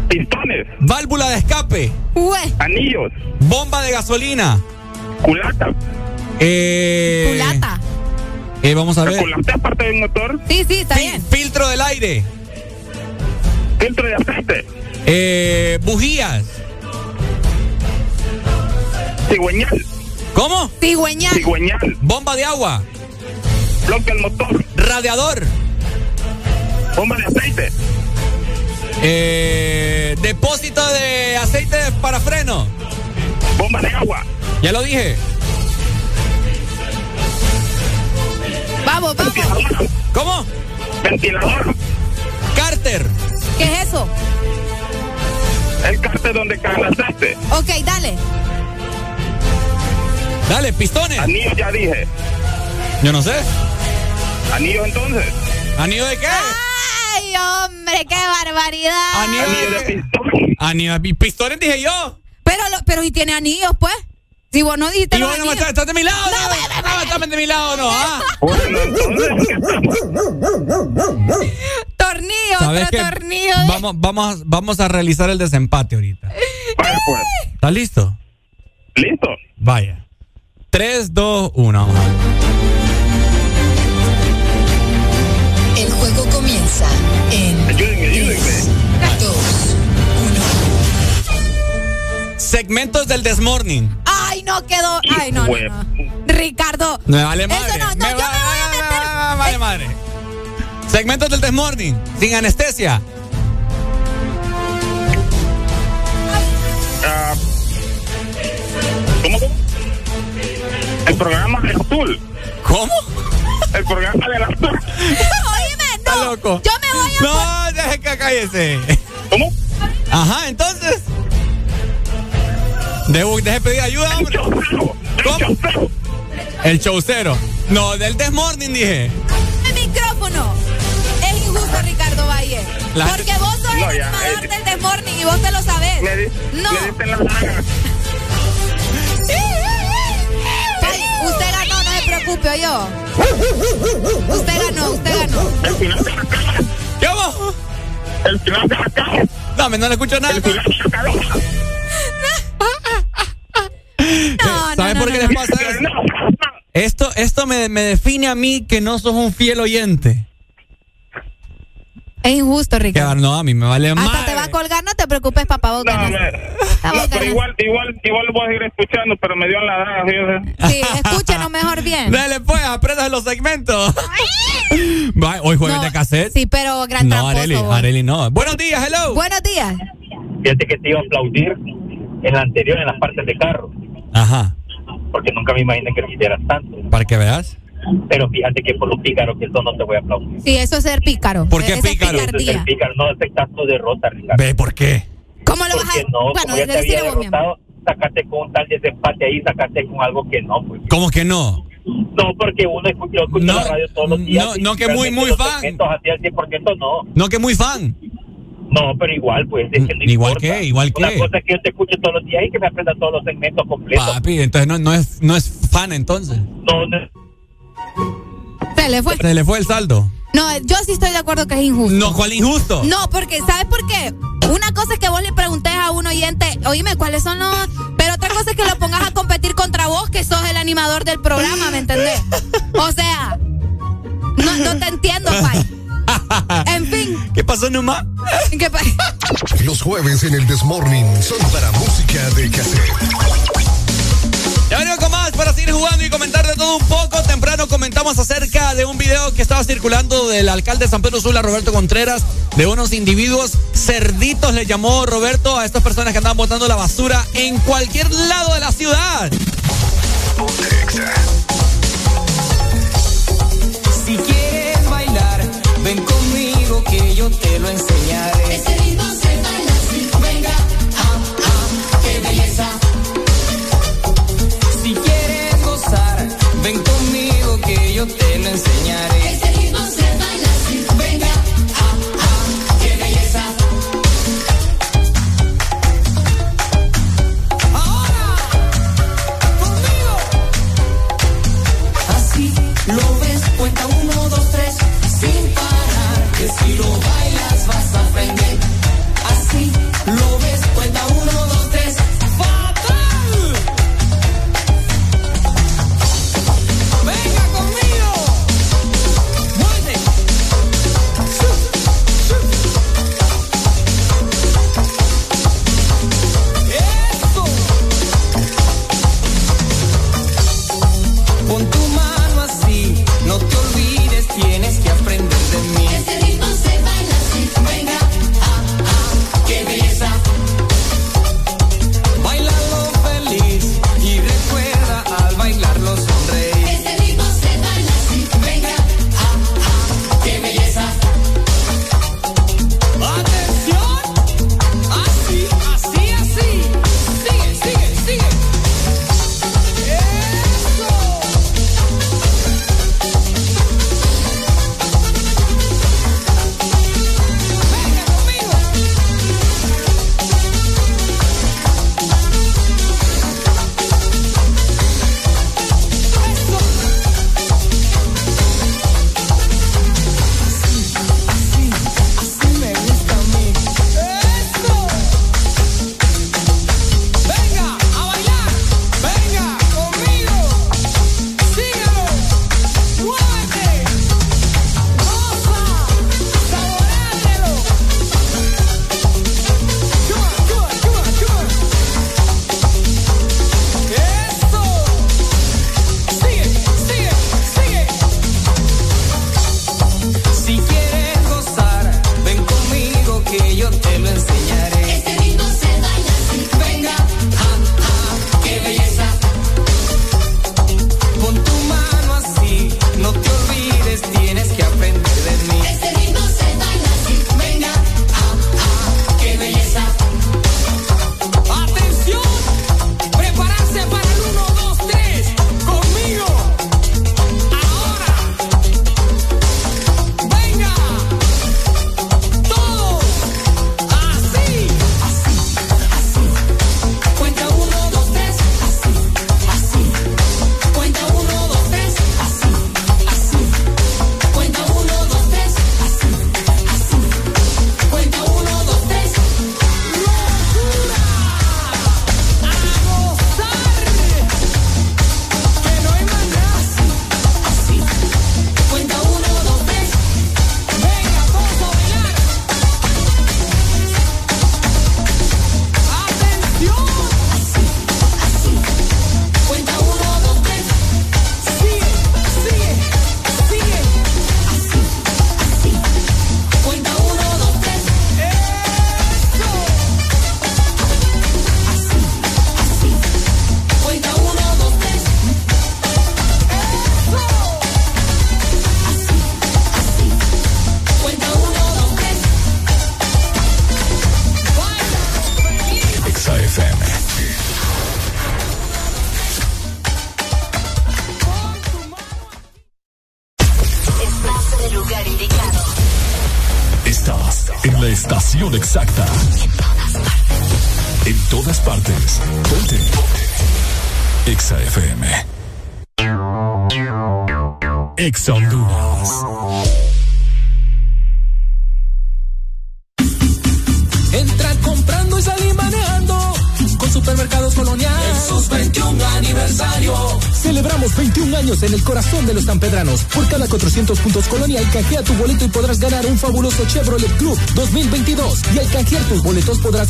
Pistones. Válvula de escape. Ué, Anillos. Bomba de gasolina. Culata. Eh, culata. eh, vamos a ¿La ver. culata es parte de un motor? Sí, sí, está Fil- bien. filtro del aire. Filtro de aceite. Eh, bujías. Cigüeñal. ¿Cómo? Cigüeñal. Cigüeñal. Bomba de agua. Bloque del motor. Radiador. Bomba de aceite. Eh, depósito de aceite para freno. Bomba de agua. Ya lo dije. Vamos, vamos. Ventilador. ¿Cómo? Ventilador. Cárter. ¿Qué es eso? El cárter donde cae el aceite. Ok, dale. Dale, pistones. Anillo ya dije. Yo no sé. Anillo entonces. ¿Anillo de qué? Ay, hombre, qué barbaridad. Anillo Anillo de. Pistones dije yo. Pero, lo, pero si tiene anillos, pues. Si vos no dijiste Y vos no anillos. estás, estás de mi lado. No, no, estás de mi lado, no. Ah. Tornillo, ¿Sabes otro qué? tornillo. de- Vamos, vamos, vamos a realizar el desempate ahorita. Vaya pues. ¿Estás listo? Listo. Vaya. 3, 2, 1. El juego comienza en Ayúdenme, ayúdenme. 2, Segmentos del Desmorning. Ay, no quedó. Ay, no, no, no. Ricardo. Me vale madre. Eso no, no, me yo me vale, voy a me meter. vale, me vale madre. Segmentos del Desmorning. Sin anestesia. Ah, ¿Cómo? cómo? El programa del azul. ¿Cómo? El programa del *laughs* azul. Loco. Yo me voy a. No, deje que cállese. ¿Cómo? Ajá, entonces. Deje, deje pedir ayuda, hombre. Chaucero. ¿Cómo? Chaucero. El showcero. No, del Desmorning dije. El micrófono. Es injusto, Ricardo Valle. La- Porque vos sos No, el ya, animador eh. del The Morning y vos te lo sabés. Le, No. le diste en la maga. *laughs* preocupe, yo. Usted ganó, usted ganó. El final de la cara. ¿Qué va? No, me no le escucho nada. ¿Sabes por qué les pasa eso? Esto, esto me, me define a mí que no sos un fiel oyente. Es injusto, Ricardo. Que, no, a mí me vale Hasta más. te va a colgar, no te preocupes, papá. Vos ganas. No, Vos pero igual, igual, igual voy a seguir escuchando, pero me dio en la daga, fíjese. Sí, escúchenos mejor bien. Dale, pues, aprendas los segmentos. Hoy jueves No, de cassette. Sí, pero gran no, tramposo, Areli. Areli, no. Buenos días, hello. Buenos días. Fíjate que te iba a aplaudir en la anterior, en las partes de carro, Ajá, porque nunca me imaginé que quisieras tanto. para que veas. Pero fíjate que por lo pícaro que sos no te voy a aplaudir. Sí, eso es ser pícaro. ¿Por qué es pícaro? Eso es ser pícaro, no aceptas tu derrota, Ricardo. Ve, ¿por qué? ¿Cómo lo vas a...? no, bueno, como ya te había derrotado, sacaste con un tal desempate ahí, sacaste con algo que no, pues. ¿Cómo que no? No, porque uno escucha, yo escucho No, la radio todos los días. no, no, que muy, muy fan. segmentos así al 100% no. No, que muy fan. No, pero igual, pues, es que no Igual importa. que, igual Una que. cosa es que yo te escucho todos los días y que me aprenda todos los segmentos completos. Papi, entonces no, no, es, no es fan entonces. No, no, Se le fue. Se le fue el saldo. No, yo sí estoy de acuerdo que es injusto. No, ¿cuál injusto? No, porque ¿sabes por qué? Una cosa es que vos le preguntes a un oyente, oíme, ¿cuáles son los...? Pero otra cosa es que lo pongas a competir contra vos, que sos el animador del programa, ¿me entendés? O sea, no, no te entiendo, Pai. En fin. ¿Qué pasó, Numa? ¿Qué pa- Los jueves en el Desmorning son para música de cassette. Ya venimos con más para seguir jugando y comentar de todo un poco. Temprano comentamos acerca de un video que estaba circulando del alcalde de San Pedro Sula, Roberto Contreras, de unos individuos cerditos, le llamó Roberto a estas personas que andaban botando la basura en cualquier lado de la ciudad. Si quieres bailar, ven conmigo que yo te lo enseñaré. Lo ves,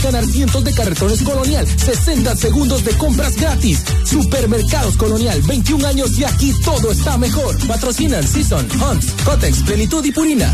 ganar cientos de carretones Colonial, 60 segundos de compras gratis. Supermercados Colonial, 21 años y aquí todo está mejor. Patrocinan Season, Hunts, Cotex, Plenitud y Purina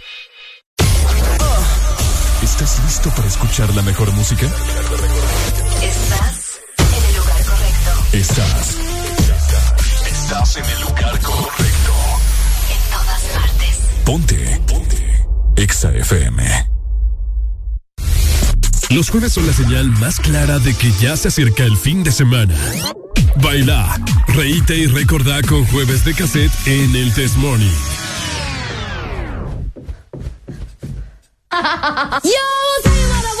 ¿Estás listo para escuchar la mejor música? Estás en el lugar correcto. Estás. Estás, en el lugar correcto. En todas partes. Ponte. Ponte. Exa FM. Los jueves son la señal más clara de que ya se acerca el fin de semana. Baila, reíte y recordá con jueves de cassette en el Test Morning. Yo,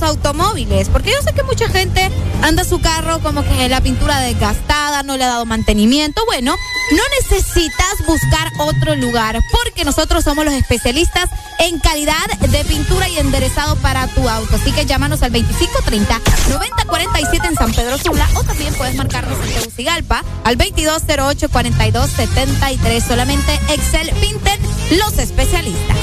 Automóviles, porque yo sé que mucha gente anda su carro como que la pintura desgastada, no le ha dado mantenimiento. Bueno, no necesitas buscar otro lugar, porque nosotros somos los especialistas en calidad de pintura y enderezado para tu auto. Así que llámanos al 2530-9047 en San Pedro Sula o también puedes marcarnos en Tegucigalpa al 2208-4273. Solamente Excel Pinten, los especialistas.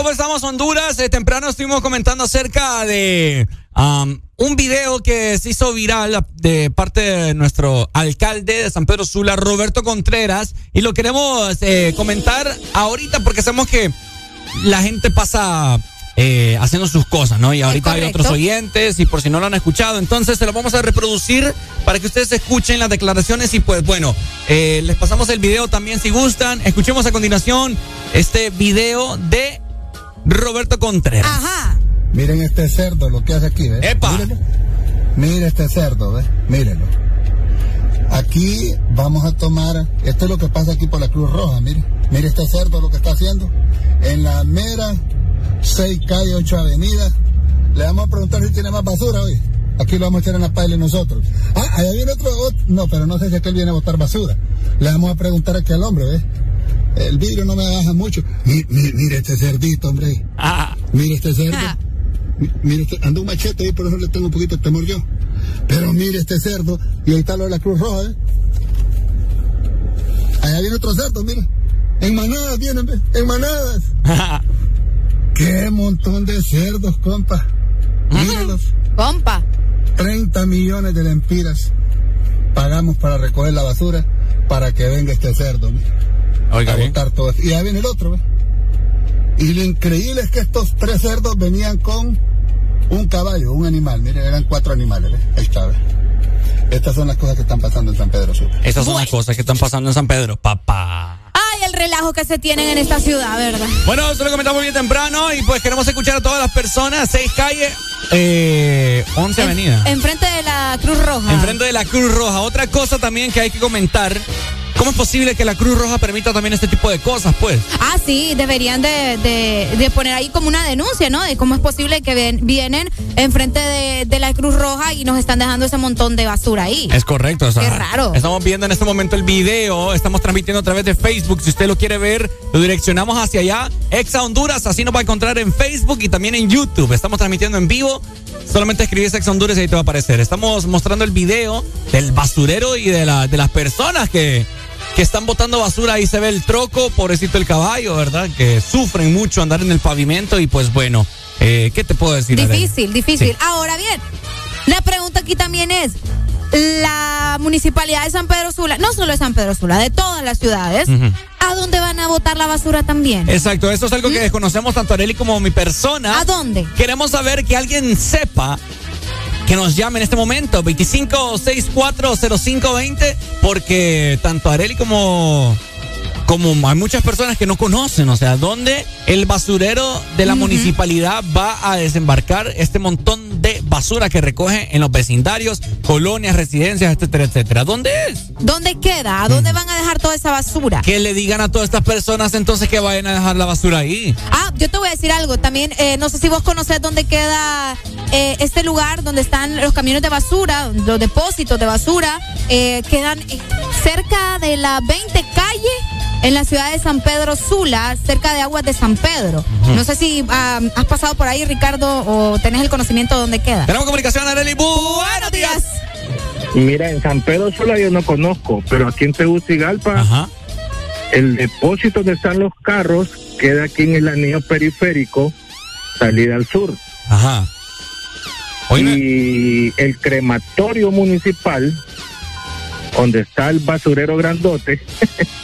¿Cómo estamos Honduras? Eh, temprano estuvimos comentando acerca de um, un video que se hizo viral de parte de nuestro alcalde de San Pedro Sula, Roberto Contreras, y lo queremos eh, comentar ahorita porque sabemos que la gente pasa eh, haciendo sus cosas, ¿no? Y ahorita hay otros oyentes y por si no lo han escuchado, entonces se lo vamos a reproducir para que ustedes escuchen las declaraciones y pues bueno, eh, les pasamos el video también si gustan. Escuchemos a continuación este video de Roberto Contreras. Ajá. Miren este cerdo, lo que hace aquí, ¿ves? ¡Epa! Mírenlo. Mire este cerdo, ¿ves? Mírenlo. Aquí vamos a tomar, esto es lo que pasa aquí por la Cruz Roja, mire. Mire este cerdo lo que está haciendo. En la mera 6 calle 8 avenida, le vamos a preguntar si tiene más basura hoy. Aquí lo vamos a echar en la paila nosotros. Ah, allá viene otro, otro- no, pero no sé si aquel viene a botar basura. Le vamos a preguntar aquí al hombre, ¿ves? El vidrio no me baja mucho. Mi- mi- mire este cerdito, hombre. Mire este cerdo. Mi- Mire, este, anda un machete ahí, por eso le tengo un poquito de temor yo. Pero mire este cerdo, y ahí está lo de la Cruz Roja, ¿eh? Allá viene otro cerdo, mire. En manadas vienen, ¿ve? en manadas. *laughs* Qué montón de cerdos, compa. Mírelos. Compa. 30 millones de lempiras pagamos para recoger la basura para que venga este cerdo. mire, Oiga, a bien. botar todo eso. Y ahí viene el otro, ¿ve? Y lo increíble es que estos tres cerdos venían con un caballo, un animal. Miren, eran cuatro animales, ¿ve? Ahí está, ¿ve? Estas son las cosas que están pasando en San Pedro Sur. Esas son las cosas que están pasando en San Pedro, papá. Ay, el relajo que se tienen en esta ciudad, ¿verdad? Bueno, eso lo comentamos bien temprano y pues queremos escuchar a todas las personas. Seis calles, eh, 11 avenida. Enfrente de la Cruz Roja. Enfrente de la Cruz Roja. Otra cosa también que hay que comentar. ¿Cómo es posible que la Cruz Roja permita también este tipo de cosas, pues? Ah, sí, deberían de, de- de poner ahí como una denuncia, ¿no? De cómo es posible que ven- vienen enfrente de, de la Cruz Roja y nos están dejando ese montón de basura ahí. Es correcto. o sea, Qué raro. Estamos viendo en este momento el video, estamos transmitiendo a través de Facebook. Si usted lo quiere ver, lo direccionamos hacia allá. Exa Honduras, así nos va a encontrar en Facebook y también en YouTube. Estamos transmitiendo en vivo. Solamente escribes Exa Honduras y ahí te va a aparecer. Estamos mostrando el video del basurero y de, la, de las personas que, que están botando basura. Ahí se ve el troco, pobrecito el caballo, ¿verdad? Que sufren mucho andar en el pavimento y pues bueno, eh, ¿qué te puedo decir? Difícil, difícil. Sí. Ahora bien, la pregunta aquí también es, la municipalidad de San Pedro Sula, no solo de San Pedro Sula, de todas las ciudades. ¿a dónde van a botar la basura también? Exacto, eso es algo que desconocemos tanto Areli como mi persona. ¿A dónde? Queremos saber que alguien sepa que nos llame en este momento, 25640520, porque tanto Areli como, como hay muchas personas que no conocen, o sea, dónde el basurero de la municipalidad va a desembarcar este montón de basura que recoge en los vecindarios, colonias, residencias, etcétera, etcétera. ¿Dónde es? ¿Dónde queda? ¿A dónde van a dejar toda esa basura? Que le digan a todas estas personas entonces que vayan a dejar la basura ahí. Ah, yo te voy a decir algo. También, eh, no sé si vos conocés dónde queda eh, este lugar donde están los camiones de basura, los depósitos de basura. eh, quedan cerca de la 20 calle en la ciudad de San Pedro Sula, cerca de Aguas de San Pedro. No sé si has pasado por ahí, Ricardo, o tenés el conocimiento de dónde queda. Tenemos comunicación, Areli. Buenos días. Mira, en San Pedro Sula yo no conozco, pero aquí en Tegucigalpa, el depósito donde están los carros queda aquí en el anillo periférico, salida al sur. Ajá. Y el crematorio municipal, donde está el basurero grandote, *laughs*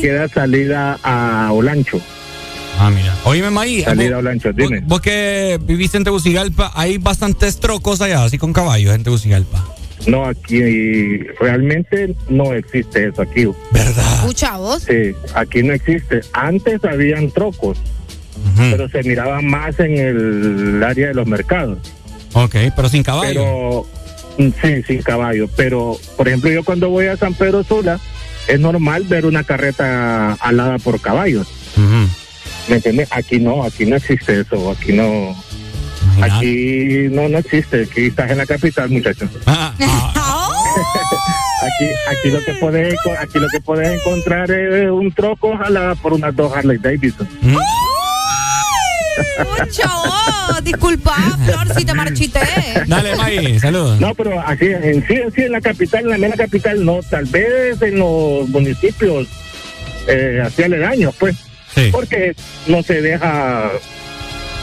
queda salida a Olancho. Ah, mira. Oíme, Maí. Salida a Olancho, dime. Vos, vos que viviste en Tegucigalpa, hay bastantes trocos allá, así con caballos en Tegucigalpa. No, aquí realmente no existe eso aquí. ¿Verdad? Escucha vos. Sí, aquí no existe. Antes habían trocos, pero se miraba más en el área de los mercados. Ok, pero sin caballo. Pero, mm, sí, sin caballo. Pero, por ejemplo, yo cuando voy a San Pedro Sula, es normal ver una carreta alada por caballos. ¿Me entiendes? Aquí no, aquí no existe eso, aquí no. Aquí no, no existe. Aquí estás en la capital, muchachos. Ah, *laughs* aquí, aquí lo que puedes, aquí lo que puedes encontrar es un troco jalada por unas dos Harley Davidson. Mucho. oh, disculpa, Flor, si te marchité. Dale, May, saludos. No, pero así, en sí, en sí, en la capital, en la mera capital, no. Tal vez en los municipios eh, aledaños, pues. Porque no se deja.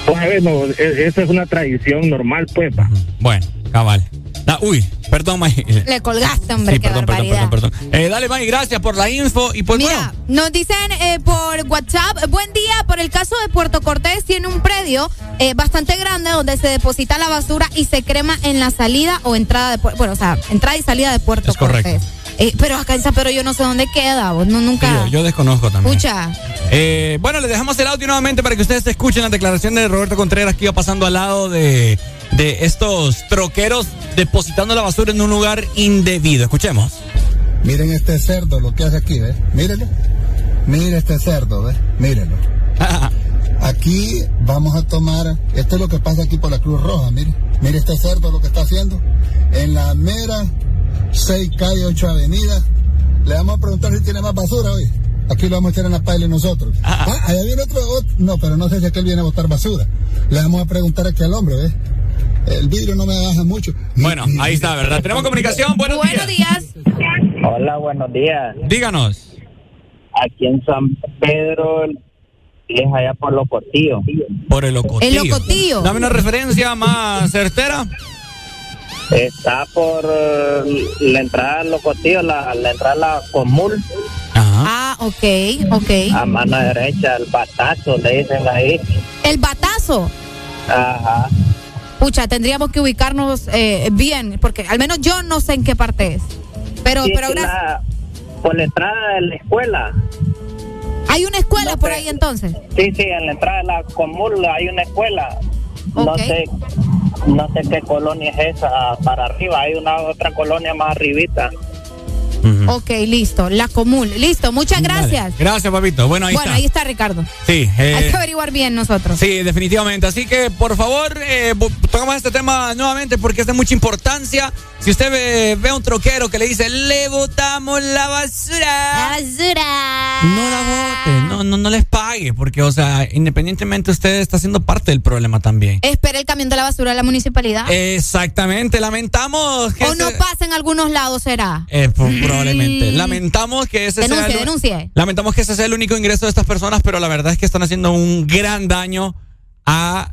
Pues, a ver, no, e- esa es una tradición normal, pues. va. Bueno, cabal. Da- uy, perdón, May. Le colgaste, hombre, Sí, qué perdón, perdón, barbaridad. perdón, perdón. Eh, dale, May, gracias por la info. Y pues Mira, nos dicen eh, por WhatsApp, buen día, por el caso de Puerto Cortés tiene un predio eh, bastante grande donde se deposita la basura y se crema en la salida o entrada de Puerto, bueno, o sea, entrada y salida de Puerto Es correcto. Cortés. Eh, pero acá en San Pedro yo no sé dónde queda, vos, no, nunca. yo, yo desconozco también. Escucha, Eh, bueno, les dejamos el audio nuevamente para que ustedes escuchen la declaración de Roberto Contreras que iba pasando al lado de, de estos troqueros depositando la basura en un lugar indebido. Escuchemos. Miren este cerdo, lo que hace aquí, ¿ves? Mírenlo. Mire este cerdo, ¿ves? Mírenlo. *laughs* Aquí vamos a tomar, esto es lo que pasa aquí por la Cruz Roja, mire. Mire este cerdo lo que está haciendo. En la mera 6 calle 8 avenida. Le vamos a preguntar si tiene más basura hoy. Aquí lo vamos a echar en la paila nosotros. *laughs* Ah, allá viene otro, otro- No, pero no sé si aquel viene a botar basura. Le vamos a preguntar aquí al hombre, ¿ves? El vidrio no me baja mucho. Bueno, ahí está, ¿verdad? Tenemos comunicación. Buenos, buenos días. Hola, buenos días. Díganos. Aquí en San Pedro es allá por Locotillo. Por el Locotillo. El Locotillo. Dame una referencia más certera. Está por eh, la entrada al Locotillo, la, la entrada a la Comul. Ah, ok, ok. A mano derecha, el batazo, le dicen ahí. El batazo. Ajá. Pucha, tendríamos que ubicarnos eh, bien, porque al menos yo no sé en qué parte es. Pero, Sí, pero gracias. la- por la entrada de la escuela. Hay una escuela por ahí entonces. Sí, sí, en la entrada de la Comul hay una escuela. No sé no sé qué colonia es esa para arriba. Hay una otra colonia más arribita. Ok, listo. La común. Listo, muchas gracias. Gracias, papito. Bueno, ahí bueno, está. ahí está Ricardo. Sí, eh, Hay que averiguar bien nosotros. Sí, definitivamente. Así que, por favor, eh, tocamos este tema nuevamente porque es de mucha importancia. Si usted ve, ve a un troquero que le dice, le botamos la basura. La basura. No la bote, no, no, no les pague, porque, o sea, independientemente usted está siendo parte del problema también. Espera el camión de la basura de la municipalidad. Exactamente, lamentamos que o no pasa en algunos lados, será. eh, pro- probablemente. Lamentamos que ese sea Denuncie, el- denuncie. Lamentamos que ese sea el único ingreso de estas personas, pero la verdad es que están haciendo un gran daño a,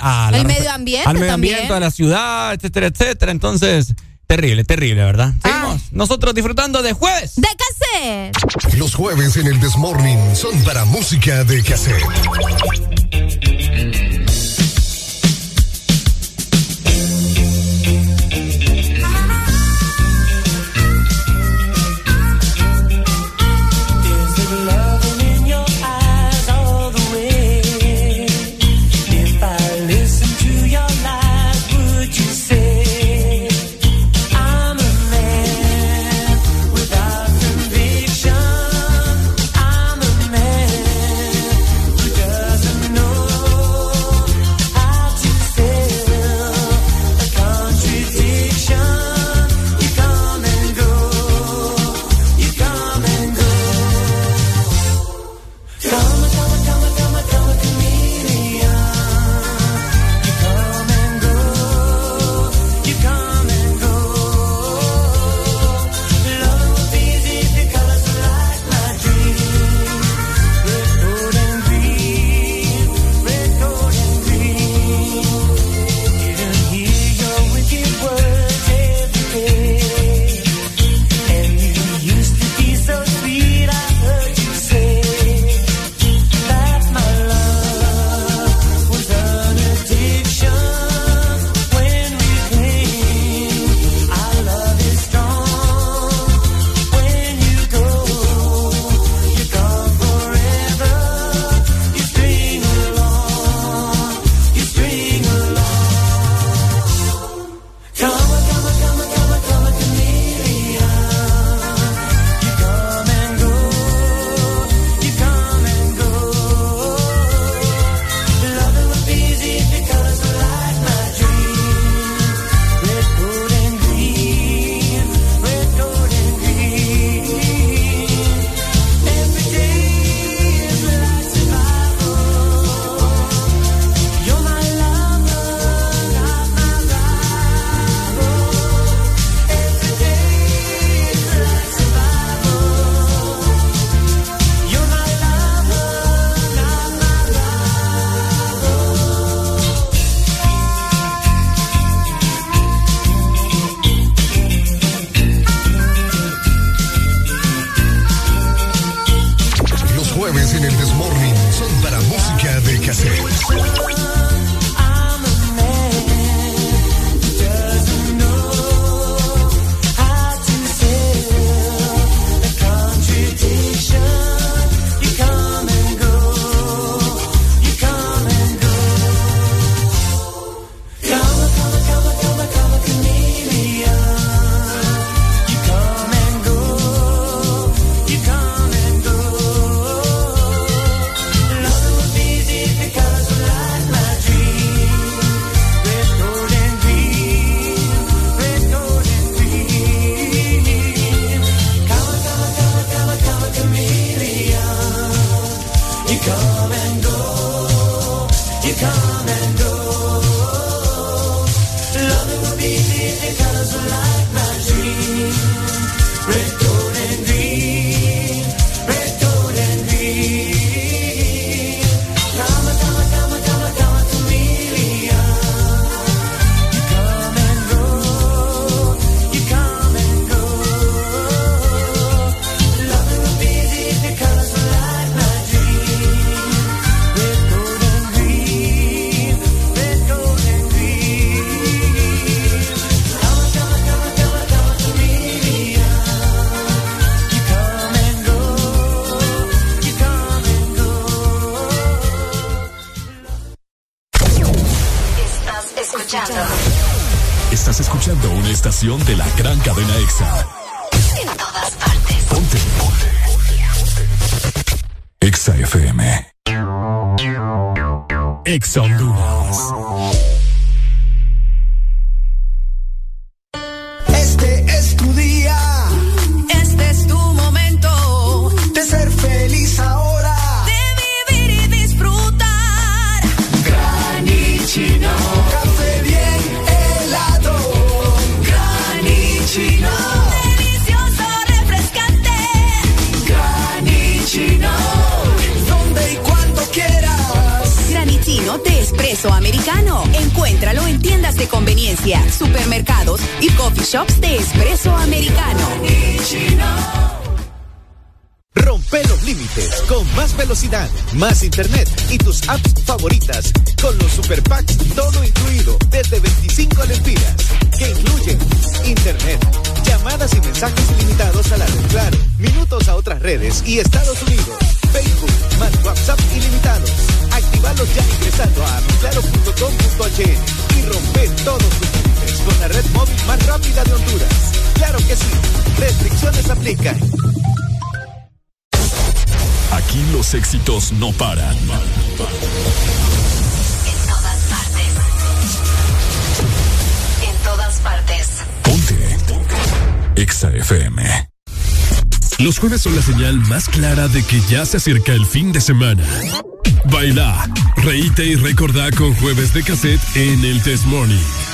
a la Al medio ambiente al medio también. ambiente, a la ciudad, etcétera, etcétera. Entonces, terrible, terrible, ¿verdad? Ah. Seguimos nosotros disfrutando de jueves. De cassette. Los jueves en el Desmorning son para música de cassette. de la ya se acerca el fin de semana. Baila, reíte y recordá con jueves de cassette en el Test Morning.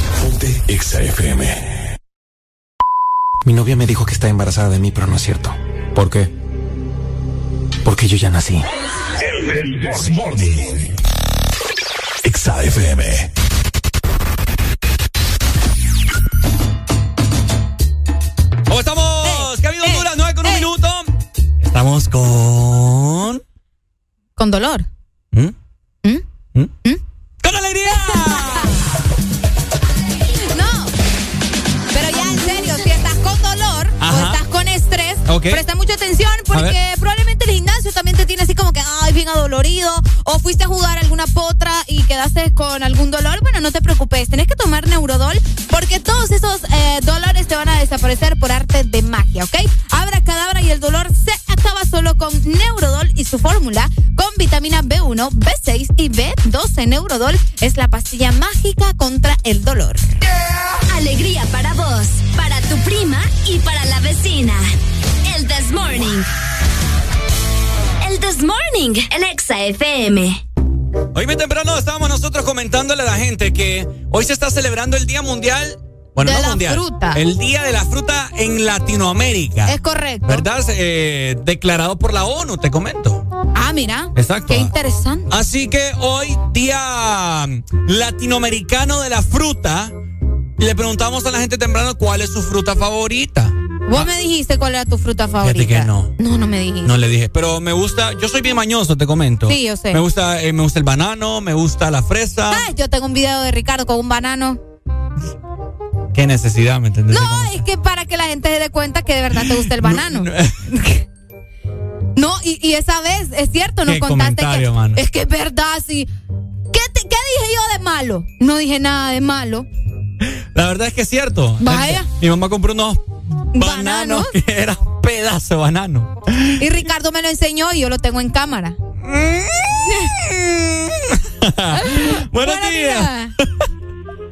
Ponte Exa FM. Mi novia me dijo que está embarazada de mí, pero no es cierto. ¿Por qué? Porque yo ya nací. El Morning. Exa FM. ¿Cómo estamos? ¿Qué ha habido Honduras? 9 con un minuto. Estamos con. Con dolor. ¿Mm? ¡Con estrés, Ok. presta mucha atención porque probablemente el gimnasio también te tiene así como que, ay, bien adolorido. O fuiste a jugar alguna potra y quedaste con algún dolor. Bueno, no te preocupes, tenés que tomar Neurodol porque todos esos eh, dolores te van a desaparecer por arte de magia, ¿ok? Abra cadabra y el dolor se acaba solo con Neurodol y su fórmula con vitamina B1, B6 y B12. Neurodol es la pastilla mágica contra el dolor. Alegría para vos, para tu prima y para la vecina. El This Morning. El This Morning, el Exa FM. Hoy bien temprano estábamos nosotros comentándole a la gente que hoy se está celebrando el Día Mundial. Bueno, De no la mundial. fruta. El Día de la Fruta en Latinoamérica. Es correcto. ¿Verdad? Eh, declarado por la ONU, te comento. Ah, mira. Exacto. Qué interesante. Así que hoy, Día Latinoamericano de la Fruta, le preguntamos a la gente temprano cuál es su fruta favorita. Vos me dijiste cuál era tu fruta favorita. que no. No, no me dijiste. No le dije, pero me gusta, yo soy bien mañoso, te comento. Sí, yo sé. Me gusta, eh, me gusta el banano, me gusta la fresa. Ay, yo tengo un video de Ricardo con un banano. Qué necesidad, ¿me entendés? No, es que para que la gente se dé cuenta que de verdad te gusta el banano. *laughs* No, y, y esa vez, es cierto, nos contaste que. mano. Es que es verdad, sí. ¿Qué, te- ¿Qué dije yo de malo? No dije nada de malo. La verdad es que es cierto. Vaya. Mi mamá compró unos bananos que era pedazo de banano. Y Ricardo me lo enseñó y yo lo tengo en cámara. *laughs* Buenos días.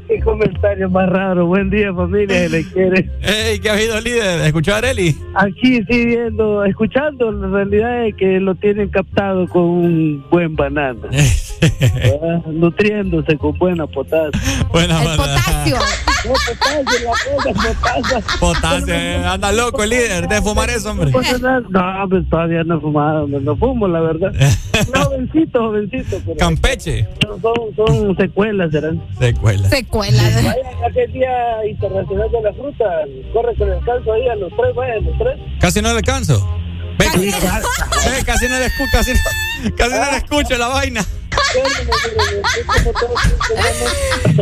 Qué comentario más raro. Buen día, familia. Se le quiere. *laughs* Ey, ¿qué ha habido, líder? ¿Escuchó a Areli? Aquí sí viendo, escuchando, la realidad es que lo tienen captado con un buen banano. *laughs* ¿verdad? *laughs* Nutriéndose con buena potasio. Buena El potasio. No, potasio, la cosa, potasio. Potasio, eh, anda loco el líder de fumar eso, hombre. No, pues todavía no fumado, no, no fumo, la verdad. No, *laughs* jovencito, jovencito. Pero Campeche. son, son secuelas, serán. Secuela. Secuela. Vaya, aquel día internacional de la fruta, corre con el calzo ahí a los tres, vaya, a los tres. Casi no le alcanzo. Ve, casi no le escucho, casi, no- casi no le escucho la vaina.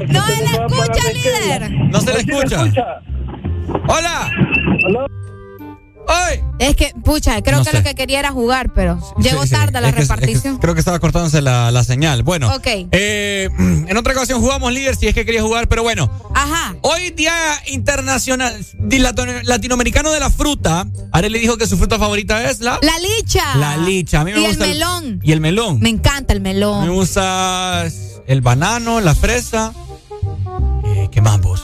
No se le escucha, líder. No se le escucha. Hola. ¡Ay! Es que, pucha, creo No que sé. lo que quería era jugar, pero llegó Sí, sí, tarde la es que- es que repartición. creo que estaba cortándose la, la señal. Bueno, Ok. eh, *clears throat* en otra ocasión jugamos líder si es que quería jugar, pero bueno. Ajá. Hoy Día Internacional Latinoamericano de la Fruta. Arely dijo que su fruta favorita es la... La licha. La licha. A mí me y gusta el melón. y el melón. Me encanta el Me melón. gusta el banano, la fresa. Eh, ¿Qué más vos?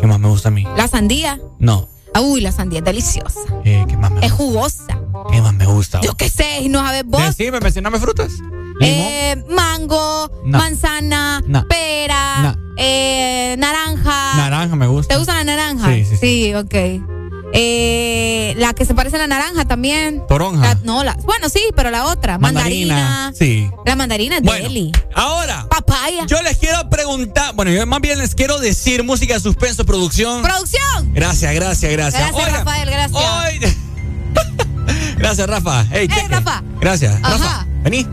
¿Qué más me gusta a mí? La sandía. No. Uy, la sandía es deliciosa. Eh, ¿Qué más me Es gusta? jugosa. ¿Qué más me gusta? Yo qué sé, y no sabes vos. Decime, mencioname frutas. Eh, mango, No. manzana, No. pera, No. eh, naranja. Naranja me gusta. ¿Te gusta la naranja? Sí, sí, sí. Sí, ok. Eh, la que se parece a la naranja también. Toronja. La- no, la, bueno, sí, pero la otra. Mandarina. Sí. La mandarina es Bueno, deli. Ahora, Papaya. yo les quiero preguntar, bueno, yo más bien les quiero decir música de suspenso, producción. ¡Producción! Gracias, gracias, gracias. Gracias, Oiga, Rafael, gracias. hoy- *laughs* gracias, Rafa. Hey, cheque. Rafa. Gracias. Ajá. Rafa, vení.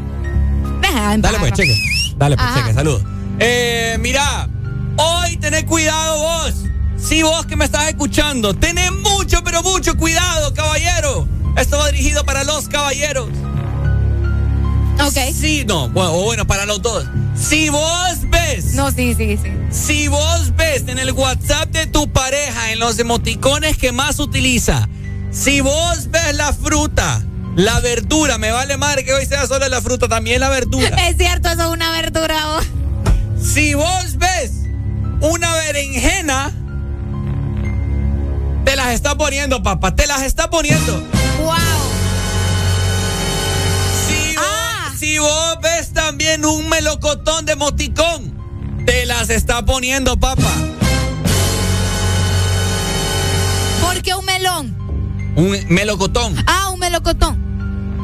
Deja Dale pues, Rafa. cheque. Dale pues, Ajá. cheque. Saludos. Eh, mira, hoy tenés cuidado vos. Sí, vos que me estás escuchando. Tenés mucho, pero mucho cuidado, caballero. Esto va dirigido para los caballeros. Ok. Sí, no. Bueno, o bueno, para los dos. Si vos ves. No, sí, sí, sí. Si vos ves en el WhatsApp de tu pareja, en los emoticones que más utiliza, si vos ves la fruta, la verdura, me vale madre que hoy sea solo la fruta, también la verdura. *laughs* Es cierto, eso es una verdura. vos. Si vos ves una berenjena, te las está poniendo, papá, te las está poniendo. ¡Wow! Si vos, Ah. si vos ves también un melocotón de moticón, te las está poniendo, papá. ¿Por qué un melón? Un melocotón. Ah, un melocotón.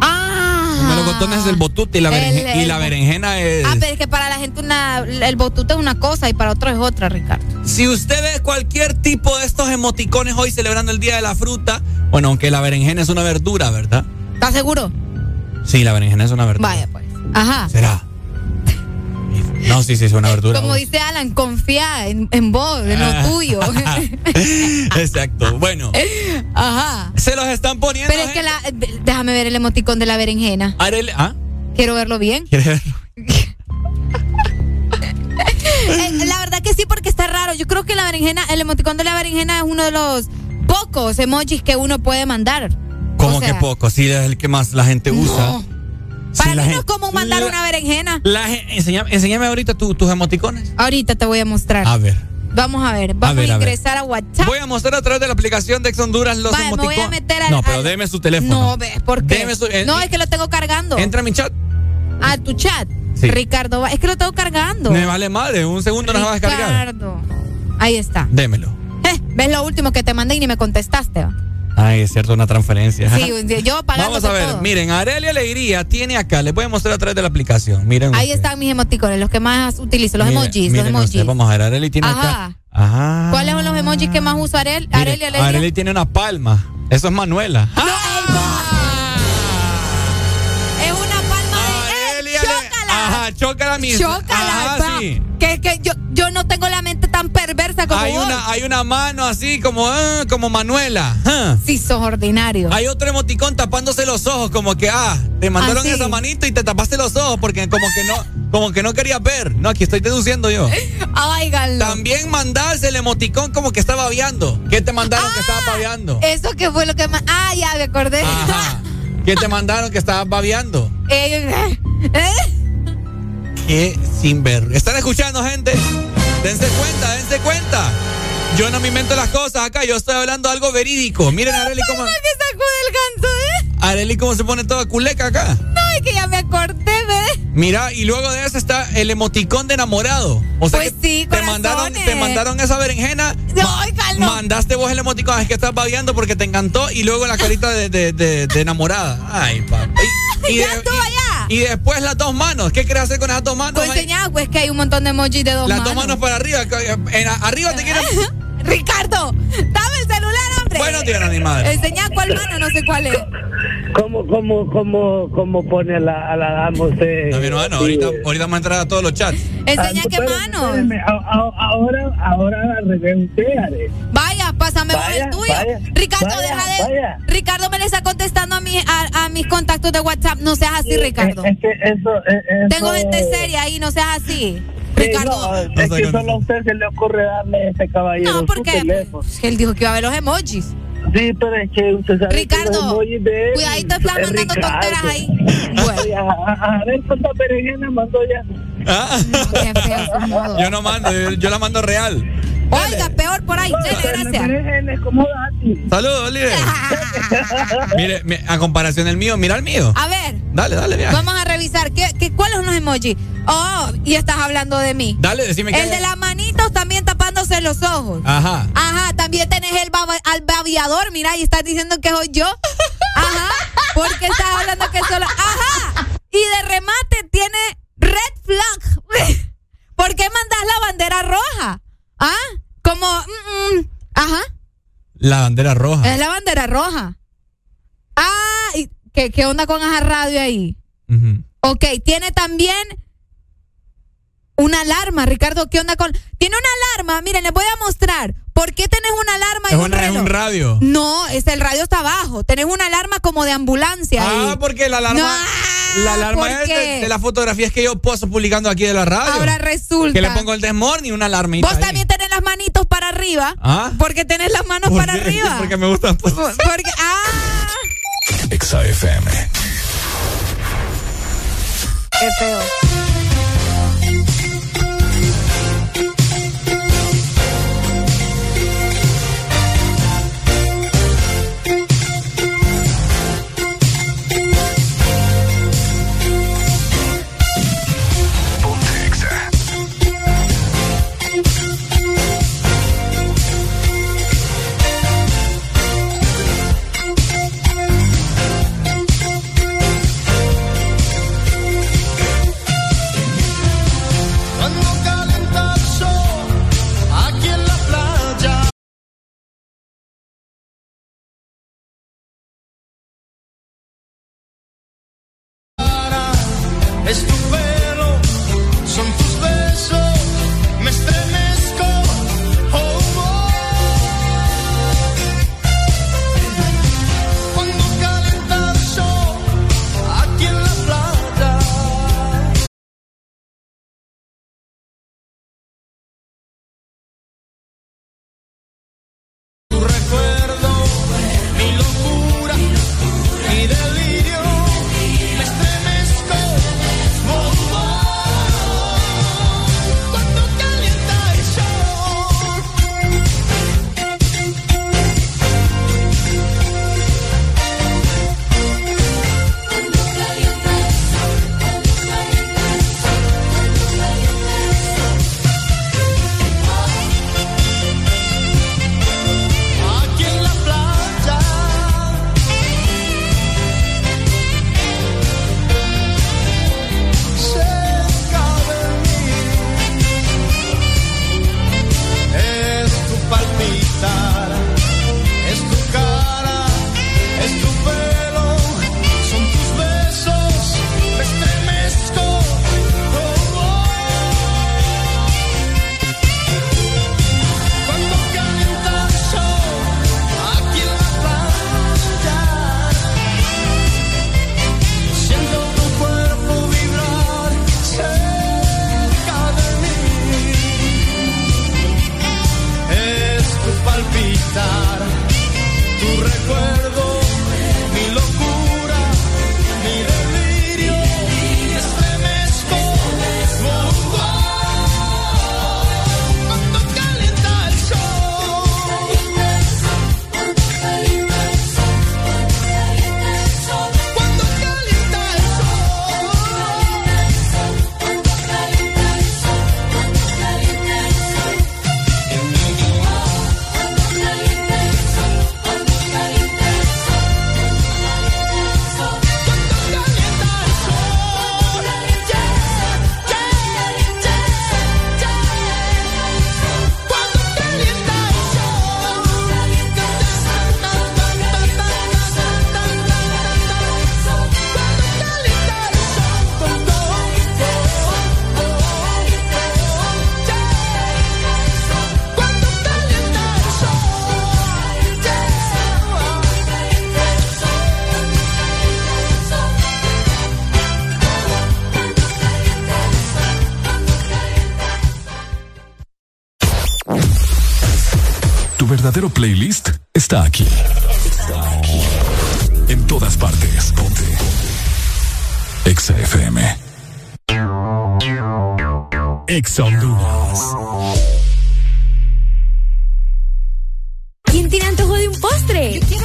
Ah. Un melocotón es el botute y la, El- berenje- y la berenjena es... Ah, pero es que para la gente una, el botute es una cosa y para otro es otra, Ricardo. Si usted ve cualquier tipo de estos emoticones hoy celebrando el Día de la Fruta, bueno, aunque la berenjena es una verdura, ¿verdad? ¿Estás seguro? Sí, la berenjena es una verdura. Vaya, pues. Ajá. ¿Será? *laughs* No, sí, sí, es una verdura. Como dice Alan, confía en, en vos, en Ah. lo tuyo. *laughs* Exacto. Bueno, *laughs* Ajá. se los están poniendo. Pero es que la, déjame ver el emoticón de la berenjena. ¿Ah? Quiero verlo bien. ¿Quieres verlo? Eh, la verdad que sí, porque está raro. Yo creo que la berenjena, el emoticón de la berenjena es uno de los pocos emojis que uno puede mandar. Como O sea, que poco, sí, es el que más la gente usa. Sí, Para mí no es como mandar la- una berenjena. La gen- enséñame, enséñame ahorita tu- tus emoticones. Ahorita te voy a mostrar. A ver. Vamos a ver. Vamos a, ver, a ver. ingresar a WhatsApp. Voy a mostrar a través de la aplicación de Ex Honduras los Vale, me voy a emoticones. meter al- no, pero al- deme su teléfono. No, ¿por qué? Deme su- eh, no, es que lo tengo cargando. Entra a mi chat. A tu chat. Sí. Ricardo, es que lo tengo cargando. Me vale madre, un segundo nos va a descargar. Ricardo. Ahí está. Démelo. Eh, ¿Ves lo último que te mandé y ni me contestaste? Ay, es cierto, una transferencia. Sí, yo pagando Vamos a ver, todo. miren, Arelia Alegría tiene acá, les voy a mostrar a través de la aplicación. Miren. Ahí están mis emoticones, los que más utilizo, los Miren, emojis, miren los emojis. Vamos a ver, Arelia tiene acá. Ajá. ¿Cuáles son los emojis que más uso Arel? Miren, Arelia Alegría. Arelia tiene una palma. Eso es Manuela. No, no. Es una palma de. ¡Eh, chócala! Ajá, chócala misma. Chócala, Ajá, sí. Que, que yo, yo no tengo la mente tan perversa como Hay vos. una, hay una mano así como, ah, como Manuela. Ah. Sí, sos ordinario. Hay otro emoticón tapándose los ojos, como que, ah, te mandaron Ah, esa manito y te tapaste los ojos porque como que no, como que no querías ver. No, aquí estoy deduciendo yo. *laughs* Óiganlo. También mandarse el emoticón como que estaba babeando. ¿Qué te mandaron que estaba babeando? Eso que fue lo que más. Ah, ya me acordé. Ajá. ¿Qué te *laughs* mandaron que estabas babeando? Eh, eh, Qué sin ver. ¿Están escuchando, gente? Dense cuenta, dense cuenta. Yo no me invento las cosas acá, yo estoy hablando algo verídico. Miren a Areli cómo, que. Areli cómo se pone toda culeca acá. No, es que ya me acordé, ¿ves? Mira, y luego de eso está el emoticón de enamorado. O sea Pues que sí, te mandaron, te mandaron esa berenjena. No, ma- no. Mandaste vos el emoticón, es que estás babeando porque te encantó y luego la carita de, de- de- de enamorada. Ay, papá. *laughs* Y, Ya estuvo allá. y después las dos manos. ¿Qué quieres hacer con esas dos manos? Pues enseñá, pues que hay un montón de emojis de dos las manos. dos manos para arriba. en- arriba te *laughs* quieren. Ricardo, dame el celular, hombre. Bueno, tiene mi madre. Enseñá cuál mano, no sé cuál es. ¿Cómo, cómo, cómo, cómo pone a la, a la dama usted? No, mi hermano, ahorita, ahorita vamos a entrar a todos los chats. Enseñá Ah, qué mano. espérame. A- a- Ahora, ahora al revés usted. Vaya, pásame Vaya, el tuyo. vaya, Ricardo, vaya, deja de. vaya. Ricardo me le está contestando a, mi, a, a mis contactos de WhatsApp. No seas así, Ricardo. Es que eso, es- eso- Tengo gente seria ahí, no seas así. Ricardo. no, es que solo a usted se le ocurre darle a ese caballero No, su porque teléfono. pues, él dijo que iba a ver los emojis. Sí, pero es que usted sabe que Ricardo, los emojis de él cuidadito, estás es mandando Ricardo. tonteras ahí. Ay, a, ver mandó ya. Ah, feo su yo no mando, yo, yo la mando real. Oiga, peor por ahí. Gracias. Saludos, líder. *laughs* Mire, mi- a comparación del mío, mira el mío. A ver, Dale, dale, mira. vamos a revisar. ¿Qué, qué, ¿Cuáles son los emojis? Oh, y estás hablando de mí. Dale, decime qué. El de las manitos también tapándose los ojos. Ajá. Ajá, también tenés el al babiador, mira, y estás diciendo que soy yo. *laughs* Ajá, porque estás hablando que solo. Ajá, y de remate tiene red flag. *laughs* ¿Por qué mandas la bandera roja? ¿Ah? Como. mm, mm, ajá, La bandera roja. es la bandera roja. Ah, ¿y ¿qué, qué onda con esa radio ahí? Ujú. Ok, tiene también una alarma, Ricardo. ¿Qué onda con.? Tiene una alarma, miren, les voy a mostrar. ¿Por qué tenés una alarma y Es, un una, es reloj? un radio. No, es el radio está abajo. Tenés una alarma como de ambulancia. Ah, ahí. porque la alarma, No, la alarma ¿por es de, las fotografías que yo paso publicando aquí de la radio. Ahora resulta. Que le pongo el desmorning y una alarmita. Vos ahí. también tenés las manitos para arriba. ¿Ah? Porque tenés las manos ¿Por para qué? arriba. *laughs* Porque me gusta. pues. Porque, ah, Exa FM. qué feo. Es está aquí. Está aquí. En todas partes. Ponte. Ponte. Exa FM. Exa Honduras. ¿Quién tiene antojo de un postre? Yo quiero.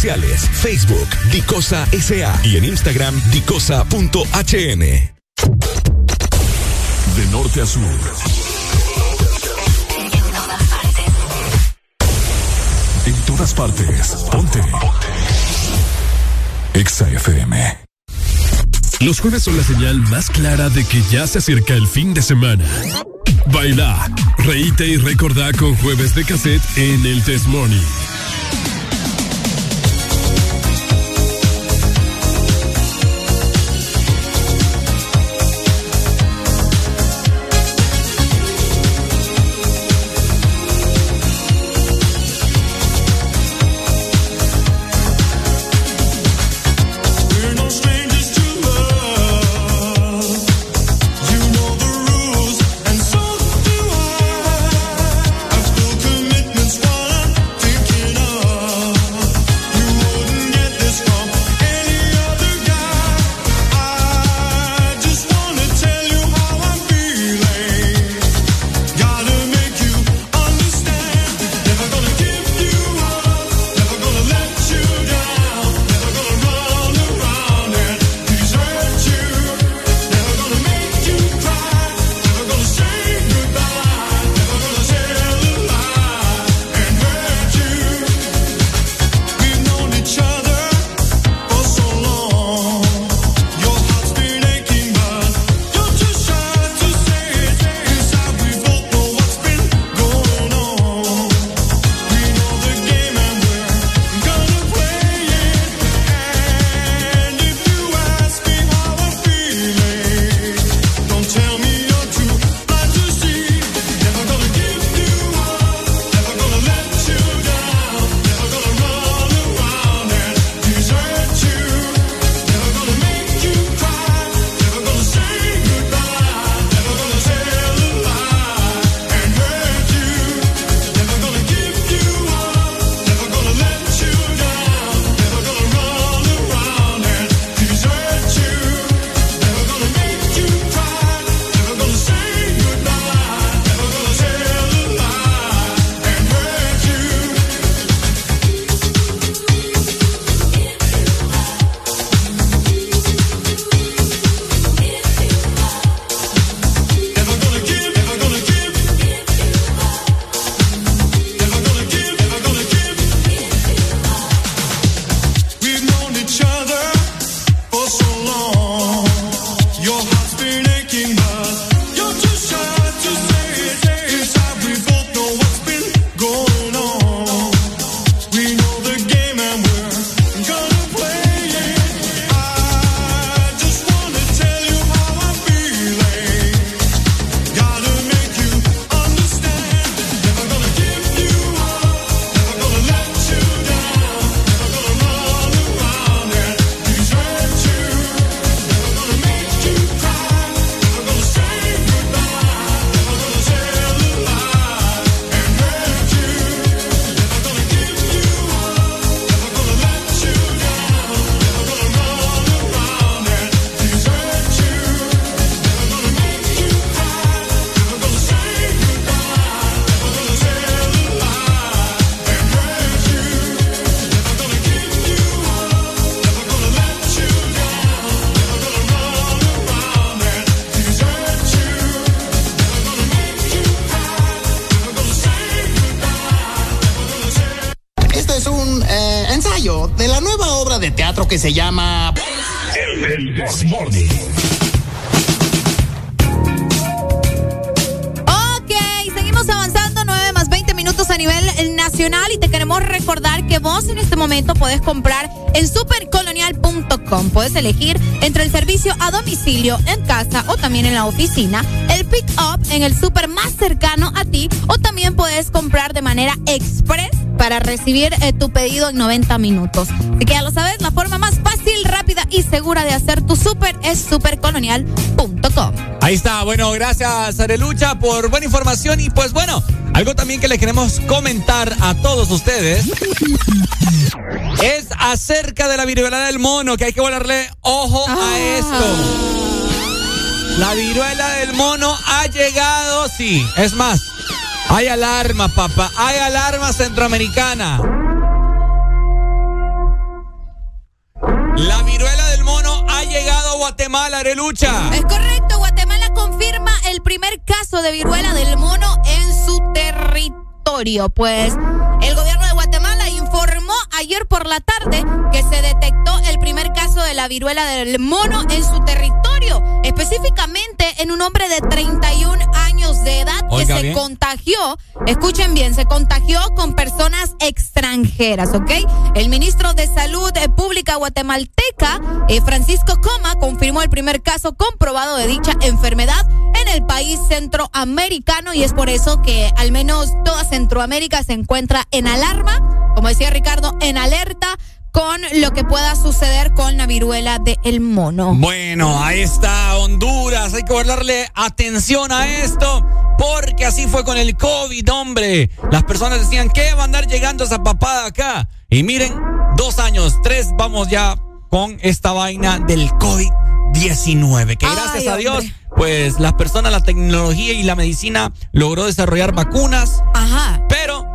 Facebook, Dicosa SA y en Instagram, dicosa.hn. De norte a sur. En todas partes. Ponte. Exa FM. Los jueves son la señal más clara de que ya se acerca el fin de semana. Baila, reíte y recordá con jueves de cassette en el Test Morning. Llama El Desmorning. Ok, seguimos avanzando, 9 más 20 minutos a nivel nacional y te queremos recordar que vos en este momento puedes comprar en supercolonial.com. Puedes elegir entre el servicio a domicilio, en casa o también en la oficina, el pick up en el super más cercano a ti o también puedes comprar de manera express para recibir eh, tu pedido en 90 minutos. Así que ya lo sabes, la forma más segura de hacer tu súper es supercolonial.com. Ahí está, bueno, gracias Arelucha por buena información y pues bueno, algo también que le queremos comentar a todos ustedes es acerca de la viruela del mono, que hay que volarle ojo a esto. La viruela del mono ha llegado, sí, es más, hay alarma, papá, hay alarma centroamericana. Pues el gobierno de Guatemala informó ayer por la tarde que se detectó el primer caso de la viruela del mono en su territorio, específicamente en un hombre de 31 años de edad que se bien. contagió, escuchen bien, se contagió con personas extranjeras, ¿ok? El ministro de Salud Pública eh, Francisco Coma, confirmó el primer caso comprobado de dicha enfermedad en el país centroamericano y es por eso que al menos toda Centroamérica se encuentra en alarma, como decía Ricardo, en alerta con lo que pueda suceder con la viruela del mono. Bueno, ahí está Honduras. Hay que darle atención a esto. Porque así fue con el COVID, hombre. Las personas decían que va a andar llegando esa papada acá. Y miren, dos años, tres, vamos ya con esta vaina del COVID-19. Que gracias a Dios, hombre. pues las personas, la tecnología y la medicina logró desarrollar vacunas. Ajá. Pero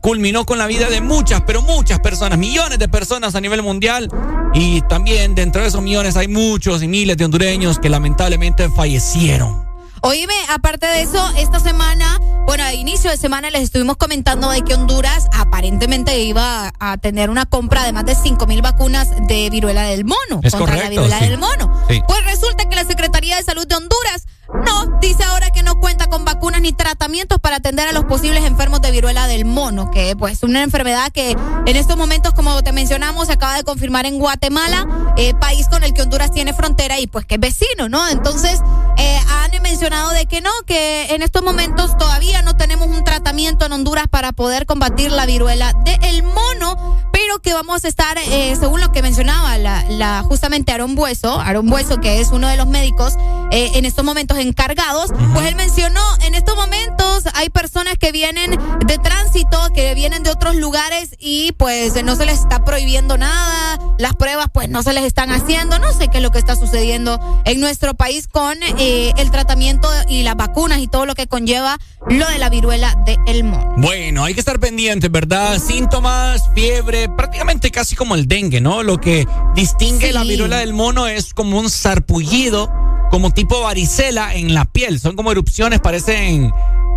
culminó con la vida de muchas, pero muchas personas, millones de personas a nivel mundial. Y también dentro de esos millones hay muchos y miles de hondureños que lamentablemente fallecieron. Oíme, aparte de eso, esta semana, bueno, a inicio de semana les estuvimos comentando de que Honduras aparentemente iba a tener una compra de más de 5 mil vacunas de viruela del mono. Es contra la viruela sí. del mono. Sí. Pues resulta que la Secretaría de Salud de Honduras no, dice ahora que no cuenta con vacunas ni tratamientos para atender a los posibles enfermos de viruela del mono, que pues es una enfermedad que en estos momentos, como te mencionamos, se acaba de confirmar en Guatemala, eh, país con el que Honduras tiene frontera y pues que es vecino, ¿no? Entonces, eh, han mencionado de que no, que en estos momentos todavía no tenemos un tratamiento en Honduras para poder combatir la viruela del mono, pero que vamos a estar, eh, según lo que mencionaba la, justamente Aaron Bueso, Aaron Bueso, que es uno de los médicos en estos momentos encargados, pues él mencionó, en estos momentos hay personas que vienen de tránsito, que vienen de otros lugares y pues no se les está prohibiendo nada, las pruebas pues no se les están haciendo, no sé qué es lo que está sucediendo en nuestro país con eh, el tratamiento y las vacunas y todo lo que conlleva lo de la viruela del mono. Bueno, hay que estar pendientes, ¿verdad? Síntomas, fiebre, prácticamente casi como el dengue, ¿no? Lo que distingue Sí. la viruela del mono es como un sarpullido, como tipo varicela en la piel. Son como erupciones, parecen...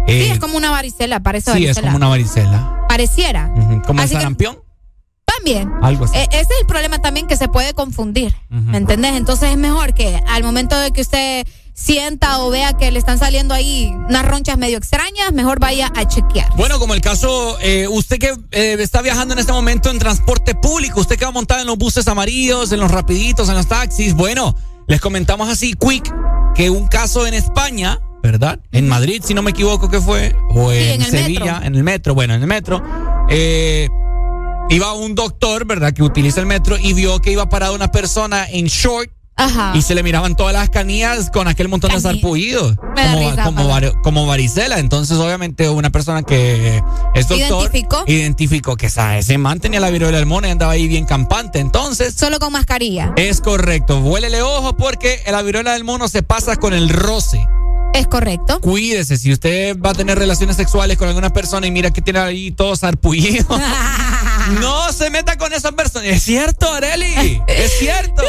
eh, sí, es como una varicela, parece sí, es varicela. como una varicela. Pareciera. Como el que- sarampión. También. Algo así. Eh, ese es el problema también que se puede confundir. ¿Me entendés? Entonces es mejor que al momento de que usted sienta o vea que le están saliendo ahí unas ronchas medio extrañas, mejor vaya a chequear. Bueno, como el caso, eh, usted que eh, está viajando en este momento en transporte público, usted que va montada en los buses amarillos, en los rapiditos, en los taxis, bueno, les comentamos así, quick, que un caso en España, ¿verdad? En Madrid, si no me equivoco que fue, o en, Sevilla, metro. en el metro, bueno, en el metro, eh, iba un doctor, ¿verdad? Que utiliza el metro y vio que iba parada una persona en short. Ajá. Y se le miraban todas las canillas con aquel montón de sarpullidos. Como, risa, como, varicela. Entonces, obviamente, una persona que es doctor. ¿Identificó? Identificó que esa- ese man tenía la viruela del mono y andaba ahí bien campante. Entonces. Solo con mascarilla. Es correcto. Huélele ojo porque la viruela del mono se pasa con el roce. Es correcto. Cuídese. Si usted va a tener relaciones sexuales con alguna persona y mira que tiene ahí todo sarpullido. *laughs* no se meta con esa persona. Es cierto, Areli. Es cierto.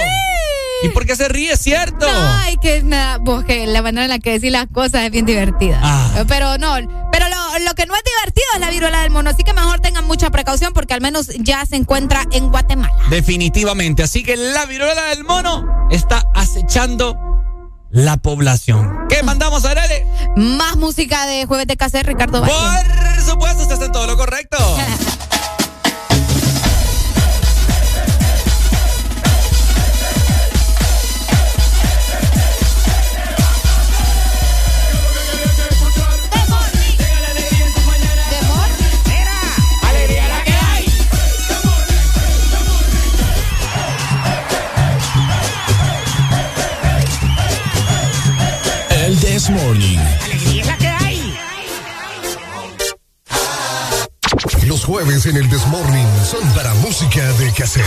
¿Y por qué se ríe? Es cierto. Ay, que nada, vos que la manera en la que decís las cosas es bien divertida. Ah. Pero no, pero lo, lo que no es divertido es la viruela del mono, así que mejor tengan mucha precaución porque al menos ya se encuentra en Guatemala. Definitivamente. Así que la viruela del mono está acechando la población. ¿Qué mandamos, Areli? Más música de Jueves de Cacer, Ricardo Valle. Por supuesto, usted está en todo lo correcto. *laughs* jueves en el Desmorning son para música de cassette.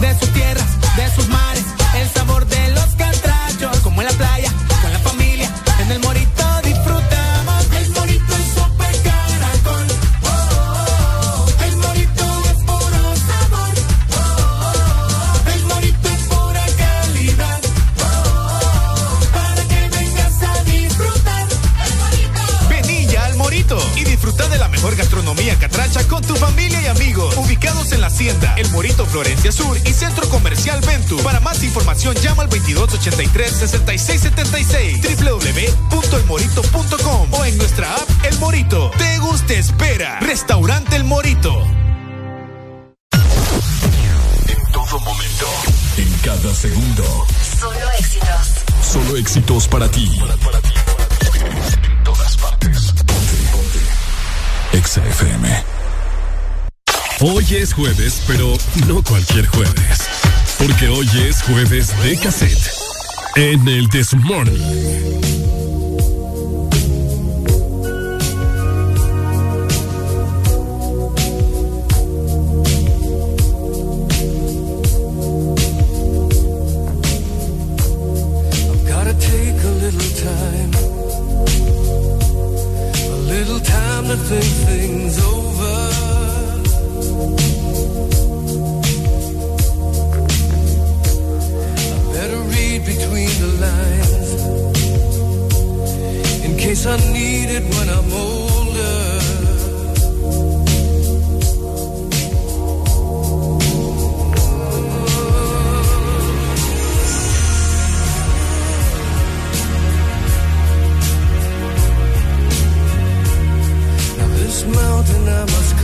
De sus tierras, de sus mares, el sabor de con tu familia y amigos. Ubicados en la Hacienda, El Morito Florencia Sur y Centro Comercial Ventu. Para más información, llama al 2283-6676, www.elmorito.com o en nuestra app El Morito. Te gusta, espera. Restaurante El Morito. En todo momento, en cada segundo. Solo éxitos. Solo éxitos para ti. Para ti. En todas partes. Ponte, ponte. XFM. Hoy es jueves, pero no cualquier jueves. Porque hoy es jueves de cassette. En el This Morning. Gotta lines in case I need it when I'm older. Now this mountain I must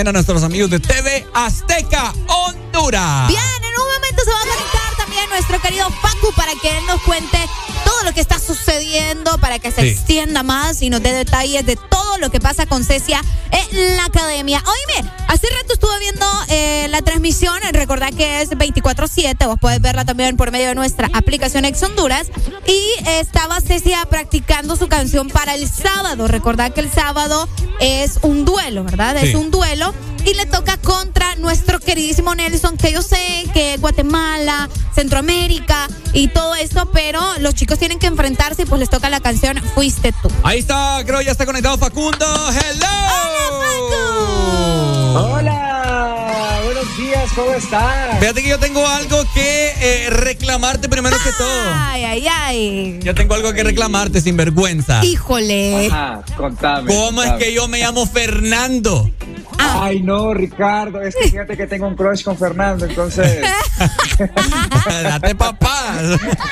también a nuestros amigos de TV Azteca Honduras. Bien, en un momento se va a conectar también nuestro querido Paco para que él nos cuente todo lo que está sucediendo, para que se Sí. extienda más y nos dé detalles de todo lo que pasa con Cecia en la academia. Oíme, hace rato estuve viendo eh, la transmisión, recordad que es 24-7, vos podés verla también por medio de nuestra aplicación Ex Honduras. Y estaba Cecia practicando su canción para el sábado. Recordad que el sábado es un duelo, ¿verdad? Sí. Es un duelo y le toca contra nuestro queridísimo Nelson, que yo sé que Guatemala, Centroamérica y todo esto, pero los chicos tienen que enfrentarse y pues les toca la canción Fuiste tú. Ahí está, creo ya está conectado Facundo. ¡Hello! Hola, buenos días, ¿cómo estás? Fíjate que yo tengo algo que eh, reclamarte primero que todo. Ay, ay, ay. Yo tengo algo que reclamarte, sin vergüenza. Híjole. Ajá, contame. ¿Cómo es que yo me llamo Fernando? Ay, no, Ricardo, es que fíjate que tengo un crush con Fernando, entonces. *laughs* Date papá.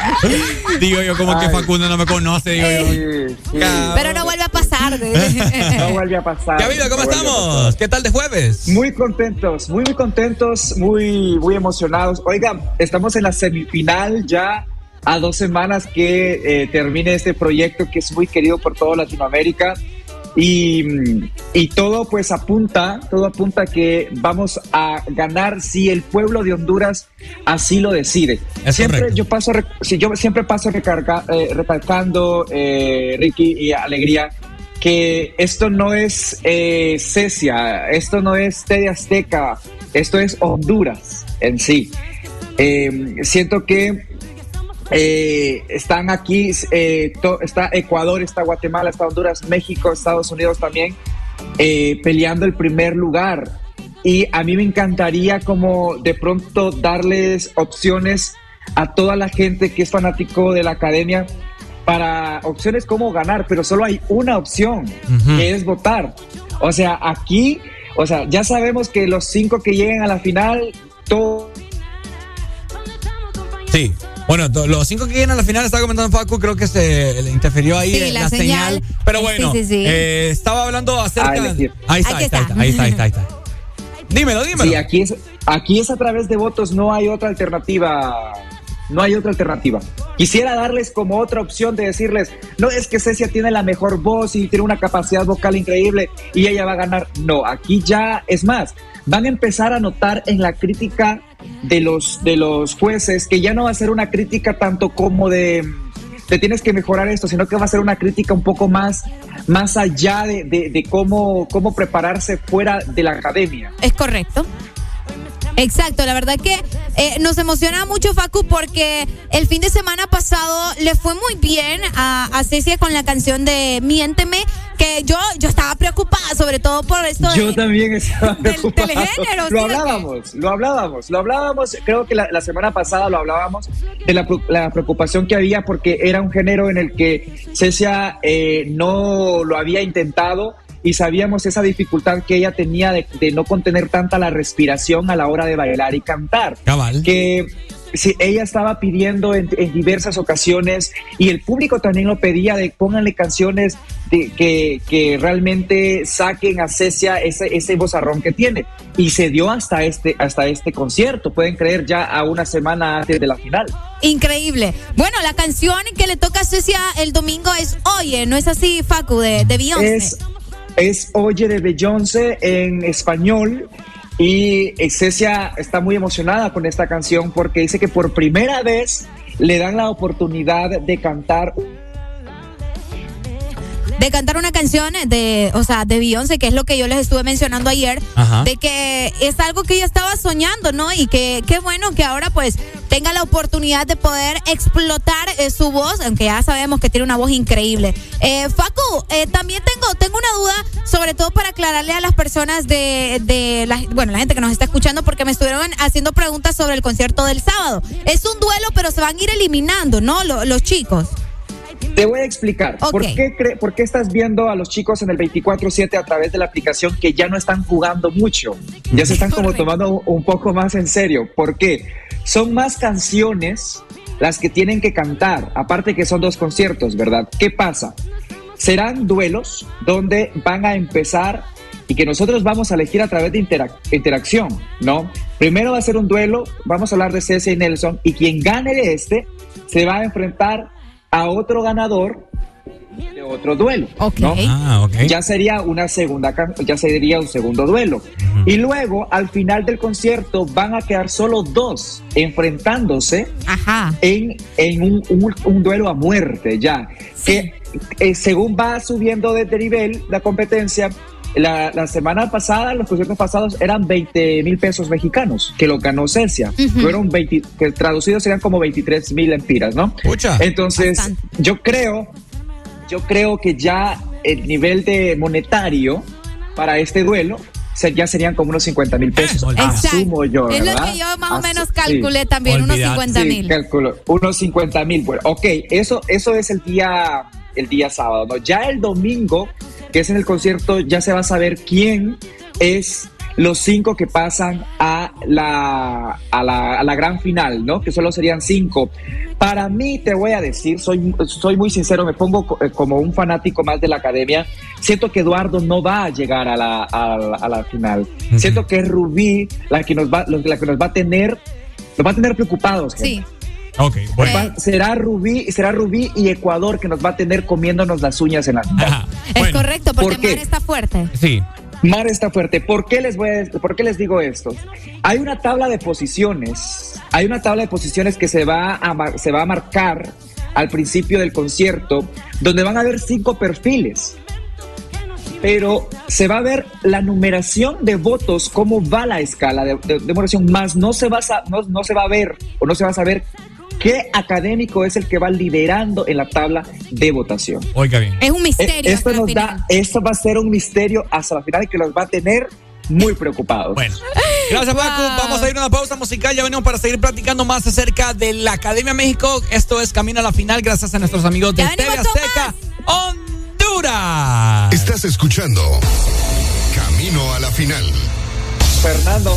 *laughs* digo yo, como que. Facundo no me conoce, digo yo. Sí, sí. Pero no vuelve a pasar. No vuelve a pasar. ¿Cómo no vuelve a estamos? pasar. ¿Qué tal de jueves? Muy contentos, muy, muy contentos, muy, muy emocionados. Oiga, estamos en la semifinal ya a dos semanas que eh, termine este proyecto que es muy querido por toda Latinoamérica. Y, y todo pues apunta, todo apunta que vamos a ganar si el pueblo de Honduras así lo decide. Es siempre correcto. yo paso, sí, yo siempre paso recarga- eh, recalcando, eh, Ricky y Alegría, que esto no es eh, Cecia, esto no es TV Azteca, esto es Honduras en sí. Eh, siento que eh, están aquí, eh, to- está Ecuador, está Guatemala, está Honduras, México, Estados Unidos también, eh, peleando el primer lugar. Y a mí me encantaría como de pronto darles opciones a toda la gente que es fanático de la academia para opciones como ganar, pero solo hay una opción, que es votar. O sea, aquí, o sea, ya sabemos que los cinco que lleguen a la final, todo Sí. Bueno, los cinco que vienen a la final, estaba comentando Facu, creo que se le interfirió ahí Sí, eh, la la, señal. señal. Pero bueno, sí, sí. eh, estaba hablando acerca. Ah, elegir. ahí está, ahí está, está. ahí está, ahí está, ahí está. Dímelo, dímelo. Sí, aquí es, aquí es a través de votos, no hay otra alternativa. No hay otra alternativa. Quisiera darles como otra opción de decirles, no es que Cecia tiene la mejor voz y tiene una capacidad vocal increíble y ella va a ganar. No, aquí ya es más. Van a empezar a notar en la crítica de los, de los jueces que ya no va a ser una crítica tanto como de te tienes que mejorar esto, sino que va a ser una crítica un poco más, más allá de, de- cómo, cómo prepararse fuera de la academia. Es correcto. Exacto, la verdad que eh, nos emociona mucho Facu porque el fin de semana pasado le fue muy bien a, a Cecia con la canción de Miénteme, que yo, yo estaba preocupada sobre todo por esto Yo de... también estaba preocupado. telegénero, lo ¿sí hablábamos, lo hablábamos, lo hablábamos. Creo que la, la semana pasada lo hablábamos de la, la preocupación que había porque era un género en el que Cecia eh, no lo había intentado y sabíamos esa dificultad que ella tenía de, de no contener tanta la respiración a la hora de bailar y cantar. Cabal. Que si ella estaba pidiendo en, en diversas ocasiones y el público también lo pedía de pónganle canciones de, que, que realmente saquen a Cecia ese, ese vozarrón que tiene. Y se dio hasta este, hasta este concierto, pueden creer, ya a una semana antes de la final. Increíble. Bueno, la canción que le toca a Cecia el domingo es Oye, ¿no es así, Facu, de, de Beyoncé? Es, es Oye de Beyoncé en español. Y Cecia está muy emocionada con esta canción porque dice que por primera vez le dan la oportunidad de cantar de cantar una canción de, o sea, de Beyoncé, que es lo que yo les estuve mencionando ayer, Ajá. de que es algo que ella estaba soñando, ¿no? Y que qué bueno que ahora pues tenga la oportunidad de poder explotar eh, su voz, aunque ya sabemos que tiene una voz increíble. Eh, Facu, eh, también tengo, tengo una duda, sobre todo para aclararle a las personas de, de la, bueno, la gente que nos está escuchando, porque me estuvieron haciendo preguntas sobre el concierto del sábado. Es un duelo, pero se van a ir eliminando, ¿no? Lo- los chicos. Te voy a explicar. ¿Por, qué cre- ¿Por qué estás viendo a los chicos en el 24-7 a través de la aplicación que ya no están jugando mucho? Ya se están como tomando un- poco más en serio. ¿Por qué? Son más canciones las que tienen que cantar, aparte que son dos conciertos, ¿verdad? ¿Qué pasa? Serán duelos donde van a empezar y que nosotros vamos a elegir a través de interac- interacción, ¿no? Primero va a ser un duelo, vamos a hablar de Ceci y Nelson, y quien gane de este se va a enfrentar a otro ganador de otro duelo, ¿no? Ah, ok. Ya sería una segunda, ya sería un segundo duelo. Y luego, al final del concierto, van a quedar solo dos enfrentándose en, en un, un- un duelo a muerte, ya. Que eh, según va subiendo de nivel la competencia, la, la semana pasada, los conciertos pasados eran 20 mil pesos mexicanos, que lo ganó Cecia. Fueron 20, que traducidos serían como 23 mil empiras, ¿no? Entonces, yo creo yo creo que ya el nivel de monetario para este duelo ya serían como unos 50 mil pesos. Asumo yo, Es lo que yo más o menos sí. calculé también, unos 50 Sí, mil. calculo, unos 50 mil. Bueno, ok, eso, eso es el día, el día sábado. ¿no? Ya el domingo, que es en el concierto, ya se va a saber quién es los cinco que pasan a la, a la, a la gran final, ¿no? Que solo serían cinco. Para mí, te voy a decir, soy, soy muy sincero, me pongo eh, como un fanático más de la academia. Siento que Eduardo no va a llegar a la, a la, a la final. Siento que es Rubí la que nos va, la que nos va a tener, nos va a tener preocupados. gente. Sí. Ok, bueno. Va- será Rubí, será Rubí y Ecuador que nos va a tener comiéndonos las uñas en la Es correcto, porque. Mar está fuerte. Sí. Mar está fuerte. ¿Por qué les voy a, por qué les digo esto? Hay una tabla de posiciones. Hay una tabla de posiciones que se va a se va a marcar al principio del concierto, donde van a haber cinco perfiles. Pero se va a ver la numeración de votos, cómo va la escala de, de- de numeración, más no se, va a, no, no se va a ver o no se va a saber qué académico es el que va liderando en la tabla de votación. Oiga bien. Es un misterio. Esto nos da, esto va a ser un misterio hasta la final y que los va a tener muy preocupados. Bueno. *laughs* Gracias, Paco. Vamos a ir a una pausa musical. Ya venimos para seguir platicando más acerca de la Academia México. Esto es Camino a la Final, gracias a nuestros amigos de TV Azteca Honduras. Estás escuchando Camino a la final. Fernando.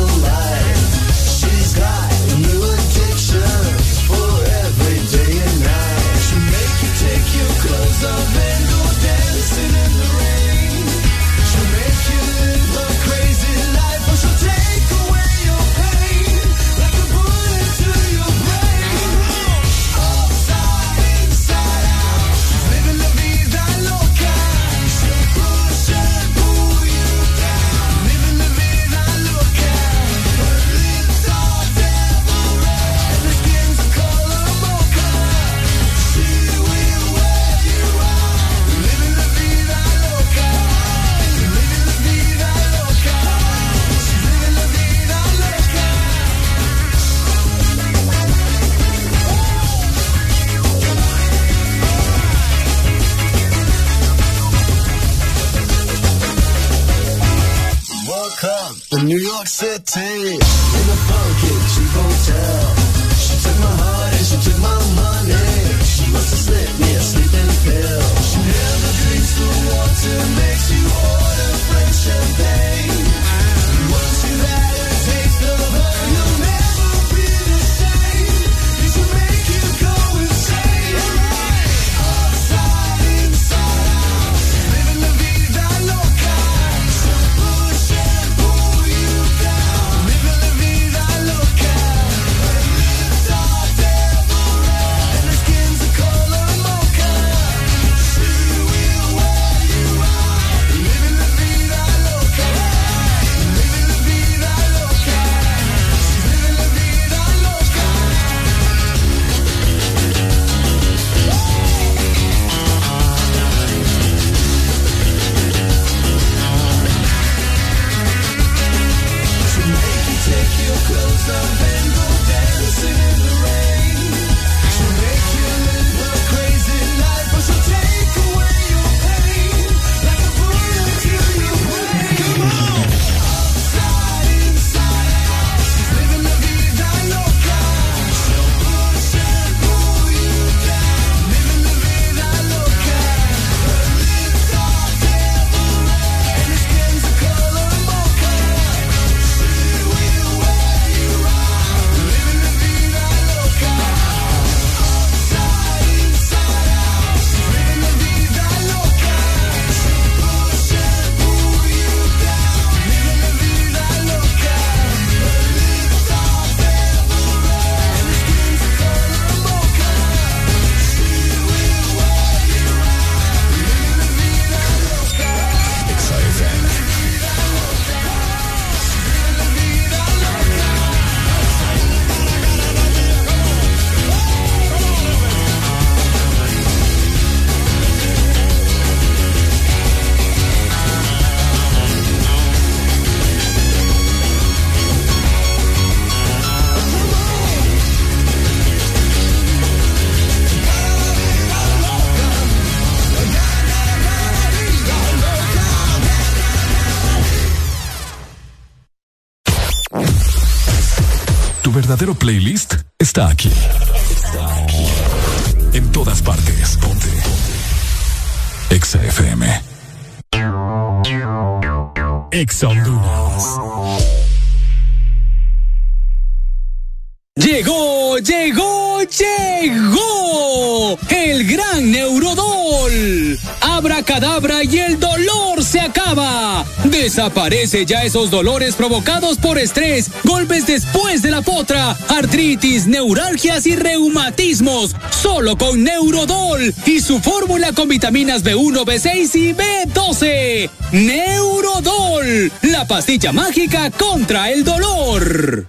Desaparece ya esos dolores provocados por estrés, golpes después de la potra, artritis, neuralgias y reumatismos. Solo con Neurodol y su fórmula con vitaminas B1, B6 y B12. Neurodol, la pastilla mágica contra el dolor.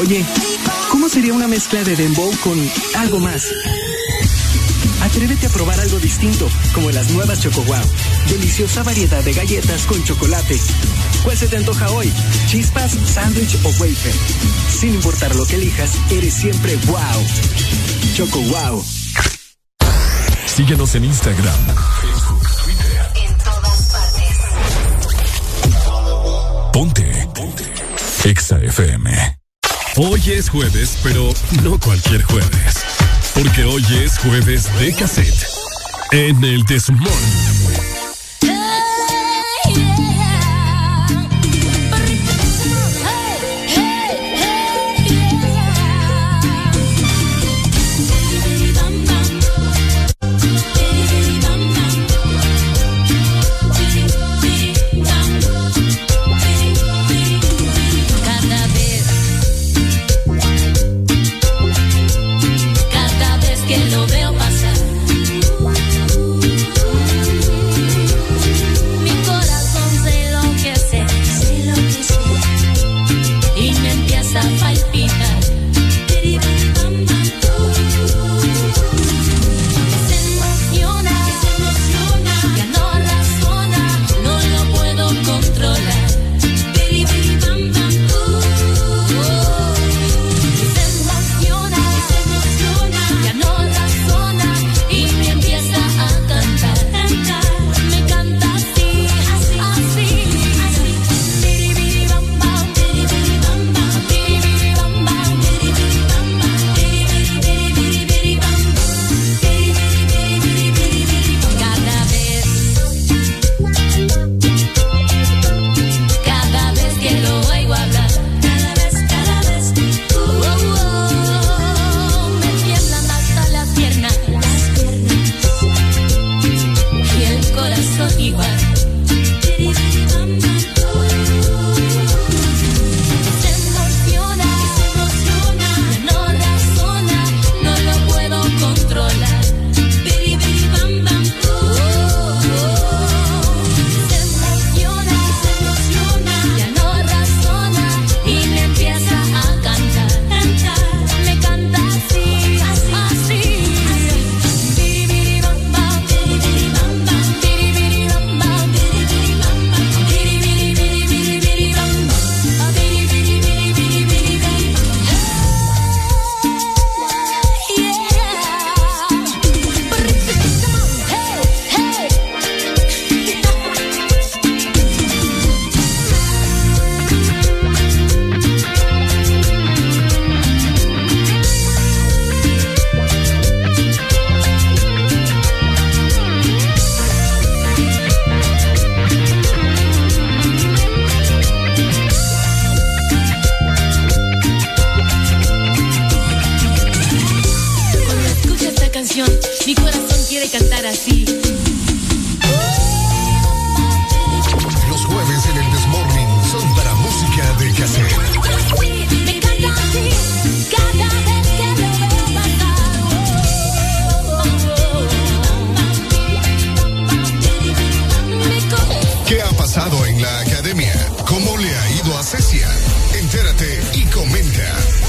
Oye, ¿cómo sería una mezcla de dembow con algo más? Atrévete a probar algo distinto, como las nuevas Choco Wow. Deliciosa variedad de galletas con chocolate. ¿Cuál se te antoja hoy? ¿Chispas, sándwich o wafer? Sin importar lo que elijas, eres siempre wow. Choco Wow. Síguenos en Instagram, Facebook, Twitter. En todas partes. Ponte. Ponte. Exa FM. Hoy es jueves, pero no cualquier jueves. Porque hoy es jueves de cassette. En el Desmorning.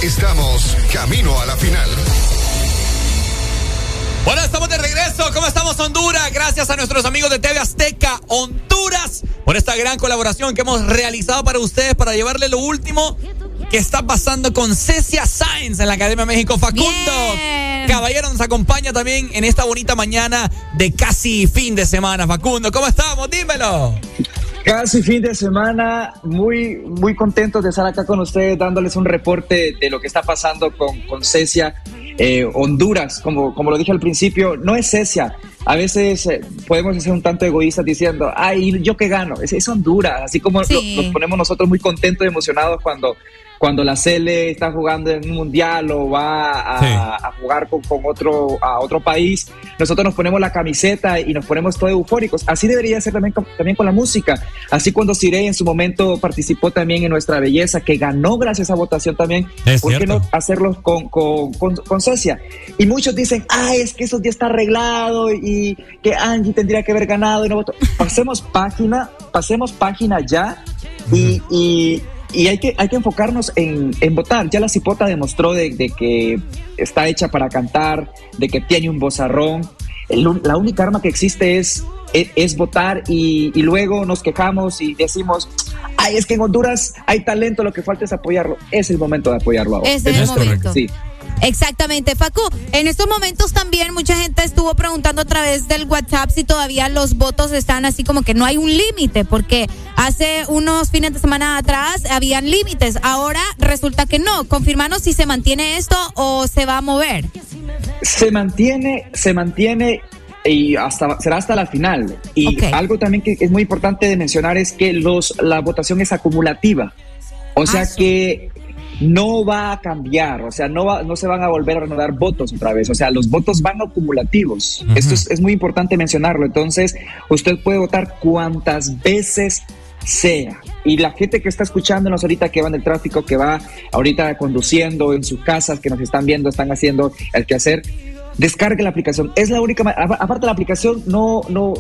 Estamos camino a la final. Bueno, estamos de regreso. ¿Cómo estamos, Honduras? Gracias a nuestros amigos de TV Azteca Honduras por esta gran colaboración que hemos realizado para ustedes para llevarle lo último que está pasando con Cecia Sáenz en la Academia México. Facundo Caballero nos acompaña también en esta bonita mañana de casi fin de semana. Facundo, ¿cómo estamos? Dímelo. Casi fin de semana, muy, muy contentos de estar acá con ustedes dándoles un reporte de lo que está pasando con, con Cecia. Eh, Honduras, como, como lo dije al principio, no es Cecia. A veces eh, podemos ser un tanto egoístas diciendo, ay, ¿yo qué gano? Es, es Honduras, así como Sí. lo- nos ponemos nosotros muy contentos y emocionados cuando, cuando la Cele está jugando en un mundial o va a, a jugar con, con otro, a otro país, nosotros nos ponemos la camiseta y nos ponemos todos eufóricos. Así debería ser también con, también con la música. Así cuando Sirey en su momento participó también en Nuestra Belleza, que ganó gracias a votación también, Es ¿por qué cierto. no hacerlo con, con, con, con Cecia? Y muchos dicen, ah, es que eso ya está arreglado y que Angie tendría que haber ganado y no votó. Pasemos página, pasemos página ya y, y, y hay, que, hay que enfocarnos en, en votar. Ya la cipota demostró de, de que está hecha para cantar, de que tiene un vozarrón. El la única arma que existe es, es, es votar y, y luego nos quejamos y decimos, ay, es que en Honduras hay talento, lo que falta es apoyarlo. Es el momento de apoyarlo ahora. Es el momento. Sí. Exactamente, Facu. En estos momentos también mucha gente estuvo preguntando a través del WhatsApp si todavía los votos están así como que no hay un límite, porque hace unos fines de semana atrás habían límites. Ahora resulta que no. Confirmanos si se mantiene esto o se va a mover. se mantiene, se mantiene y hasta será hasta la final. Y algo también que es muy importante de mencionar es que los la votación es acumulativa. O sea que no va a cambiar, o sea, no va, no se van a volver a renovar votos otra vez, o sea, los votos van acumulativos. Esto es, es muy importante mencionarlo. Entonces, usted puede votar cuantas veces sea. Y la gente que está escuchándonos ahorita, que va en el tráfico, que va ahorita conduciendo en sus casas, que nos están viendo, están haciendo el quehacer, descargue la aplicación. Es la única, aparte la aplicación no, no,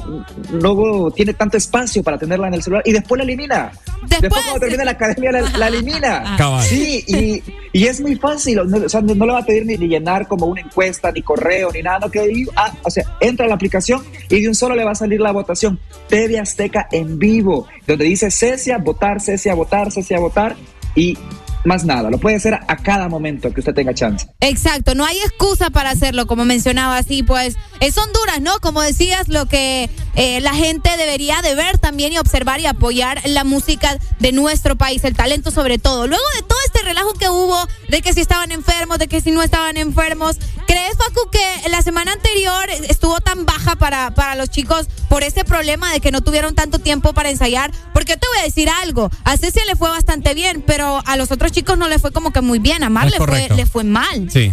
no tiene tanto espacio para tenerla en el celular y después la elimina. Después, cuando termina la academia la, la elimina. Cabal. Sí, y, y es muy fácil. No, o sea, no, no le va a pedir ni, ni llenar como una encuesta, ni correo, ni nada. No, que ah, o sea, entra a la aplicación y de un solo le va a salir la votación. TV Azteca en vivo, donde dice Cecia, votar, Cecia, votar, Cecia, votar y más nada. Lo puede hacer a cada momento que usted tenga chance. Exacto, no hay excusa para hacerlo, como mencionaba así, pues es Honduras, ¿no? Como decías, lo que eh, la gente debería de ver también y observar y apoyar la música de nuestro país, el talento sobre todo. Luego de todo este relajo que hubo, de que si estaban enfermos, de que si no estaban enfermos, ¿crees, Facu, que la semana anterior estuvo tan baja para, para los chicos por ese problema de que no tuvieron tanto tiempo para ensayar? Porque te voy a decir algo, a Cecia le fue bastante bien, pero a los otros chicos no le fue como que muy bien, a Mar le fue, le fue mal. Sí.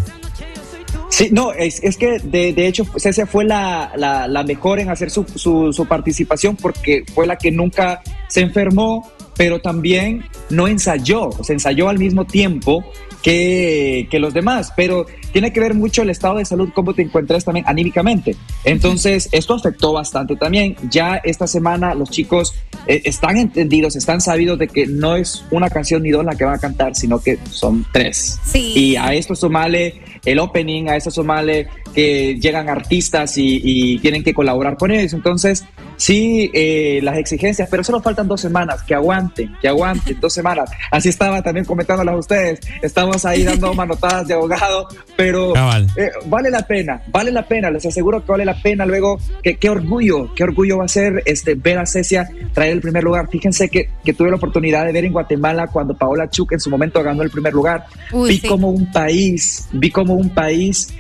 Sí, no, es, es que de, de hecho Cecia fue la, la, la mejor en hacer su, su, su participación porque fue la que nunca se enfermó, pero también no ensayó, o sea, ensayó al mismo tiempo que, que los demás, pero tiene que ver mucho el estado de salud, cómo te encuentras también anímicamente. Entonces, esto afectó bastante también. Ya esta semana los chicos eh, están entendidos, están sabidos de que no es una canción ni dos la que van a cantar, sino que son tres. Sí. Y a esto sumale el opening, a eso sumale que llegan artistas y, y tienen que colaborar con ellos. Entonces, sí, eh, las exigencias, pero solo faltan dos semanas, que aguanten, que aguanten dos semanas. Así estaba también comentándolas a ustedes. Estamos ahí dando *laughs* manotadas de abogado, pero eh, vale la pena, vale la pena, les aseguro que vale la pena. Luego, que- qué orgullo, qué orgullo va a ser este, ver a Cecia traer el primer lugar. Fíjense que, que tuve la oportunidad de ver en Guatemala cuando Paola Chuk en su momento ganó el primer lugar. Uy, vi sí. como un país, vi como un país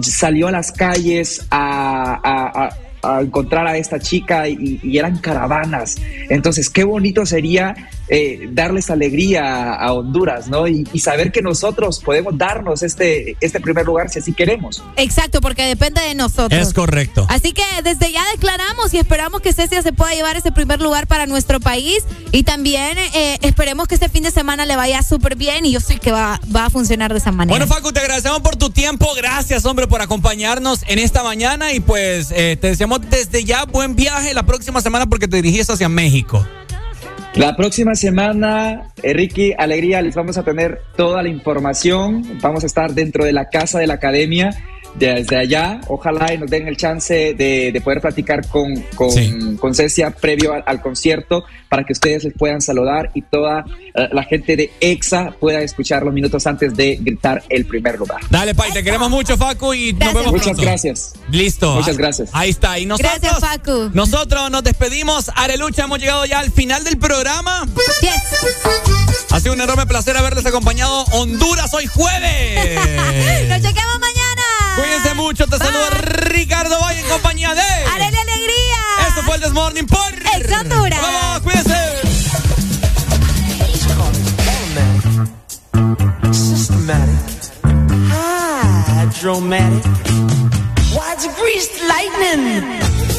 salió a las calles a, a- a- encontrar a esta chica y, y eran caravanas. Entonces, qué bonito sería eh, darles alegría a, Honduras, ¿no? Y, y saber que nosotros podemos darnos este, este primer lugar si así queremos. Exacto, porque depende de nosotros. Es correcto. Así que desde ya declaramos y esperamos que Cecia se pueda llevar ese primer lugar para nuestro país y también eh, esperemos que este fin de semana le vaya súper bien y yo sé que va, va a funcionar de esa manera. Bueno, Facu, te agradecemos por tu tiempo. Gracias, hombre, por acompañarnos en esta mañana. Y pues eh, te deseamos desde ya buen viaje la próxima semana porque te dirigís hacia México. La próxima semana, Ricky, Alegría, les vamos a tener toda la información. Vamos a estar dentro de la casa de la academia desde allá, ojalá y nos den el chance de, de poder platicar con, con, con Cecia previo al, al concierto para que ustedes les puedan saludar y toda eh, la gente de EXA pueda escuchar los minutos antes de gritar el primer lugar. Dale, Pai, te queremos mucho, Facu, y nos vemos Muchas pronto. gracias. Listo. Muchas gracias. Ahí está. Y nosotros, Gracias, Facu. nosotros nos despedimos. Arelucha, hemos llegado ya al final del programa. Ha sido un enorme placer haberles acompañado. Honduras hoy jueves. *laughs* Nos chequemos mañana. Cuídense mucho. Te saluda Ricardo Valle en compañía de. ¡Arele Alegría! Esto fue el Desmorning por. Ex Honduras. ¡Vamos! ¡Cuídense! Systematic. Hydromatic. Why'd you grease the lightning?